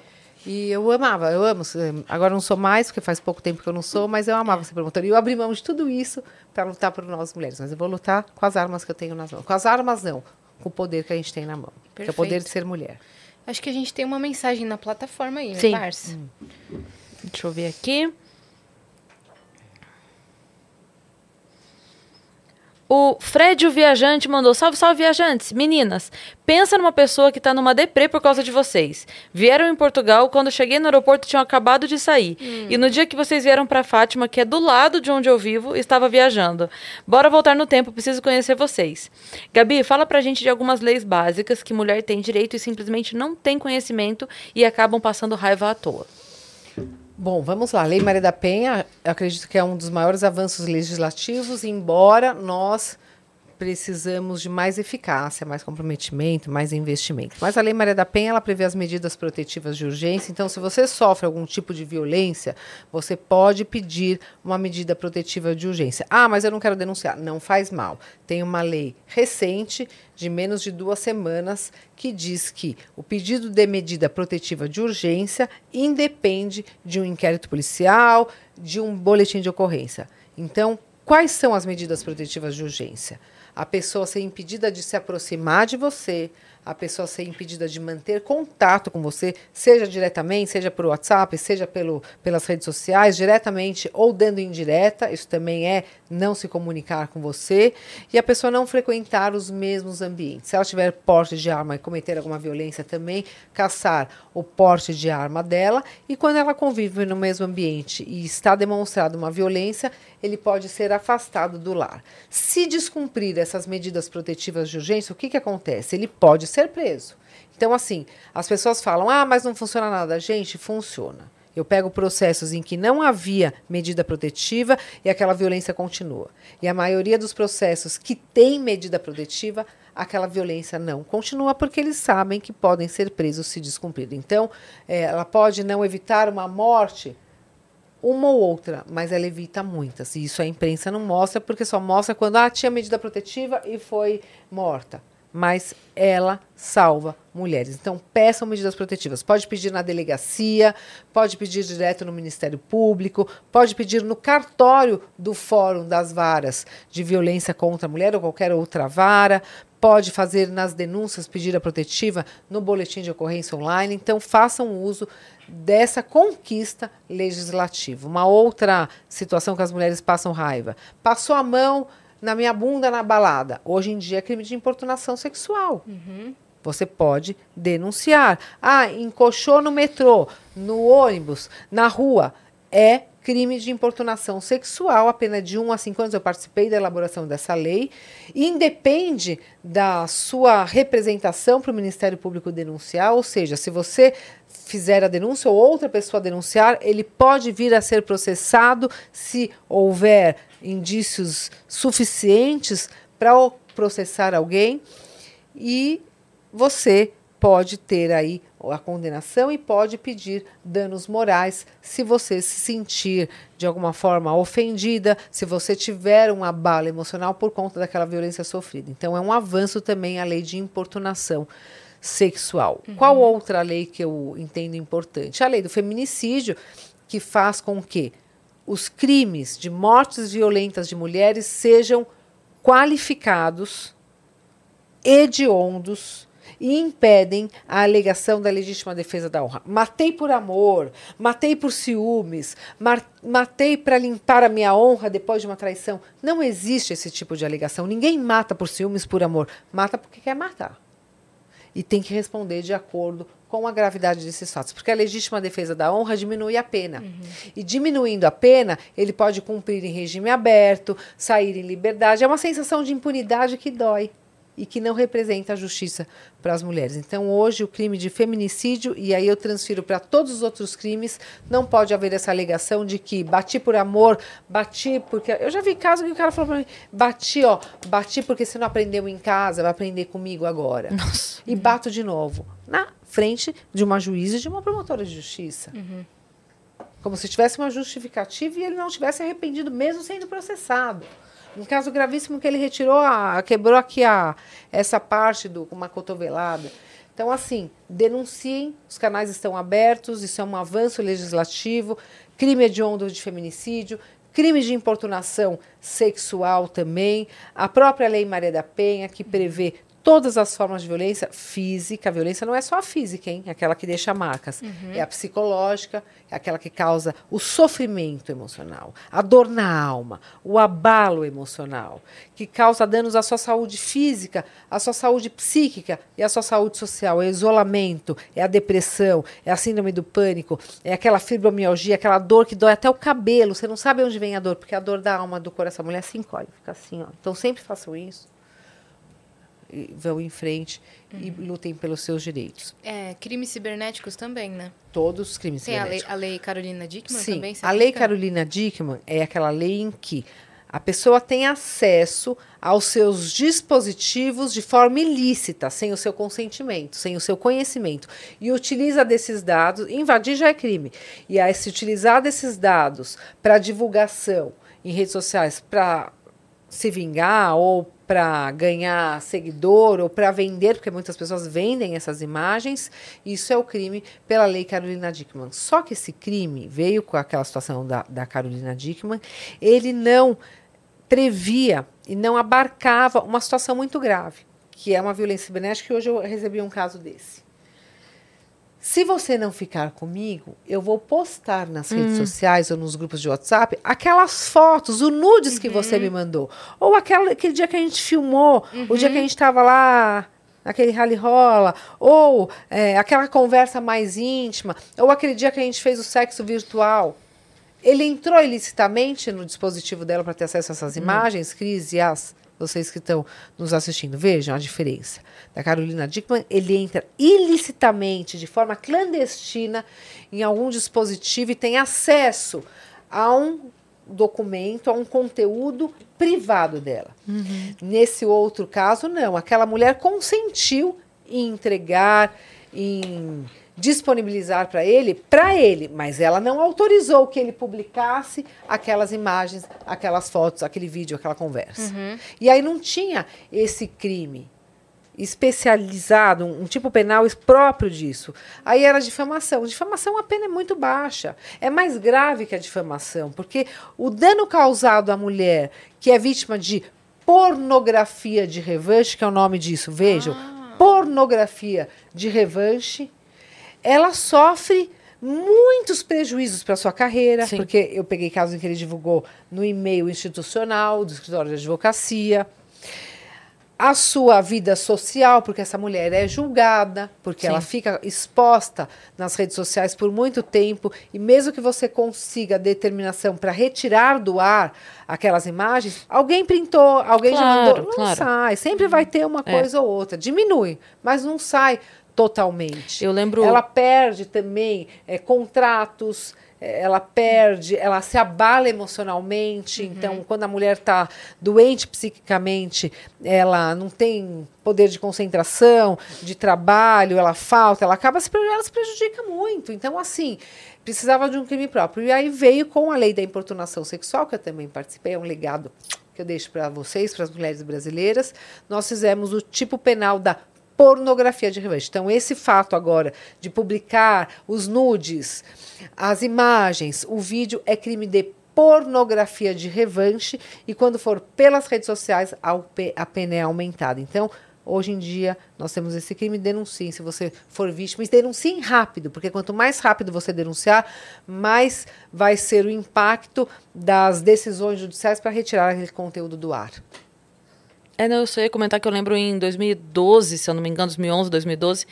E eu amava, eu amo. Agora não sou mais, porque faz pouco tempo que eu não sou, mas eu amava ser promotora. E eu abri mão de tudo isso para lutar por nós mulheres. Mas eu vou lutar com as armas que eu tenho nas mãos. Com as armas, não. Com o poder que a gente tem na mão. Que é o poder Perfeito. de ser mulher. Acho que a gente tem uma mensagem na plataforma aí, Sim. né, parça? Deixa eu ver aqui. O Fred, o viajante, mandou: Salve, salve, viajantes. Meninas, pensa numa pessoa que tá numa deprê por causa de vocês. Vieram em Portugal, quando cheguei no aeroporto tinham acabado de sair. E no dia que vocês vieram pra Fátima, que é do lado de onde eu vivo, estava viajando. Bora voltar no tempo, preciso conhecer vocês. Gabi, fala pra gente de algumas leis básicas que mulher tem direito e simplesmente não tem conhecimento e acabam passando raiva à toa. Bom, vamos lá. Lei Maria da Penha, acredito que é um dos maiores avanços legislativos, embora nós precisamos de mais eficácia, mais comprometimento, mais investimento. Mas a Lei Maria da Penha, ela prevê as medidas protetivas de urgência. Então, se você sofre algum tipo de violência, você pode pedir uma medida protetiva de urgência. Ah, mas eu não quero denunciar. Não faz mal. Tem uma lei recente, de menos de duas semanas, que diz que o pedido de medida protetiva de urgência independe de um inquérito policial, de um boletim de ocorrência. Então, quais são as medidas protetivas de urgência? A pessoa ser impedida de se aproximar de você, a pessoa ser impedida de manter contato com você, seja diretamente, seja por WhatsApp, seja pelo, pelas redes sociais, diretamente ou dando indireta, isso também é não se comunicar com você, e a pessoa não frequentar os mesmos ambientes. Se ela tiver porte de arma e cometer alguma violência também, caçar o porte de arma dela, e quando ela convive no mesmo ambiente e está demonstrada uma violência, ele pode ser afastado do lar. Se descumprir essas medidas protetivas de urgência, o que, que acontece? Ele pode ser preso. Então, assim, as pessoas falam: ah, mas não funciona nada. Gente, funciona. Eu pego processos em que não havia medida protetiva e aquela violência continua. E a maioria dos processos que tem medida protetiva, aquela violência não continua porque eles sabem que podem ser presos se descumprir. Então, eh, ela pode não evitar uma morte, uma ou outra, mas ela evita muitas. E isso a imprensa não mostra, porque só mostra quando ah, tinha medida protetiva e foi morta. Mas ela salva mulheres. Então, peçam medidas protetivas. Pode pedir na delegacia, pode pedir direto no Ministério Público, pode pedir no cartório do Fórum das Varas de Violência contra a Mulher ou qualquer outra vara, pode fazer nas denúncias, pedir a protetiva no boletim de ocorrência online. Então, façam uso dessa conquista legislativa. Uma outra situação que as mulheres passam raiva. Passou a mão na minha bunda na balada. Hoje em dia é crime de importunação sexual. Você pode denunciar. Ah, encoxou no metrô, no ônibus, na rua. É crime de importunação sexual, a pena de 1 a 5 anos. Eu participei da elaboração dessa lei. Independe da sua representação para o Ministério Público denunciar, ou seja, se você fizer a denúncia ou outra pessoa denunciar, ele pode vir a ser processado se houver indícios suficientes para processar alguém e você pode ter aí a condenação e pode pedir danos morais se você se sentir de alguma forma ofendida, se você tiver um abalo emocional por conta daquela violência sofrida. Então é um avanço também a lei de importunação sexual. Uhum. Qual outra lei que eu entendo importante? A lei do feminicídio, que faz com que os crimes de mortes violentas de mulheres sejam qualificados, hediondos e impedem a alegação da legítima defesa da honra. Matei por amor, matei por ciúmes, matei para limpar a minha honra depois de uma traição. Não existe esse tipo de alegação. Ninguém mata por ciúmes, por amor. Mata porque quer matar. E tem que responder de acordo com a gravidade desses fatos, porque a legítima defesa da honra diminui a pena. Uhum. E diminuindo a pena, ele pode cumprir em regime aberto, sair em liberdade. É uma sensação de impunidade que dói e que não representa a justiça para as mulheres. Então, hoje, o crime de feminicídio, e aí eu transfiro para todos os outros crimes, não pode haver essa alegação de que bati por amor, bati porque. Eu já vi casos que o cara falou para mim: bati, ó, bati porque você não aprendeu em casa, vai aprender comigo agora. Nossa. E bato de novo. Na frente de uma juíza e de uma promotora de justiça. Uhum. Como se tivesse uma justificativa e ele não tivesse arrependido, mesmo sendo processado. Um caso gravíssimo que ele retirou, a, quebrou aqui a, essa parte do uma cotovelada. Então, assim, denunciem, os canais estão abertos, isso é um avanço legislativo, crime hediondo de feminicídio, crime de importunação sexual também, a própria Lei Maria da Penha, que prevê todas as formas de violência física. A violência não é só a física, hein? É aquela que deixa marcas. Uhum. É a psicológica, é aquela que causa o sofrimento emocional, a dor na alma, o abalo emocional, que causa danos à sua saúde física, à sua saúde psíquica e à sua saúde social. É o isolamento, é a depressão, é a síndrome do pânico, é aquela fibromialgia, aquela dor que dói até o cabelo. Você não sabe onde vem a dor, porque a dor da alma, do coração. A mulher se encolhe, fica assim, ó. Então sempre façam isso vão em frente uhum. e lutem pelos seus direitos. É, crimes cibernéticos também, né? Todos os crimes Tem cibernéticos. A lei, a lei Carolina Dickman Sim, também? A lei Carolina Dickman é aquela lei em que a pessoa tem acesso aos seus dispositivos de forma ilícita, sem o seu consentimento, sem o seu conhecimento, e utiliza desses dados, invadir já é crime, e aí se utilizar desses dados para divulgação em redes sociais para se vingar ou para ganhar seguidor ou para vender, porque muitas pessoas vendem essas imagens, isso é o crime pela lei Carolina Dickman. Só que esse crime veio com aquela situação da, da Carolina Dickman, ele não previa e não abarcava uma situação muito grave, que é uma violência cibernética, e hoje eu recebi um caso desse. Se você não ficar comigo, eu vou postar nas hum. redes sociais ou nos grupos de WhatsApp aquelas fotos, o nudes uhum. que você me mandou. Ou aquela, aquele dia que a gente filmou, uhum. o dia que a uhum. gente estava lá aquele rally rola, ou é, aquela conversa mais íntima, ou aquele dia que a gente fez o sexo virtual. Ele entrou ilicitamente no dispositivo dela para ter acesso a essas uhum. imagens, Cris e as vocês que estão nos assistindo, vejam a diferença. Da Carolina Dickman, ele entra ilicitamente, de forma clandestina, em algum dispositivo e tem acesso a um documento, a um conteúdo privado dela. Uhum. Nesse outro caso, não. Aquela mulher consentiu em entregar, em disponibilizar para ele, para ele, mas ela não autorizou que ele publicasse aquelas imagens, aquelas fotos, aquele vídeo, aquela conversa. Uhum. E aí não tinha esse crime especializado, um, um, tipo penal próprio disso. Aí era difamação. Difamação a pena é muito baixa. É mais grave que a difamação, porque o dano causado à mulher que é vítima de pornografia de revanche, que é o nome disso, vejam, ah. pornografia de revanche ela sofre muitos prejuízos para sua carreira, Sim. porque eu peguei casos em que ele divulgou no e-mail institucional do escritório de advocacia. a sua vida social, porque essa mulher é julgada, porque ela fica exposta nas redes sociais por muito tempo, e mesmo que você consiga determinação para retirar do ar aquelas imagens, alguém printou, alguém já Claro, mandou, não claro. sai, sempre vai ter uma É. coisa ou outra, diminui, mas não sai totalmente. Eu lembro- Ela perde também é, contratos, é, ela perde, ela se abala emocionalmente. Uhum. Então, quando a mulher está doente psiquicamente, ela não tem poder de concentração, de trabalho, ela falta, ela acaba se, ela se prejudica muito. Então, assim, precisava de um crime próprio. E aí veio com a lei da importunação sexual, que eu também participei, é um legado que eu deixo para vocês, para as mulheres brasileiras. Nós fizemos o tipo penal da pornografia de revanche. Então, esse fato agora de publicar os nudes, as imagens, o vídeo é crime de pornografia de revanche e quando for pelas redes sociais, a pena é aumentada. Então, hoje em dia, nós temos esse crime, denunciem se você for vítima e denunciem rápido, porque quanto mais rápido você denunciar, mais vai ser o impacto das decisões judiciais para retirar aquele conteúdo do ar. É, não, eu só ia comentar que eu lembro em 2012, se eu não me engano, 2011, 2012,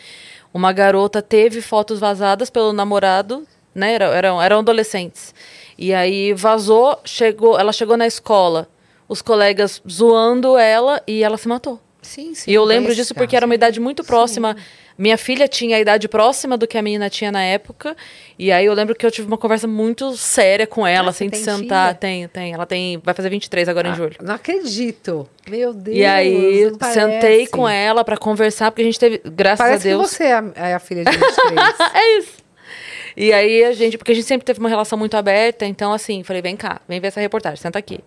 uma garota teve fotos vazadas pelo namorado, né? Era- Eram, eram adolescentes. E aí vazou, chegou, ela chegou na escola, os colegas zoando ela e ela se matou. Sim, sim. e eu lembro disso porque era uma idade muito próxima. Minha filha tinha a idade próxima do que a menina tinha na época. E aí eu lembro que eu tive uma conversa muito séria com ela, Ah, você assim, sentar. filha? Tem, tem. Ela tem. Vai fazer 23 agora em Ah, julho. Não acredito. Meu Deus. E aí, sentei parece. com ela pra conversar, porque a gente teve, graças Parece a Deus. que você é a, é a filha de 23. (laughs) é isso. E aí a gente, porque a gente sempre teve uma relação muito aberta, então assim, falei, vem cá, vem ver essa reportagem, senta aqui.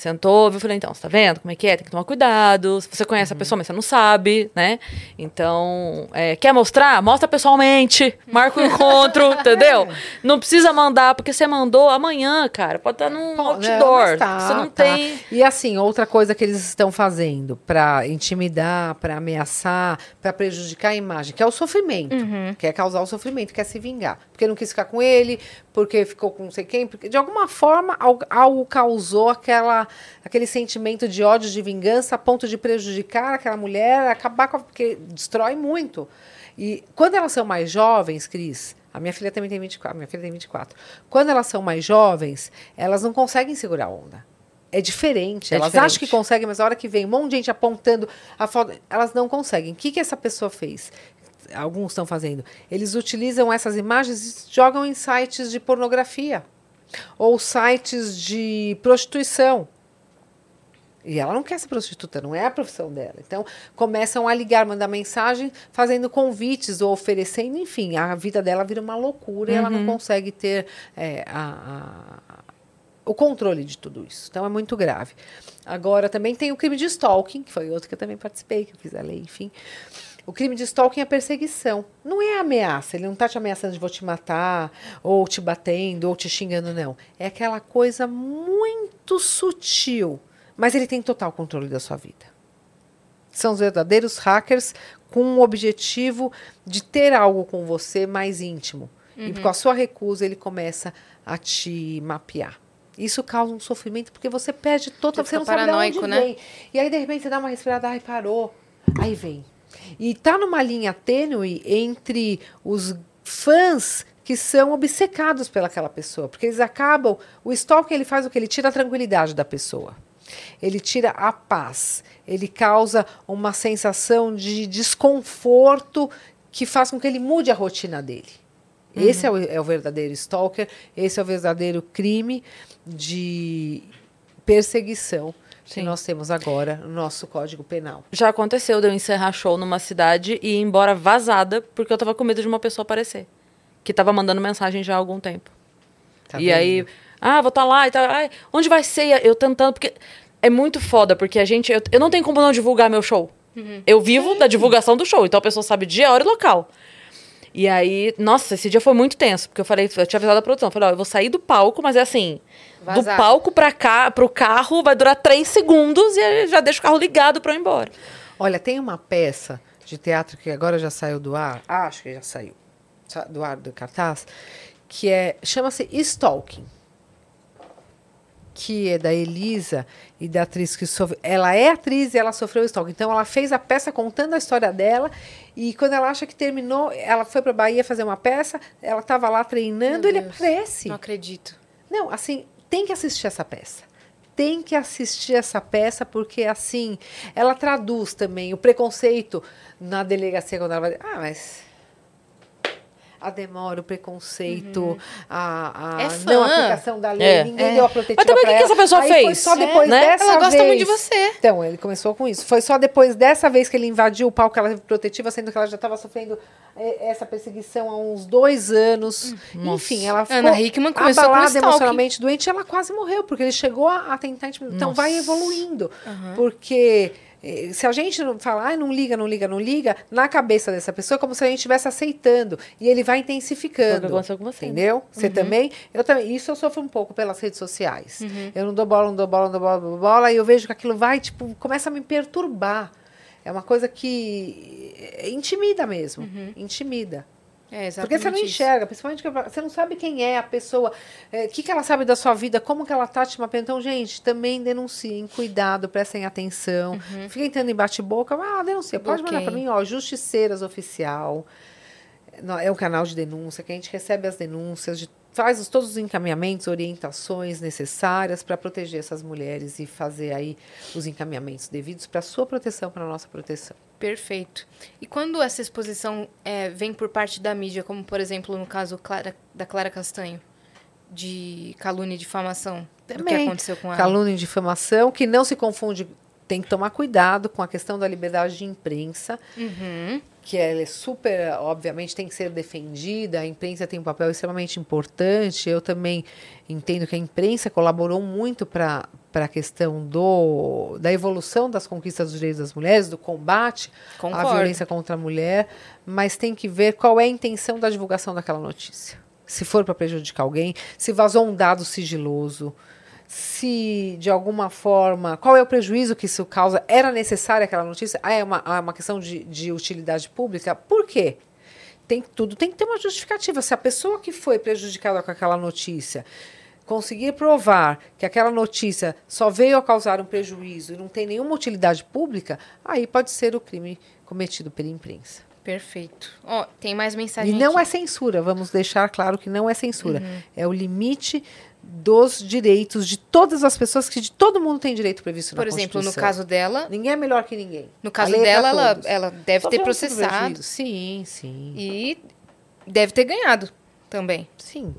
Sentou, viu, falei, então, você tá vendo como é que é? Tem que tomar cuidado. Você conhece a pessoa, mas você não sabe, né? Então, é, quer mostrar? Mostra pessoalmente. Marca o encontro, (laughs) entendeu? Não precisa mandar, porque você mandou amanhã, cara. Pode estar num Pô, outdoor. mas tá, você não tá. tem. E assim, outra coisa que eles estão fazendo para intimidar, para ameaçar, para prejudicar a imagem, que é o sofrimento. Quer causar o sofrimento, quer se vingar. Porque não quis ficar com ele, porque ficou com não sei quem, porque de alguma forma algo, algo causou aquela, aquele sentimento de ódio, de vingança, a ponto de prejudicar aquela mulher, acabar com a, porque destrói muito. E quando elas são mais jovens, Cris, a minha filha também tem 24, minha filha tem 24. Quando elas são mais jovens, elas não conseguem segurar a onda. É diferente. É elas diferente. acham que conseguem, mas a hora que vem um monte de gente apontando a foto, elas não conseguem. O que, que essa pessoa fez? Alguns estão fazendo. Eles utilizam essas imagens e jogam em sites de pornografia ou sites de prostituição. E ela não quer ser prostituta, não é a profissão dela. Então, começam a ligar, mandar mensagem, fazendo convites ou oferecendo, enfim, a vida dela vira uma loucura e ela não consegue ter é, a- a- o controle de tudo isso. Então, é muito grave. Agora, também tem o crime de stalking, que foi outro que eu também participei, que eu fiz a lei, enfim. O crime de stalking é perseguição. Não é ameaça. Ele não está te ameaçando de vou te matar, ou te batendo, ou te xingando, não. É aquela coisa muito sutil. Mas ele tem total controle da sua vida. São os verdadeiros hackers com o objetivo de ter algo com você mais íntimo. E com a sua recusa, ele começa a te mapear. Isso causa um sofrimento porque você perde total. Você Você, não sabe de onde paranoico, né? vem. E aí, de repente, você dá uma respirada, ai, parou. Aí vem. E tá numa linha tênue entre os fãs que são obcecados pelaquela pessoa, porque eles acabam, o stalker ele faz o que ele tira a tranquilidade da pessoa. Ele tira a paz, ele causa uma sensação de desconforto que faz com que ele mude a rotina dele. Esse é o, é o verdadeiro stalker, esse é o verdadeiro crime de perseguição que Sim. nós temos agora no nosso Código Penal. Já aconteceu de eu encerrar show numa cidade e ir embora vazada porque eu tava com medo de uma pessoa aparecer. Que tava mandando mensagem já há algum tempo. Tá e vendo? aí, ah, vou estar lá e tal. Ai, onde vai ser? Eu tentando, porque é muito foda, porque a gente. Eu, eu não tenho como não divulgar meu show. Eu vivo da divulgação do show, então a pessoa sabe dia, hora e local. E aí, nossa, esse dia foi muito tenso, porque eu falei, eu tinha avisado a produção, eu falei, ó, eu vou sair do palco, mas é assim, do Vazar. palco pra cá, pro carro, vai durar três segundos e aí já deixo o carro ligado pra eu ir embora. Olha, tem uma peça de teatro que agora já saiu do ar, ah, acho que já saiu sa- do ar do cartaz, que é chama-se Stalking. Que é da Elisa e da atriz que sofreu. Ela é atriz e ela sofreu stalking. Então ela fez a peça contando a história dela e quando ela acha que terminou, ela foi para Bahia fazer uma peça, ela estava lá treinando, Meu ele Deus. aparece. Não acredito. Não, assim, tem que assistir essa peça. Tem que assistir essa peça, porque assim, ela traduz também o preconceito na delegacia quando ela vai. Ah, mas. A demora, o preconceito, a, a É não aplicação da lei, É. ninguém É. deu a protetiva Mas também o que ela. essa pessoa Aí Foi fez? só depois né? dessa Ela gosta vez. muito de você. Então, ele começou com isso. Foi só depois dessa vez que ele invadiu o palco que ela teve protetiva, sendo que ela já estava sofrendo eh, essa perseguição há uns dois anos. Enfim, ela ficou Ana Hickman começou com abalada stalking. emocionalmente doente. Ela quase morreu, porque ele chegou a, a tentar intimidar. Então, vai evoluindo. Porque eh, se a gente não falar, ah, não liga, não liga, não liga, na cabeça dessa pessoa é como se a gente estivesse aceitando. E ele vai intensificando. aconteceu com você. Entendeu? Você Uhum. também? Eu também. Isso eu sofro um pouco pelas redes sociais. Eu não dou bola, não dou bola, não dou bola, não dou bola, e eu vejo que aquilo vai, tipo, começa a me perturbar. É uma coisa que intimida mesmo. Intimida. É, exatamente Porque você não isso. enxerga, principalmente que você não sabe quem é a pessoa, o que, que ela sabe da sua vida, como que ela tá te mapeando. Então, gente, também denunciem, cuidado, prestem atenção. Fica entrando em bate-boca, ah, denuncia. Pode mandar para mim, ó, Justiceiras Oficial. Nó- É um canal de denúncia que a gente recebe as denúncias, de, faz os- todos os encaminhamentos, orientações necessárias para proteger essas mulheres e fazer aí os encaminhamentos devidos para sua proteção, para nossa proteção. Perfeito. E quando essa exposição é, vem por parte da mídia, como por exemplo no caso Clara- da Clara Castanho, de calúnia e difamação, do que Também. aconteceu com ela? Calúnia e difamação, que não se confunde, tem que tomar cuidado com a questão da liberdade de imprensa, Uhum. que ela é super, obviamente, tem que ser defendida, a imprensa tem um papel extremamente importante. Eu também entendo que a imprensa colaborou muito para para a questão do, da evolução das conquistas dos direitos das mulheres, do combate à Concordo. violência contra a mulher, mas tem que ver qual é a intenção da divulgação daquela notícia. Se for para prejudicar alguém, se vazou um dado sigiloso, se de alguma forma, qual é o prejuízo que isso causa? Era necessária aquela notícia? Ah, é uma, ah, é uma questão de, de utilidade pública? Por quê? Tem, tudo tem que ter uma justificativa. Se a pessoa que foi prejudicada com aquela notícia conseguir provar que aquela notícia só veio a causar um prejuízo e não tem nenhuma utilidade pública, aí pode ser o crime cometido pela imprensa. Perfeito. Ó, tem mais mensagem E não aqui. é censura, vamos deixar claro que não é censura. Uhum. É o limite dos direitos de todas as pessoas, que de todo mundo tem direito previsto Por na exemplo, no caso dela, Ninguém é melhor que ninguém. no caso é dela, ela, ela deve ter Sofreu um processado. Sim, sim. e deve ter ganhado também. Sim.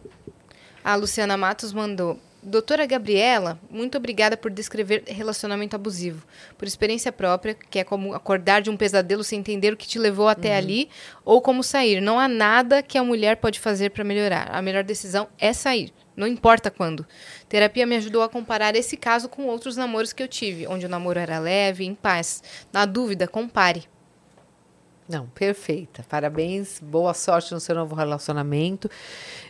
A Luciana Matos mandou. Doutora Gabriela, muito obrigada por descrever relacionamento abusivo. Por experiência própria, que é como acordar de um pesadelo sem entender o que te levou até ali ou como sair. Não há nada que a mulher pode fazer para melhorar. A melhor decisão é sair. Não importa quando. Terapia me ajudou a comparar esse caso com outros namoros que eu tive, onde o namoro era leve, em paz. Na dúvida, compare. Não, perfeita. Parabéns, boa sorte no seu novo relacionamento.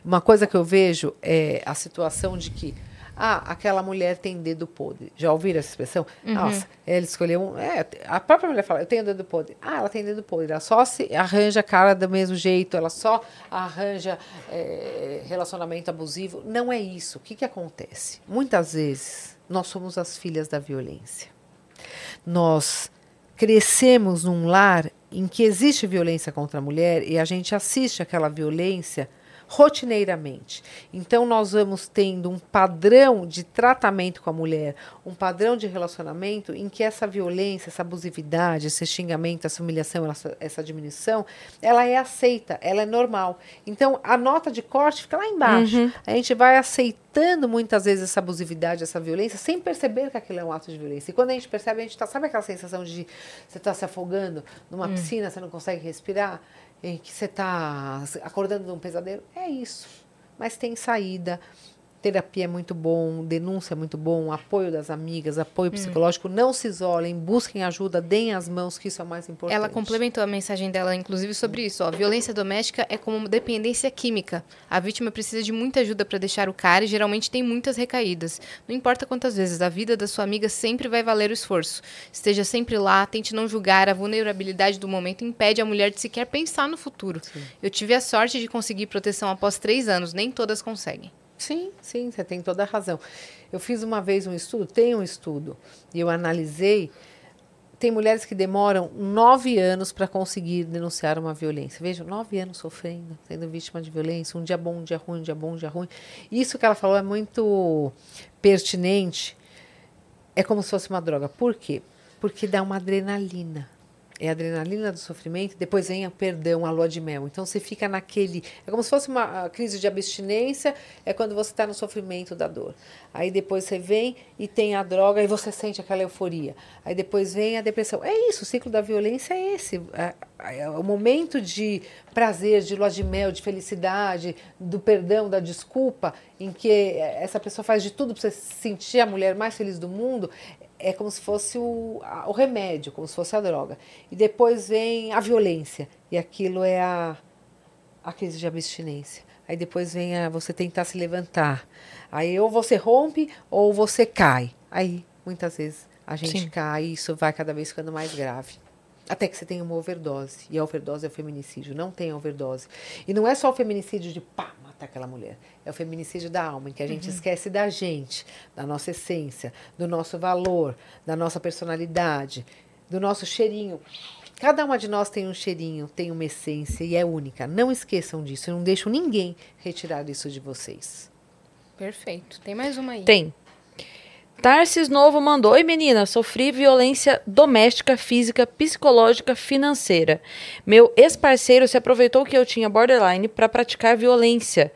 Uma coisa que eu vejo é a situação de que ah, aquela mulher tem dedo podre. Já ouviram essa expressão? Nossa, ela escolheu um. É, a própria mulher fala, eu tenho dedo podre. Ah, ela tem dedo podre. Ela só se arranja a cara do mesmo jeito, ela só arranja é, relacionamento abusivo. Não é isso. O que, que acontece? Muitas vezes nós somos as filhas da violência. Nós crescemos num lar em que existe violência contra a mulher e a gente assiste aquela violência rotineiramente. Então nós vamos tendo um padrão de tratamento com a mulher, um padrão de relacionamento em que essa violência, essa abusividade, esse xingamento, essa humilhação, essa, essa diminuição, ela é aceita, ela é normal. Então a nota de corte fica lá embaixo. A gente vai aceitando muitas vezes essa abusividade, essa violência, sem perceber que aquilo é um ato de violência. E quando a gente percebe, a gente tá, sabe aquela sensação de você estar se afogando numa piscina, você não consegue respirar, e que você está acordando de um pesadelo? É isso. Mas tem saída. Terapia é muito bom, denúncia é muito bom, apoio das amigas, apoio psicológico. Não se isolem, busquem ajuda, deem as mãos, que isso é o mais importante. Ela complementou a mensagem dela, inclusive, sobre isso. Ó, violência doméstica é como dependência química. A vítima precisa de muita ajuda para deixar o cara e geralmente tem muitas recaídas. Não importa quantas vezes, a vida da sua amiga sempre vai valer o esforço. Esteja sempre lá, tente não julgar. A vulnerabilidade do momento impede a mulher de sequer pensar no futuro. Eu tive a sorte de conseguir proteção após três anos, nem todas conseguem. Sim, sim, você tem toda a razão. Eu fiz uma vez um estudo, tem um estudo, e eu analisei. Tem mulheres que demoram nove anos para conseguir denunciar uma violência. Vejam, nove anos sofrendo, sendo vítima de violência, um dia bom, um dia ruim, um dia bom, um dia ruim. Isso que ela falou é muito pertinente. É como se fosse uma droga. Por quê? Porque dá uma adrenalina é a adrenalina do sofrimento, depois vem o perdão, a lua de mel. Então você fica naquele. É como se fosse uma crise de abstinência, é quando você está no sofrimento da dor. Aí depois você vem e tem a droga e você sente aquela euforia. Aí depois vem a depressão. É isso, o ciclo da violência é esse. É, é o momento de prazer, de lua de mel, de felicidade, do perdão, da desculpa, em que essa pessoa faz de tudo para você sentir a mulher mais feliz do mundo, é como se fosse o, a, o remédio, como se fosse a droga. E depois vem a violência, e aquilo é a, a crise de abstinência. Aí depois vem a você tentar se levantar. Aí ou você rompe ou você cai. Aí, muitas vezes, a gente Sim. cai e isso vai cada vez ficando mais grave. Até que você tenha uma overdose. E a overdose é o feminicídio. Não tem overdose. E não é só o feminicídio de pá, matar aquela mulher. É o feminicídio da alma, em que a gente uhum. esquece da gente, da nossa essência, do nosso valor, da nossa personalidade, do nosso cheirinho. Cada uma de nós tem um cheirinho, tem uma essência e é única. Não esqueçam disso. Eu não deixo ninguém retirar isso de vocês. Perfeito. Tem mais uma aí. Tem. Tarsis Novo mandou: Oi menina, sofri violência doméstica, física, psicológica, financeira. Meu ex-parceiro se aproveitou que eu tinha borderline para praticar violência.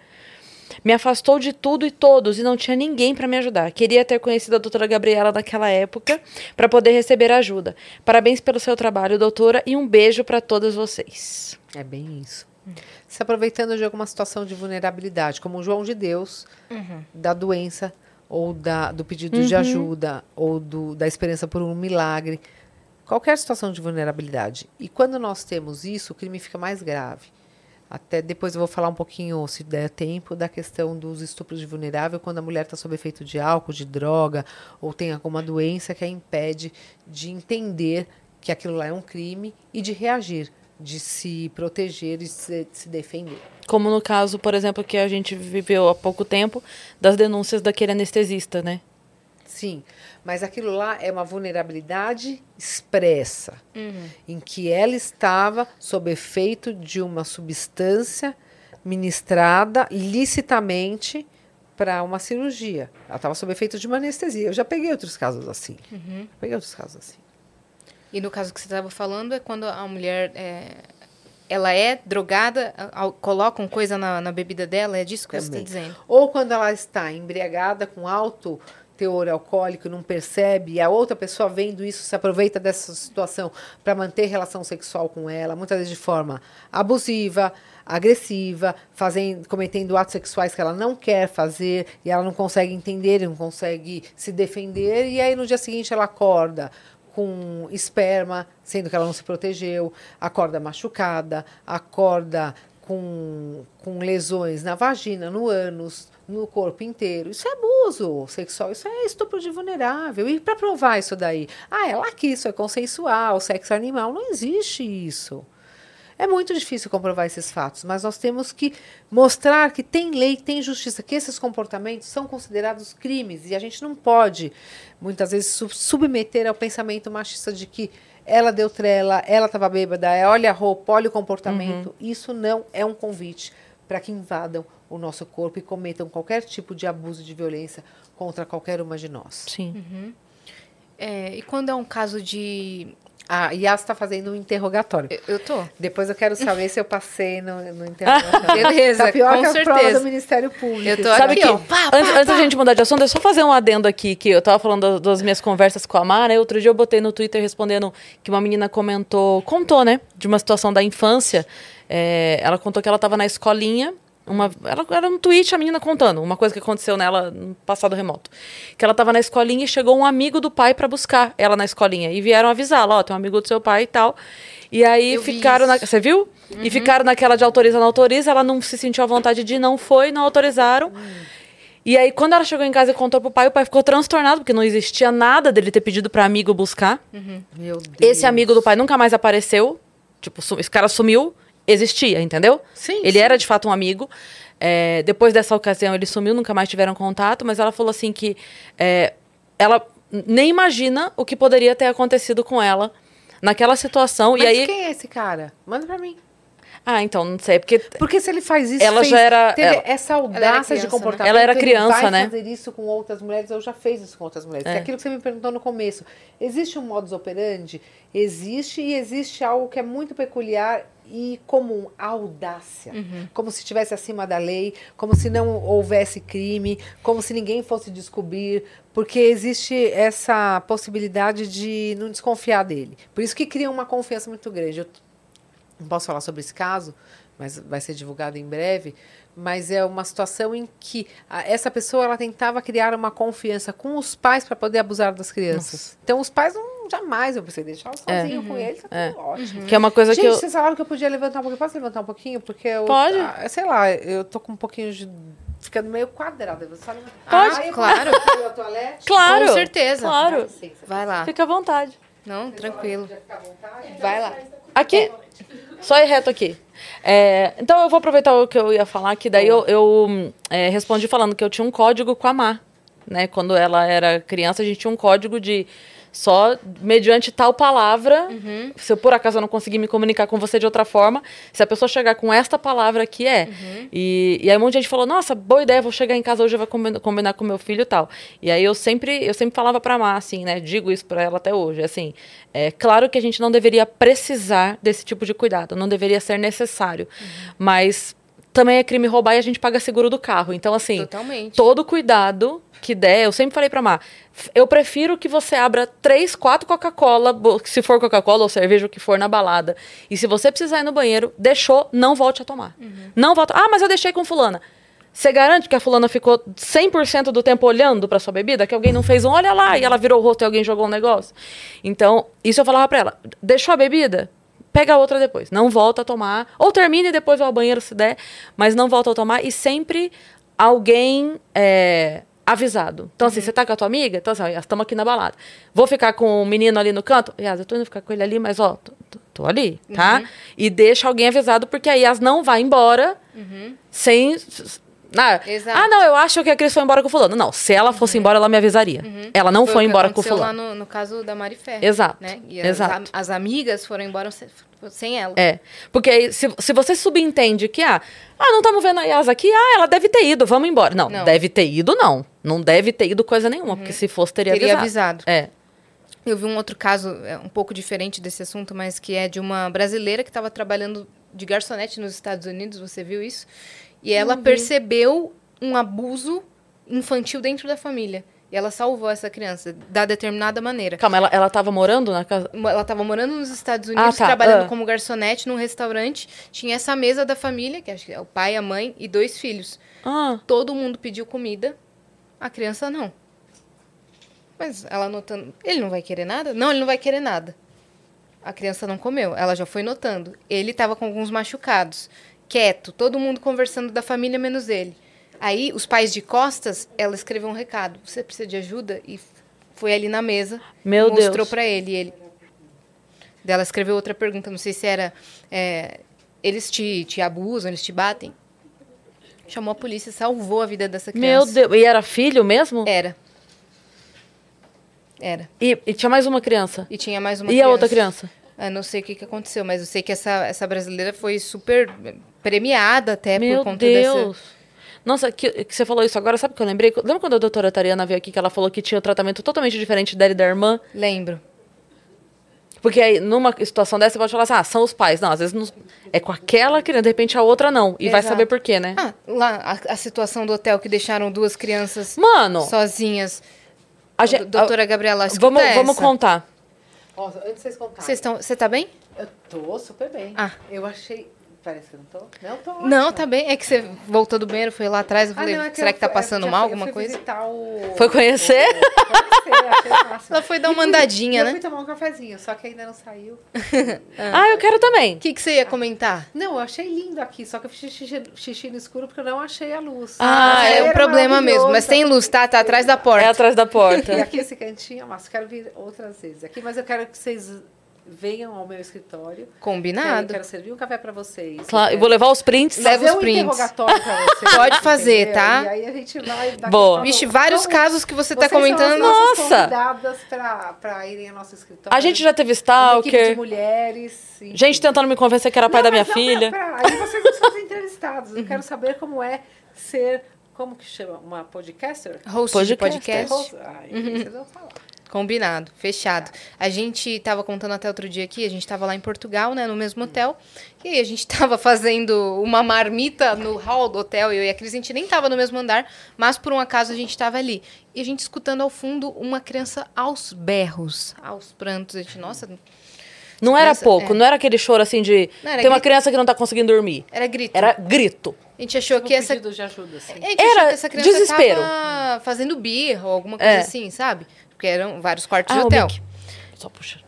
Me afastou de tudo e todos e não tinha ninguém para me ajudar. Queria ter conhecido a doutora Gabriela naquela época para poder receber ajuda. Parabéns pelo seu trabalho, doutora, e um beijo para todas vocês. É bem isso. Se aproveitando de alguma situação de vulnerabilidade, como o João de Deus, uhum. da doença ou da, do pedido uhum. de ajuda, ou do, da esperança por um milagre, qualquer situação de vulnerabilidade. E quando nós temos isso, o crime fica mais grave. Até depois eu vou falar um pouquinho, se der tempo, da questão dos estupros de vulnerável, quando a mulher está sob efeito de álcool, de droga, ou tem alguma doença que a impede de entender que aquilo lá é um crime e de reagir, de se proteger e se, de se defender. Como no caso, por exemplo, que a gente viveu há pouco tempo, das denúncias daquele anestesista, né? Sim, mas aquilo lá é uma vulnerabilidade expressa, uhum. em que ela estava sob efeito de uma substância ministrada licitamente para uma cirurgia. Ela estava sob efeito de uma anestesia. Eu já peguei outros casos assim. Uhum. Peguei outros casos assim. E no caso que você estava falando é quando a mulher é, ela é drogada, colocam coisa na, na bebida dela, é disso que Também. você está dizendo? Ou quando ela está embriagada com alto teor alcoólico, não percebe, e a outra pessoa vendo isso se aproveita dessa situação para manter relação sexual com ela, muitas vezes de forma abusiva, agressiva, fazendo, cometendo atos sexuais que ela não quer fazer e ela não consegue entender, não consegue se defender, e aí no dia seguinte ela acorda com esperma, sendo que ela não se protegeu, acorda machucada, acorda com, com lesões na vagina, no ânus, no corpo inteiro. Isso é abuso sexual, isso é estupro de vulnerável. E para provar isso daí? Ah, ela que isso é consensual, sexo animal. Não existe isso. É muito difícil comprovar esses fatos, mas nós temos que mostrar que tem lei, tem justiça, que esses comportamentos são considerados crimes e a gente não pode, muitas vezes, submeter ao pensamento machista de que ela deu trela, ela estava bêbada, é, olha a roupa, olha o comportamento. Uhum. Isso não é um convite para que invadam o nosso corpo e cometam qualquer tipo de abuso de violência contra qualquer uma de nós. Sim. Uhum. É, e quando é um caso de a Yas está fazendo um interrogatório. Eu, eu tô. Depois eu quero saber se eu passei no, no (laughs) interrogatório. Beleza, tá pior com que a certeza. prova do Ministério Público. Eu tô Sabe aqui, ó. Pá, pá, antes, pá. antes da gente mudar de assunto, é só fazer um adendo aqui, que eu tava falando das minhas conversas com a Mara, outro dia eu botei no Twitter respondendo que uma menina comentou, contou, né, de uma situação da infância. É, ela contou que ela estava na escolinha uma, ela era um tweet, a menina contando uma coisa que aconteceu nela no passado remoto. Que ela estava na escolinha e chegou um amigo do pai para buscar ela na escolinha. E vieram avisá-la: Ó, tem um amigo do seu pai e tal. E aí Eu ficaram. Na, você viu? Uhum. E ficaram naquela de autoriza, não autoriza. Ela não se sentiu à vontade de ir, não foi, não autorizaram. Uhum. E aí, quando ela chegou em casa e contou pro pai, o pai ficou transtornado, porque não existia nada dele ter pedido para amigo buscar. Uhum. Meu Deus. Esse amigo do pai nunca mais apareceu. Tipo, esse cara sumiu existia, entendeu? Sim. Ele sim. era de fato um amigo. é, depois dessa ocasião ele sumiu, nunca mais tiveram contato, mas ela falou assim que é, ela nem imagina o que poderia ter acontecido com ela naquela situação. Mas e aí. quem é esse cara? Manda pra mim. Ah, então, não sei, porque. Porque se ele faz isso, Ela fez- já era- teve ela- essa era audácia criança, de né? comportamento. Ela era ele criança, vai né? fazer isso com outras mulheres, eu já fiz isso com outras mulheres. Que é aquilo que você me perguntou no começo. Existe um modus operandi? Existe e existe algo que é muito peculiar e comum, a audácia. Como se estivesse acima da lei, como se não houvesse crime, como se ninguém fosse descobrir, porque existe essa possibilidade de não desconfiar dele. Por isso que cria uma confiança muito grande. Eu não posso falar sobre esse caso, mas vai ser divulgado em breve. Mas é uma situação em que a- essa pessoa ela tentava criar uma confiança com os pais para poder abusar das crianças. Então os pais não jamais eu pensei deixar sozinho com ele, tá tudo ótimo. Que é uma coisa Gente, que eu. vocês falaram que eu podia levantar um pouquinho. Posso levantar um pouquinho? Porque eu. Pode. ah, sei lá, eu tô com um pouquinho de. ficando meio quadrada. Você sabe? Pode, Ah, claro. Claro! Com certeza. Claro! Vai lá. Fica à vontade. Não, tranquilo. Vai lá. Aqui. Só ir reto aqui. É, então eu vou aproveitar o que eu ia falar, que daí eu, eu, é, respondi falando que eu tinha um código com a Má. Né? Quando ela era criança, a gente tinha um código de só mediante tal palavra. Se eu por acaso eu não conseguir me comunicar com você de outra forma, se a pessoa chegar com esta palavra aqui é. E, e aí um monte de gente falou: Nossa, boa ideia, vou chegar em casa hoje, vou combinar, com meu filho e tal. E aí eu sempre, eu sempre falava pra Má, assim, né? Digo isso pra ela até hoje. Assim, é claro que a gente não deveria precisar desse tipo de cuidado, não deveria ser necessário. Mas também é crime roubar e a gente paga seguro do carro. Então, assim, Totalmente. todo cuidado que der, eu sempre falei pra f- eu prefiro que você abra três, quatro Coca-Cola, se for Coca-Cola ou cerveja, o que for na balada. E se você precisar ir no banheiro, deixou, não volte a tomar. Não volte. Ah, mas eu deixei com fulana. Você garante que a fulana ficou 100% do tempo olhando pra sua bebida? Que alguém não fez um olha lá e ela virou o rosto e alguém jogou um negócio? Então, isso eu falava pra ela. Deixou a bebida? Pega a outra depois. Não volta a tomar. Ou termine e depois vai ao banheiro se der. Mas não volta a tomar. E sempre alguém é, avisado. Então, assim, você tá com a tua amiga? Então, assim, estamos aqui na balada. Vou ficar com o menino ali no canto? Yas, eu tô indo ficar com ele ali, mas, ó, tô, tô- tô ali, tá? E deixa alguém avisado, porque aí Yas não vai embora sem... Ah, ah, não, eu acho que a Cris foi embora com o fulano. Não, se ela fosse embora, ela me avisaria. Ela não Foi foi embora com o fulano. lá no, no caso da Mari. Exato, Né? E as, exato. am- as amigas foram embora se- sem ela. É. Porque aí, se, se você subentende que, ah, ah, não estamos vendo a Yas aqui, ah, ela deve ter ido, vamos embora. Não, Não. deve ter ido, não. Não deve ter ido coisa nenhuma, porque se fosse, teria, Teria avisado. avisado. É. Eu vi um outro caso é, um pouco diferente desse assunto, mas que é de uma brasileira que estava trabalhando de garçonete nos Estados Unidos. Você viu isso? E ela percebeu um abuso infantil dentro da família. E ela salvou essa criança da determinada maneira. Calma, ela, ela tava morando na casa. Ela estava morando nos Estados Unidos, Ah, tá. trabalhando Ah. como garçonete num restaurante. Tinha essa mesa da família, que acho que é o pai, a mãe e dois filhos. Ah, Todo mundo pediu comida, a criança não. Mas ela notando, ele não vai querer nada? Não, ele não vai querer nada. A criança não comeu, ela já foi notando. Ele estava com alguns machucados, quieto, todo mundo conversando da família menos ele. Aí, os pais de costas, ela escreveu um recado: Você precisa de ajuda? E foi ali na mesa, Meu e mostrou para ele. E ele. Ela escreveu outra pergunta, não sei se era: é, Eles te, te abusam, eles te batem? Chamou a polícia, salvou a vida dessa meu criança. Deus. E era filho mesmo? Era. Era. E, e tinha mais uma criança. E tinha mais uma E criança. a outra criança? Eu não sei o que, que aconteceu, mas eu sei que essa, essa brasileira foi super premiada até meu por conta dessa. Deus. Nossa, que, que você falou isso agora, sabe o que eu lembrei? Lembra quando a doutora Tariana veio aqui que ela falou que tinha um tratamento totalmente diferente dela e da irmã? Lembro. Porque aí, numa situação dessa, você pode falar assim, ah, são os pais. Não, às vezes não- é com aquela criança, de repente a outra não. E vai Exato. saber por quê, né? Ah, lá, a, a situação do hotel que deixaram duas crianças Mano, sozinhas. a gente, Doutora Gabriela, escuta vamos, essa. vamos contar. Ó, antes de vocês contarem. Vocês estão, você tá bem? Eu tô super bem. Ah. Eu achei. Que não tô. Não, tô. Não, ótima. tá bem. É que você voltou do banheiro, foi lá atrás, eu Ah, falei, não, é será eu que tá fui- passando eu mal, fui- alguma coisa? o- Foi conhecer? o- Conhecer, achei o (laughs) máximo. Ela foi dar uma E fui- andadinha, e né? Eu fui tomar um cafezinho, só que ainda não saiu. (laughs) Ah, eu quero também. O que, que você ia comentar? Não, eu achei lindo aqui, só que eu fiz xixi, xixi no escuro porque eu não achei a luz. Ah, Ah, é um problema mesmo. Mas tem luz, tá? Tá atrás da É porta. atrás da (laughs) E porta. aqui esse cantinho, mas quero vir outras vezes aqui, mas eu quero que vocês venham ao meu escritório. que aí Eu Combinado. quero servir um café para vocês. Claro, eu quero vou levar os prints. Leva fazer os um prints. interrogatório pra (laughs) vocês. Pode fazer, entendeu? tá? E aí a gente vai... Boa. Vixe, vários Então, casos que você tá vocês são as comentando. Nossa! convidadas pra, pra irem ao nosso escritório. A gente já teve Uma equipe de stalker. mulheres. enfim. Gente tentando me convencer que era pai Não, da minha não, filha. pera, pera, Aí vocês não são os entrevistados. Eu (laughs) quero saber como é ser... Como que chama? Uma podcaster? Host de Podcast. podcast. Ai, vocês vão falar. Combinado, fechado. A gente tava contando até outro dia aqui, a gente tava lá em Portugal, né, no mesmo hotel. E aí a gente (laughs) tava fazendo uma marmita no hall do hotel, eu e a Cris, a gente nem tava no mesmo andar, mas por um acaso a gente tava ali. E a gente escutando ao fundo uma criança aos berros, aos prantos. A gente, nossa, Não era criança- pouco, é. não era aquele choro assim de. Não, era Tem uma criança que não tá conseguindo dormir. era grito. Era grito. A gente achou que essa pedido de ajuda, assim. A gente Era achou que essa criança desespero. tava fazendo birra ou alguma coisa É. assim, sabe? Porque eram vários quartos Ah, de hotel. Só puxa.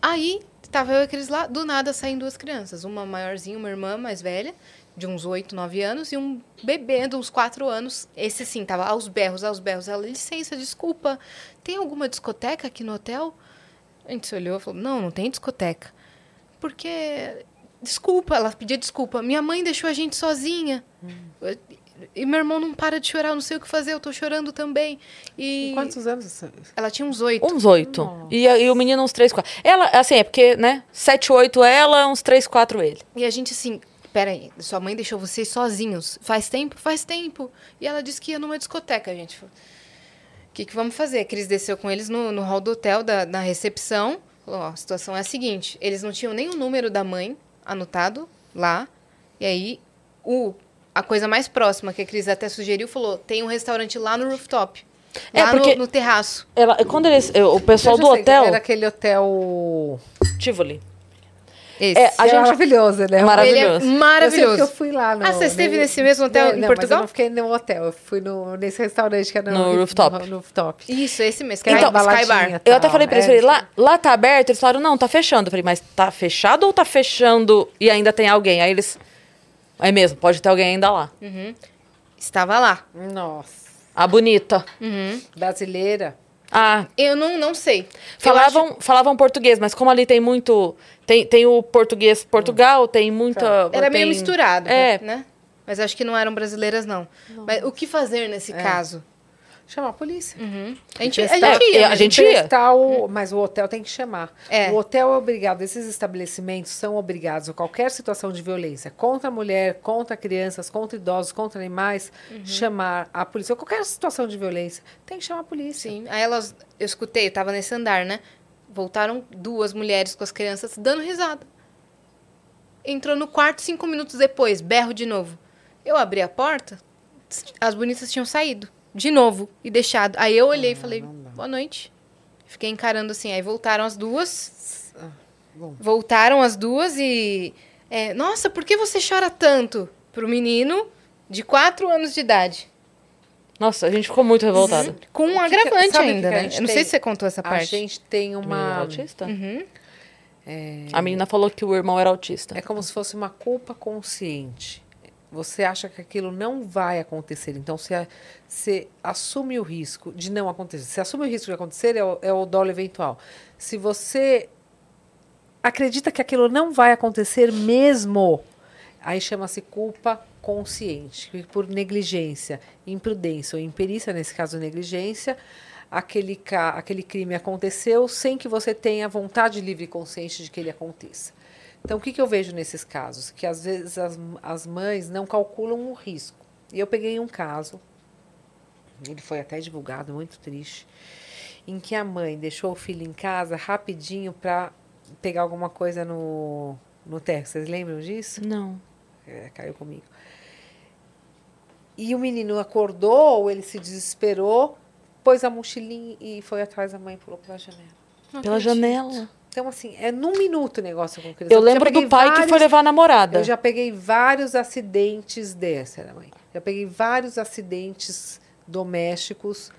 Aí, tava eu e a Cris lá, do nada saem duas crianças. Uma maiorzinha, uma irmã mais velha, de uns 8, 9 anos, e um bebê de uns 4 anos. Esse sim, tava aos berros, aos berros. Ela, licença, desculpa, tem alguma discoteca aqui no hotel? A gente se olhou e falou, não, não tem discoteca. Porque, desculpa, ela pedia desculpa. Minha mãe deixou a gente sozinha. E meu irmão não para de chorar, eu não sei o que fazer, eu tô chorando também. E Quantos anos? você- ela tinha uns oito. Uns oito. E, e o menino uns três, quatro. Ela, assim, é porque, né? Sete, oito ela, uns três, quatro ele. E a gente assim, peraí, sua mãe deixou vocês sozinhos. Faz tempo? Faz tempo. E ela disse que ia numa discoteca, a gente. falou, O que, que vamos fazer? A Cris desceu com eles no, no hall do hotel, da, na recepção. Falou, ó, a situação é a seguinte: eles não tinham nem o número da mãe anotado lá. E aí, o, a coisa mais próxima que a Cris até sugeriu falou: tem um restaurante lá no rooftop. É, Lá porque- no, no terraço. Ela, quando eles. O pessoal do sei, hotel. Era aquele hotel... Tivoli. Esse. É, A que gente- maravilhoso, né? Maravilhoso. Ele é maravilhoso. Eu eu fui lá no... Ah, você esteve ne- nesse mesmo hotel Não, em não, Mas Portugal? eu não fiquei no hotel, eu fui no, nesse restaurante que era No rooftop. No, rooftop. Isso, esse mesmo. Que era Sky, uma Sky Bar. baladinha. Eu até Tal, falei pra eles, é. falei, lá, lá tá aberto? Eles falaram, não, tá fechando. Eu falei, mas tá fechado ou tá fechando e ainda tem alguém? Aí eles. É mesmo, pode ter alguém ainda lá. Estava lá. Nossa. A bonita. Brasileira. Ah, Eu não, não sei. Falavam, falavam português, mas como ali tem muito. Tem, tem o português Portugal, tem muita. acho- Era meio tem- misturado, É. né? Mas acho que não eram brasileiras, não. Mas o que fazer nesse caso? Chama a polícia. A gente, a gente ia. É, a mas- gente ia. O, mas o hotel tem que chamar. É. O hotel é obrigado, esses estabelecimentos são obrigados a qualquer situação de violência contra a mulher, contra crianças, contra idosos, contra animais, Uhum. chamar a polícia. Qualquer situação de violência, tem que chamar a polícia. Sim. Aí elas. Eu escutei, eu tava nesse andar, né? Voltaram duas mulheres com as crianças dando risada. Entrou no quarto cinco minutos depois, berro de novo. Eu abri a porta, as bonitas tinham saído. De novo, e deixado. Aí eu olhei e falei, boa noite. Fiquei encarando assim. Aí voltaram as duas. bom. Voltaram as duas e. é, Nossa, por que você chora tanto? Pro menino de quatro anos de idade. Nossa, a gente ficou muito revoltada. Com um agravante ainda, a né? Eu não sei se você contou essa A parte. gente tem Uma... autista? Uhum. A menina falou que o irmão era autista. É como se fosse uma culpa consciente. Você acha que aquilo não vai acontecer, então você, você assume o risco de não acontecer. Se assume o risco de acontecer, é o, é o dolo eventual. Se você acredita que aquilo não vai acontecer mesmo, aí chama-se culpa consciente, por negligência, imprudência ou imperícia, nesse caso negligência, aquele, aquele crime aconteceu sem que você tenha vontade livre e consciente de que ele aconteça. Então, o que, que eu vejo nesses casos? Que às vezes as, as mães não calculam o risco. E eu peguei um caso, ele foi até divulgado, muito triste, em que a mãe deixou o filho em casa rapidinho para pegar alguma coisa no, no terra. Vocês lembram disso? Não. É, caiu comigo. E o menino acordou, ele se desesperou, pôs a mochilinha e foi atrás da mãe e pulou pela janela. Não Pela acredito. janela. Então, assim, é num minuto o negócio com criança. Eu lembro do pai que foi vários- levar a namorada. Eu já peguei vários acidentes dessa, era mãe. Já peguei vários acidentes domésticos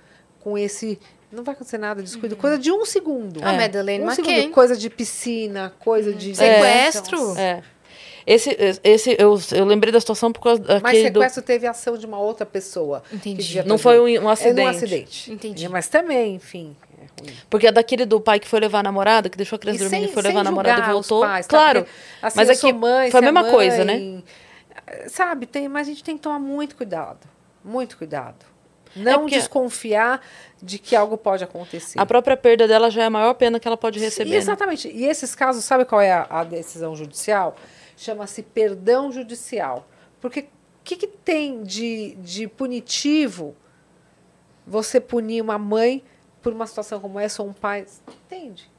com esse. Não vai acontecer nada, descuido. Coisa de um segundo. A Madeleine um McCann. segundo. Coisa de piscina, coisa de. Sequestro. Então, É. Esse, esse eu, eu lembrei da situação por causa Mas daquele do... sequestro teve ação de uma outra pessoa. Entendi. Não foi um, um É acidente. num acidente. Entendi. Mas também, enfim. É, ruim. Porque é daquele do pai que foi levar a namorada, que deixou a criança E dormindo sem- e foi levar a namorada e voltou. pais, tá? claro. Porque, assim, mas aqui mãe, foi a é mesma coisa, né? mãe, Sabe, tem, mas a gente tem que tomar muito cuidado. Muito cuidado. Não porque- desconfiar de que algo pode acontecer. A própria perda dela já é a maior pena que ela pode Sim, receber. né? Exatamente. E esses casos, sabe qual é a, a decisão judicial? Chama-se perdão judicial. Porque o que, que tem de, de punitivo você punir uma mãe por uma situação como essa ou um pai? Entende?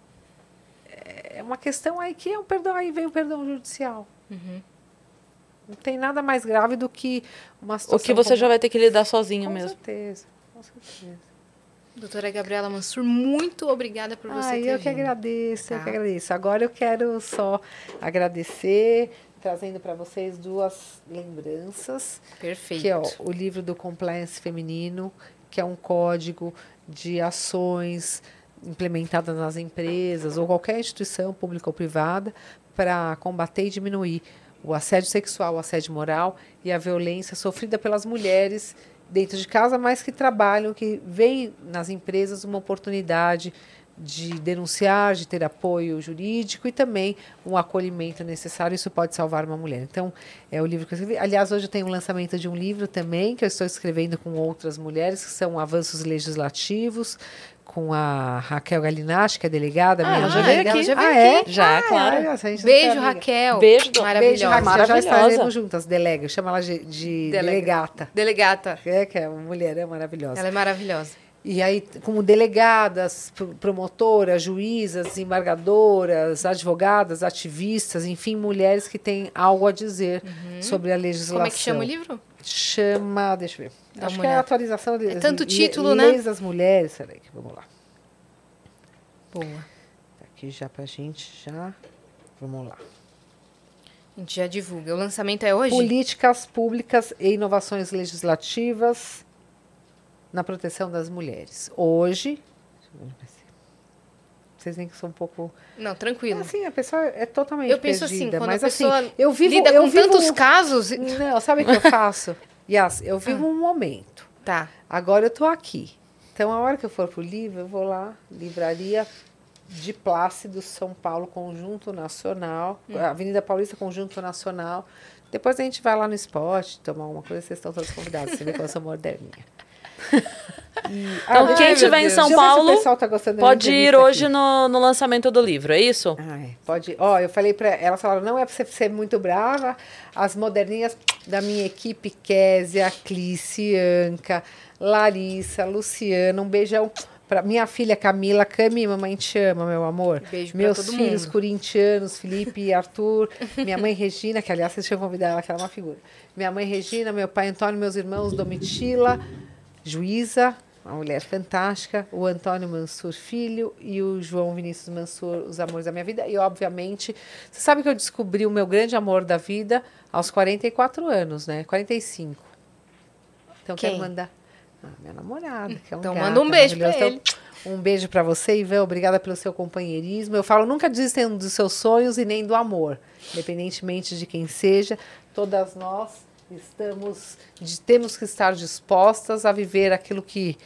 É uma questão aí que é um perdão, aí vem o perdão judicial. Não tem nada mais grave do que uma O situação que você como- já vai ter que lidar sozinho Com mesmo. certeza, com certeza. Doutora Gabriela Mansur, muito obrigada por você Ai, ter eu que agradeço, eu Tá. que agradeço. Agora eu quero só agradecer, trazendo para vocês duas lembranças, Perfeito. que é ó, o livro do Compliance Feminino, que é um código de ações implementadas nas empresas ou qualquer instituição pública ou privada para combater e diminuir o assédio sexual, o assédio moral e a violência sofrida pelas mulheres dentro de casa, mas que trabalham, que veem nas empresas uma oportunidade de denunciar, de ter apoio jurídico e também um acolhimento necessário. Isso pode salvar uma mulher. Então, é o livro que eu escrevi. Aliás, hoje eu tenho um lançamento de um livro também, que eu estou escrevendo com outras mulheres, que são avanços legislativos, com a Raquel Galinatti, que é delegada. Ah, minha ela já veio aqui. já veio ah, é? Já, Ah, claro. a gente não Beijo, tá. Raquel. Beijo, do- Beijo, Maravilhosa. Raquel. Já, Maravilhosa. estaremos juntas, delega. Chama ela de, de Delega. delegata. Delegata. É, que é uma mulher é maravilhosa. Ela é maravilhosa. E aí, como delegadas, pro- promotoras, juízas, desembargadoras, advogadas, ativistas, enfim, mulheres que têm algo a dizer sobre a legislação. Como é que chama o livro? Chama, deixa eu ver. Acho que é a atualização de É tanto le- título, né? Leis das mulheres. Peraí, vamos lá. Boa. Tá aqui já pra gente, já. Vamos lá. A gente já divulga. O lançamento é hoje? Políticas públicas e inovações legislativas na proteção das mulheres. Hoje. Vocês veem que sou um pouco. Não, tranquilo. Assim, a pessoa é totalmente Eu penso assim, perdida, quando mas a pessoa assim, eu vivo, lida eu com vivo tantos um- casos... Não, sabe o que eu faço? (laughs) Yas, eu vivo um momento. Tá. Agora eu tô aqui. Então, a hora que eu for pro livro, eu vou lá, livraria de Plácido, São Paulo, Conjunto Nacional, Avenida Paulista, Conjunto Nacional. Depois a gente vai lá no esporte, tomar uma coisa, vocês estão todos convidados. Você vê que eu sou moderninha. E- (laughs) Então, Ah, quem estiver em. São Deixa Paulo, tá Pode ir hoje no, no lançamento do livro, é isso? Ai, pode. Ó, eu falei para elas falaram, não é para você ser muito brava. As moderninhas da minha equipe, Késia, Clice, Anca, Larissa, Luciana, um beijão para minha filha Camila, Cami, mamãe te ama, meu amor. Beijo Meus filhos mundo. corintianos, Felipe e (laughs) Arthur, minha mãe Regina, que aliás vocês tinham convidado ela, que ela é uma figura. Minha mãe Regina, meu pai Antônio, meus irmãos Domitila, Juíza, uma mulher fantástica, o Antônio Mansur Filho e o João Vinícius Mansur, os amores da minha vida. E, obviamente, você sabe que eu descobri o meu grande amor da vida aos 44 anos, né? 45. Então, Quem? quero mandar. Ah, minha namorada, que é um Então, gato manda um beijo pra. Então, um beijo para você, Ivan. Obrigada pelo seu companheirismo. Eu falo, nunca desistem dos seus sonhos e nem do amor. Independentemente de quem seja, todas nós estamos, temos que estar dispostas a viver aquilo que,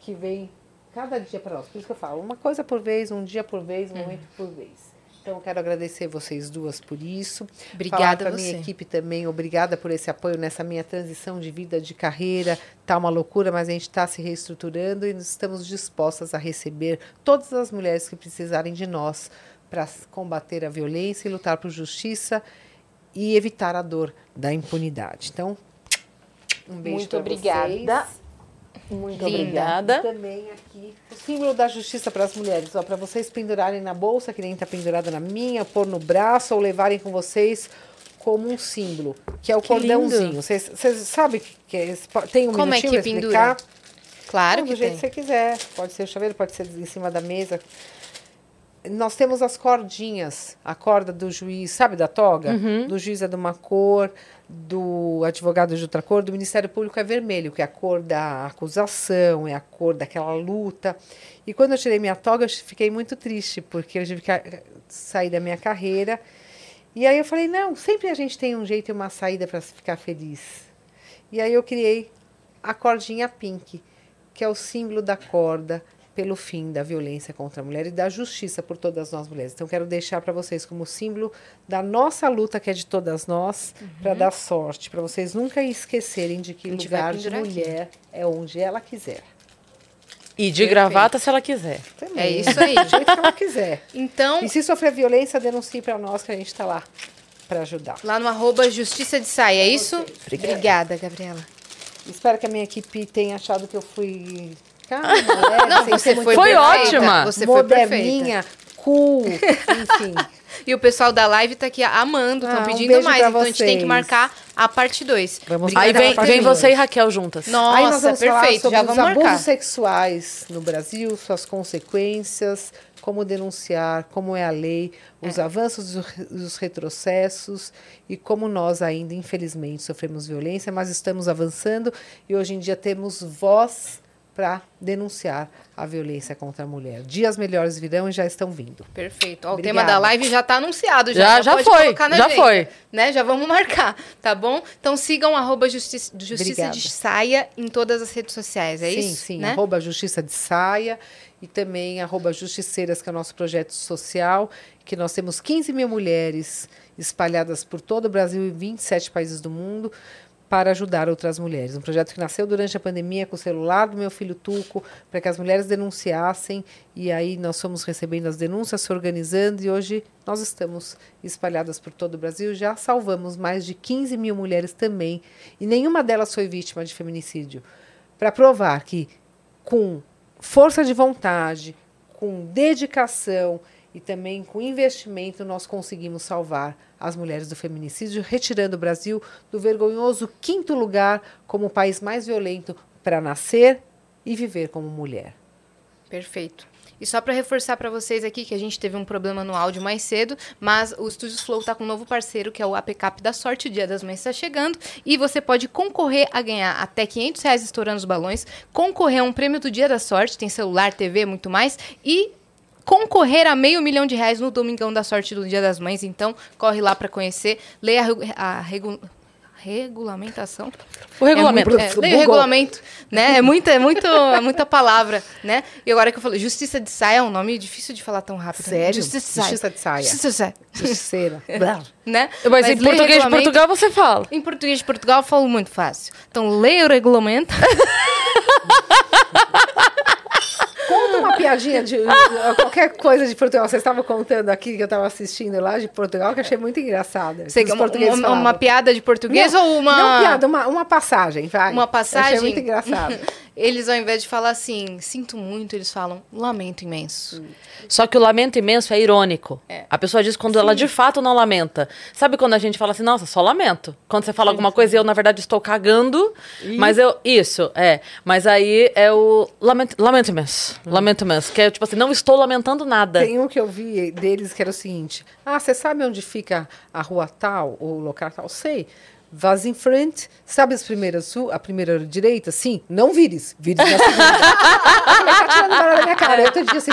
que vem cada dia para nós. Por isso que eu falo, uma coisa por vez, um dia por vez, um momento por vez. Então, eu quero agradecer vocês duas por isso. Obrigada Falar a pra minha equipe também, obrigada por esse apoio nessa minha transição de vida, de carreira. Tá uma loucura, mas a gente está se reestruturando e estamos dispostas a receber todas as mulheres que precisarem de nós para combater a violência e lutar por justiça e evitar a dor da impunidade. Então, um beijo Muito pra obrigada. vocês. Muito Linda. obrigada. E também aqui o símbolo da justiça para as mulheres, ó, para vocês pendurarem na bolsa, que nem está pendurada na minha, pôr no braço ou levarem com vocês como um símbolo, que é o Que cordãozinho. lindo. Vocês sabem que é esse? Tem um Como é minutinho que pendura? explicar? Claro Não, que do jeito tem. que você quiser. Pode ser o chaveiro, pode ser em cima da mesa. Nós temos as cordinhas, a corda do juiz, sabe da toga? Uhum. Do juiz é de uma cor, do advogado de outra cor, do Ministério Público é vermelho, que é a cor da acusação, é a cor daquela luta. E quando eu tirei minha toga, eu fiquei muito triste, porque eu tive que ah, sair da minha carreira. E aí eu falei, não, sempre a gente tem um jeito e uma saída para ficar feliz. E aí eu criei a cordinha pink, que é o símbolo da corda, pelo fim da violência contra a mulher e da justiça por todas nós mulheres. Então, quero deixar para vocês como símbolo da nossa luta, que é de todas nós, para dar sorte, para vocês nunca esquecerem de que Uhum. Lugar de pendurar aqui. mulher é onde ela quiser. E de gravata se ela quiser. Também, É isso aí. (laughs) Do jeito que ela quiser. Então, E se sofrer violência, denuncie para nós que a gente está lá para ajudar. lá no arroba Justiça de Saia, é isso? Obrigada, Gabriela. Espero que a minha equipe tenha achado que eu fui. Calma, leve, (laughs) Não, sem você foi, Foi ótima. Você foi perfeita. cool, enfim. (laughs) E o pessoal da live tá aqui amando, estão Ah, um pedindo beijo mais. Então a gente tem que vocês. marcar a parte 2. Vamos Aí vem, vem você e Raquel juntas. Nossa, Aí nós vamos falar perfeito. sobre Já os vamos abusos marcar. sexuais no Brasil, suas consequências, como denunciar, como é a lei, os avanços e os- os retrocessos e como nós ainda, infelizmente, sofremos violência, mas estamos avançando e hoje em dia temos voz para denunciar a violência contra a mulher. Dias melhores virão e já estão vindo. Perfeito. Ó, o tema da live já tá anunciado. Já, Já- já pode foi, colocar na já agenda, foi. Né? Já vamos marcar, tá bom? Então sigam arroba Justiça, Justiça Obrigada. de Saia em todas as redes sociais, é sim, isso? sim, né? arroba Justiça de Saia e também arroba Justiceiras, que é o nosso projeto social, que nós temos 15 mil mulheres espalhadas por todo o Brasil e 27 países do mundo para ajudar outras mulheres. Um projeto que nasceu durante a pandemia com o celular do meu filho Tuco, para que as mulheres denunciassem, e aí nós fomos recebendo as denúncias, se organizando, e hoje nós estamos espalhadas por todo o Brasil. Já salvamos mais de 15 mil mulheres também, e nenhuma delas foi vítima de feminicídio. Para provar que com força de vontade, com dedicação e também com investimento, nós conseguimos salvar as mulheres do feminicídio, retirando o Brasil do vergonhoso quinto lugar como o país mais violento para nascer e viver como mulher. Perfeito. E só para reforçar para vocês aqui que a gente teve um problema no áudio mais cedo, mas o Estúdios Flow tá com um novo parceiro, que é o APCAP da Sorte. O Dia das Mães está chegando e você pode concorrer a ganhar até 500 reais estourando os balões, concorrer a um prêmio do Dia da Sorte, tem celular, TV, muito mais, e concorrer a meio milhão de reais no Domingão da Sorte do Dia das Mães. Então, corre lá para conhecer, leia a, a regu- regulamentação. O regulamento. É, muito, é, leia o regulamento, né? É muita, é muito, é muita palavra, né? E agora que eu falei, Justiça de Saia é um nome difícil de falar tão rápido. né? Sério? Justiça de Saia. Justiça de Saia. Justiça de Saia. Justiceira. (laughs) Né? Mas, em leia o português de. Portugal você fala. Em português de Portugal eu falo muito fácil. Então, leia o regulamento. (laughs) Uma piadinha de qualquer coisa de Portugal. Você estava contando aqui que eu estava assistindo lá de Portugal, que eu achei muito engraçada. Sei que é uma, uma, uma piada de português não, ou uma... Não piada, uma, uma passagem, vai. Uma Eu passagem. Achei muito engraçado. (laughs) Eles, ao invés de falar assim, sinto muito, eles falam lamento imenso. Só que o lamento imenso é irônico. A pessoa diz quando ela de fato não lamenta. Sabe quando a gente fala assim, nossa, só lamento? Quando você fala alguma coisa e eu, na verdade, estou cagando, mas eu. Isso, é. Mas aí é o lamento, lamento imenso. Lamento imenso. Que é tipo assim, não estou lamentando nada. Tem um que eu vi deles que era o seguinte: Ah, você sabe onde fica a rua tal ou o local tal? Sei. Vaz em frente, sabe as primeiras su a primeira direita? Sim, não vires, vires na segunda. (laughs) Ele tá tirando barulho da minha cara. Eu te digo assim: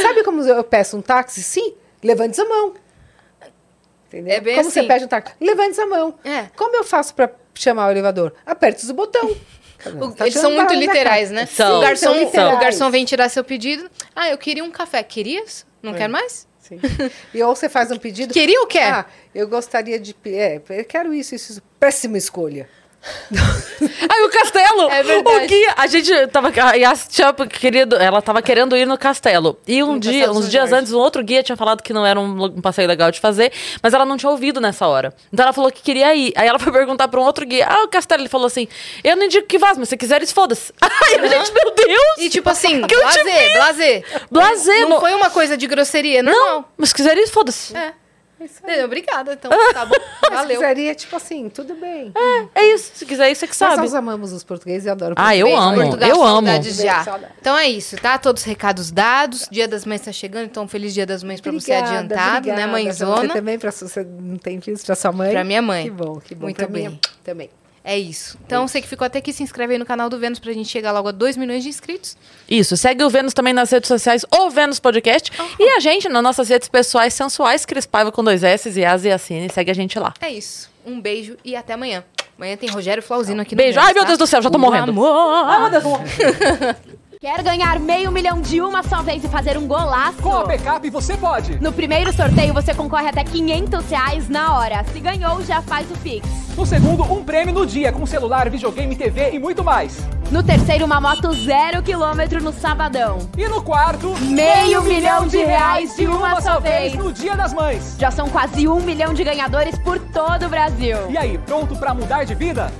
sabe como eu peço um táxi? Sim, levante a mão. Entendeu? É bem como você assim. pede um táxi? Levante a mão. É. Como eu faço para chamar o elevador? Aperte o botão. O- Tá eles tirando são muito literais, né? São, o, garçom, são o garçom vem tirar seu pedido. Ah, eu queria um café. Querias? Não quer mais? Sim. E ou você faz um pedido. Queria ou quer? Ah, eu gostaria de. É, eu quero isso, isso, isso. Péssima escolha. Aí o castelo! É verdade. O guia, a gente tava. A Yas tinha querido, ela tava querendo ir no castelo. E um No dia, uns dias Jorge. antes, um outro guia tinha falado que não era um, um passeio legal de fazer, mas ela não tinha ouvido nessa hora. Então ela falou que queria ir. Aí ela foi (laughs) perguntar pra um outro guia: Ah, o castelo. Ele falou assim: Eu não indico que vá, mas se quiseres, foda-se. (laughs) Aí a gente, meu Deus! E tipo assim, blazer, blazer. Blazer, Não não- foi uma coisa de grosseria, Não, normal. mas se quiseres, foda-se. É. Obrigada, então. (laughs) Tá bom. Se Valeu. quiseria, tipo assim, tudo bem. É isso. Se quiser isso, é que sabe. nós amamos os portugueses e adoro Ah, eu português. amo. Portugal, eu amo. já. Então é isso, tá? Todos os recados dados. Dia das Mães tá chegando, então feliz Dia das Mães pra você Obrigada, adiantado, né, obrigada. Pra Você mãezona? também, pra você não tem filhos pra sua mãe? Pra minha mãe. Que bom, que bom. Muito pra bem. Minha, também. É isso. Então, você que ficou até aqui, se inscreve aí no canal do Vênus pra gente chegar logo a 2 milhões de inscritos. Isso, segue o Vênus também nas redes sociais, o Vênus Podcast. E a gente nas nossas redes pessoais sensuais, Cris Paiva com dois S e As e Assine. Segue a gente lá. É isso. Um beijo e até amanhã. Amanhã tem Rogério Flauzino aqui no Beijo. Vênus, Ai, meu tá? Deus do céu, já tô O morrendo. amor. Ai, meu Deus. (laughs) Quer ganhar meio milhão de uma só vez e fazer um golaço? Com a Pecap você pode. No primeiro sorteio você concorre até 500 reais na hora. Se ganhou, já faz o Pix. No segundo, um prêmio no dia com celular, videogame, TV e muito mais. No terceiro, uma moto zero quilômetro no sabadão. E no quarto, Meio milhão de reais de uma só vez. no Dia das Mães. Já são quase um milhão de ganhadores por todo o Brasil. E aí, pronto pra mudar de vida?